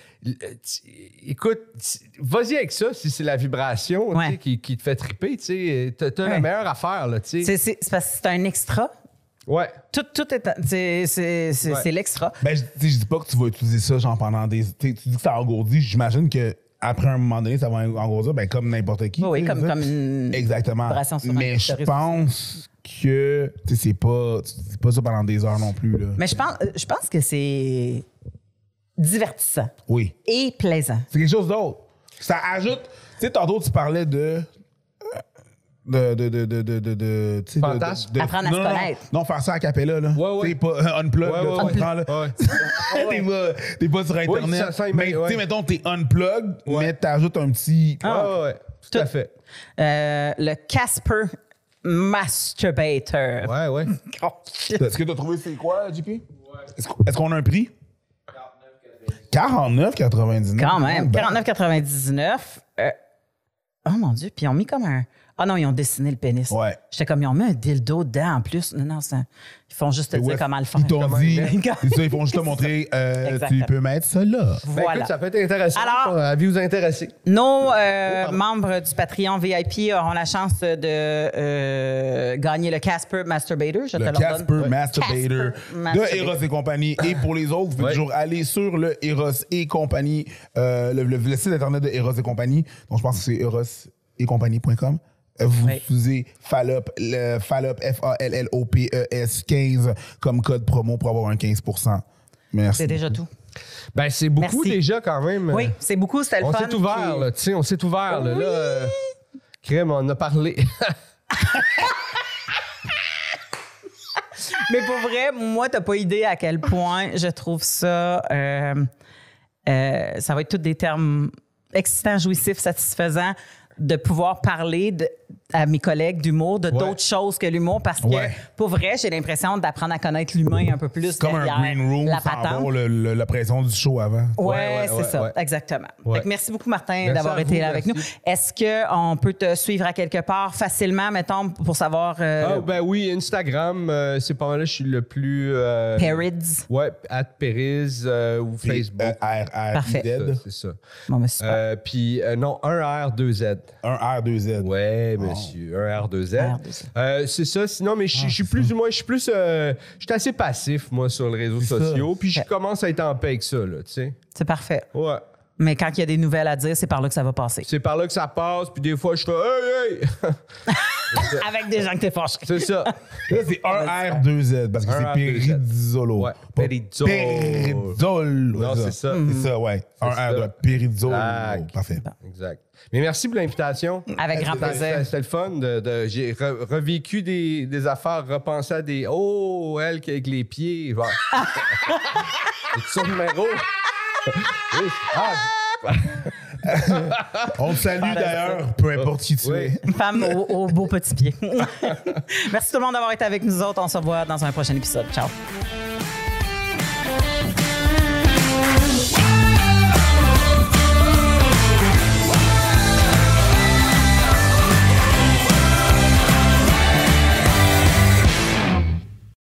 Speaker 3: écoute, tu- vas-y avec ça si c'est la vibration tu sais,
Speaker 2: Ouais.
Speaker 3: qui, qui te fait triper. Tu sais, t'as, t'as la meilleure affaire, là, tu sais.
Speaker 2: C'est parce que c'est un extra.
Speaker 3: Ouais.
Speaker 2: Tout, tout est. C'est
Speaker 3: Ouais.
Speaker 2: l'extra.
Speaker 1: Ben, je, je dis pas que tu vas utiliser ça, genre, pendant des. Tu dis que ça engourdit, j'imagine que après un moment donné, ça va engourdir, ben, comme n'importe qui.
Speaker 2: Oui, comme, comme une.
Speaker 1: Exactement.
Speaker 2: vibration sur un
Speaker 1: Mais je pense que c'est pas, pas ça pendant des heures non plus. Là.
Speaker 2: Mais je pense, je pense que c'est divertissant
Speaker 1: Oui.
Speaker 2: et plaisant.
Speaker 1: C'est quelque chose d'autre. Ça ajoute. Tu sais, tantôt, tu parlais de. De. De. De. De. De. de, de, de-
Speaker 3: Fantasme.
Speaker 1: de- de-
Speaker 2: Apprendre à
Speaker 1: non,
Speaker 2: se
Speaker 1: non, non.
Speaker 2: connaître.
Speaker 1: Non, faire ça à Capella, là.
Speaker 3: Ouais, ouais.
Speaker 1: Sais, pas euh, unplug,
Speaker 3: Ouais, ouais,
Speaker 1: tu
Speaker 3: ouais.
Speaker 1: comprends, là.
Speaker 3: Ouais.
Speaker 1: t'es, pas, t'es pas sur Internet.
Speaker 3: ça- ça,
Speaker 1: mais,
Speaker 3: ouais.
Speaker 1: tu sais, mettons, t'es unplug, mais t'ajoutes un petit.
Speaker 3: Ouais, ouais, ouais. Tout à fait.
Speaker 2: Euh, le Casper Masturbator.
Speaker 3: Ouais, ouais.
Speaker 2: Oh, shit.
Speaker 1: Est-ce que t'as trouvé c'est quoi, JP? Qu'on- est-ce qu'on a un prix? 49,99.
Speaker 2: Quand même.
Speaker 1: Ben,
Speaker 2: 49,99. Euh, oh mon Dieu. Puis ils ont mis comme un. Ah non, ils ont dessiné le pénis.
Speaker 1: Ouais.
Speaker 2: J'étais comme, ils ont mis un dildo dedans en plus. Non, non, c'est un- ils font juste te dire
Speaker 1: Ouais,
Speaker 2: comment le faire.
Speaker 1: Ils t'ont dit. Ça, ils font juste te montrer. euh, tu peux mettre ça là.
Speaker 3: Ben,
Speaker 2: Voilà.
Speaker 3: écoute, ça peut être intéressant.
Speaker 2: Alors-
Speaker 3: à vous intéresser.
Speaker 2: Nos euh, membres du Patreon VIP auront la chance de euh, gagner le Casper Masturbator. Je te
Speaker 1: Le
Speaker 2: donne.
Speaker 1: Casper Masturbator
Speaker 2: Casper
Speaker 1: de. Eros et compagnie. Et pour les autres, vous pouvez
Speaker 3: Ouais.
Speaker 1: toujours aller sur le Eros et compagnie, euh, le, le- le site internet de Eros et compagnie. Donc, je pense que c'est eros et compagnie.com. Vous
Speaker 2: Oui.
Speaker 1: utilisez FALOP, le FALOP, F-A-L-L-O-P-E-S 15 comme code promo pour avoir un 15% Merci.
Speaker 2: C'est déjà tout.
Speaker 3: Ben, c'est beaucoup
Speaker 2: Merci.
Speaker 3: déjà quand même.
Speaker 2: Oui, c'est beaucoup, c'était le
Speaker 3: On
Speaker 2: fun.
Speaker 3: s'est ouvert,
Speaker 2: Puis-
Speaker 3: là. Tu sais, on s'est ouvert, là. là euh, Crème, on a parlé.
Speaker 2: Mais pour vrai, moi, t'as pas idée à quel point je trouve ça. euh, euh, ça va être tous des termes excitants, jouissifs, satisfaisants de pouvoir parler de- à mes collègues d'humour de
Speaker 3: Ouais.
Speaker 2: d'autres choses que l'humour parce que
Speaker 1: Ouais.
Speaker 2: pour vrai, j'ai l'impression d'apprendre à connaître l'humain un peu plus
Speaker 1: C'est comme un green room
Speaker 2: la patente.
Speaker 1: avoir le- le- la pression du show avant.
Speaker 2: Ouais,
Speaker 3: Ouais, ouais,
Speaker 2: c'est
Speaker 3: ouais,
Speaker 2: ça,
Speaker 3: ouais.
Speaker 2: exactement.
Speaker 3: Ouais.
Speaker 2: Fait que merci beaucoup, Martin,
Speaker 3: Merci
Speaker 2: d'avoir été
Speaker 3: vous,
Speaker 2: là avec
Speaker 3: merci.
Speaker 2: nous. Est-ce qu'on peut te suivre à quelque part facilement, mettons, pour savoir euh,
Speaker 3: Ah, ben oui, Instagram, euh, c'est pas mal là, je suis le plus. Euh,
Speaker 2: Perids?
Speaker 3: Ouais, at Periz euh, ou Facebook.
Speaker 1: R, R,
Speaker 2: Parfait.
Speaker 3: C'est ça.
Speaker 2: Bon, mais super.
Speaker 3: Euh, Puis, euh, non, un R, deux Z.
Speaker 1: Un R, deux Z.
Speaker 3: Ouais, monsieur. Un deux Z.
Speaker 2: R2Z.
Speaker 3: Euh, c'est ça. Sinon, mais je
Speaker 1: Ah,
Speaker 3: suis plus ou moins, je suis plus. euh, je suis assez passif, moi, sur les réseaux sociaux. Puis, je commence à être en paix avec ça, là, tu sais.
Speaker 2: C'est parfait.
Speaker 3: Ouais.
Speaker 2: Mais quand il y a des nouvelles à dire, c'est par là que ça va passer.
Speaker 3: C'est par là que ça passe. Puis, des fois, je fais Hey, hey!
Speaker 2: Avec des gens que t'es fâché.
Speaker 3: c'est ça.
Speaker 1: Là, c'est un R, deux Z parce que c'est
Speaker 3: R, deux Z.
Speaker 1: Péridizolo.
Speaker 3: Ouais,
Speaker 1: Pas
Speaker 3: Péridizolo.
Speaker 1: Péridizolo.
Speaker 3: Non, c'est ça.
Speaker 1: C'est ça, ouais. Un
Speaker 3: ça.
Speaker 1: R de Péridizolo.
Speaker 3: Exact.
Speaker 1: Parfait.
Speaker 3: Exact. Mais merci pour l'invitation.
Speaker 2: Avec grand
Speaker 3: C'était-
Speaker 2: plaisir.
Speaker 3: C'était c'était le fun. De, de- J'ai re- revécu des, des affaires, repensé à des. Oh, elle qui avec les pieds. Genre. C'est son numéro.
Speaker 1: On te salue d'ailleurs, peu importe qui tu
Speaker 3: Oui.
Speaker 1: es.
Speaker 2: Une femme au, au beau petit pied. Merci tout le monde d'avoir été avec nous autres. On se revoit dans un prochain épisode. Ciao.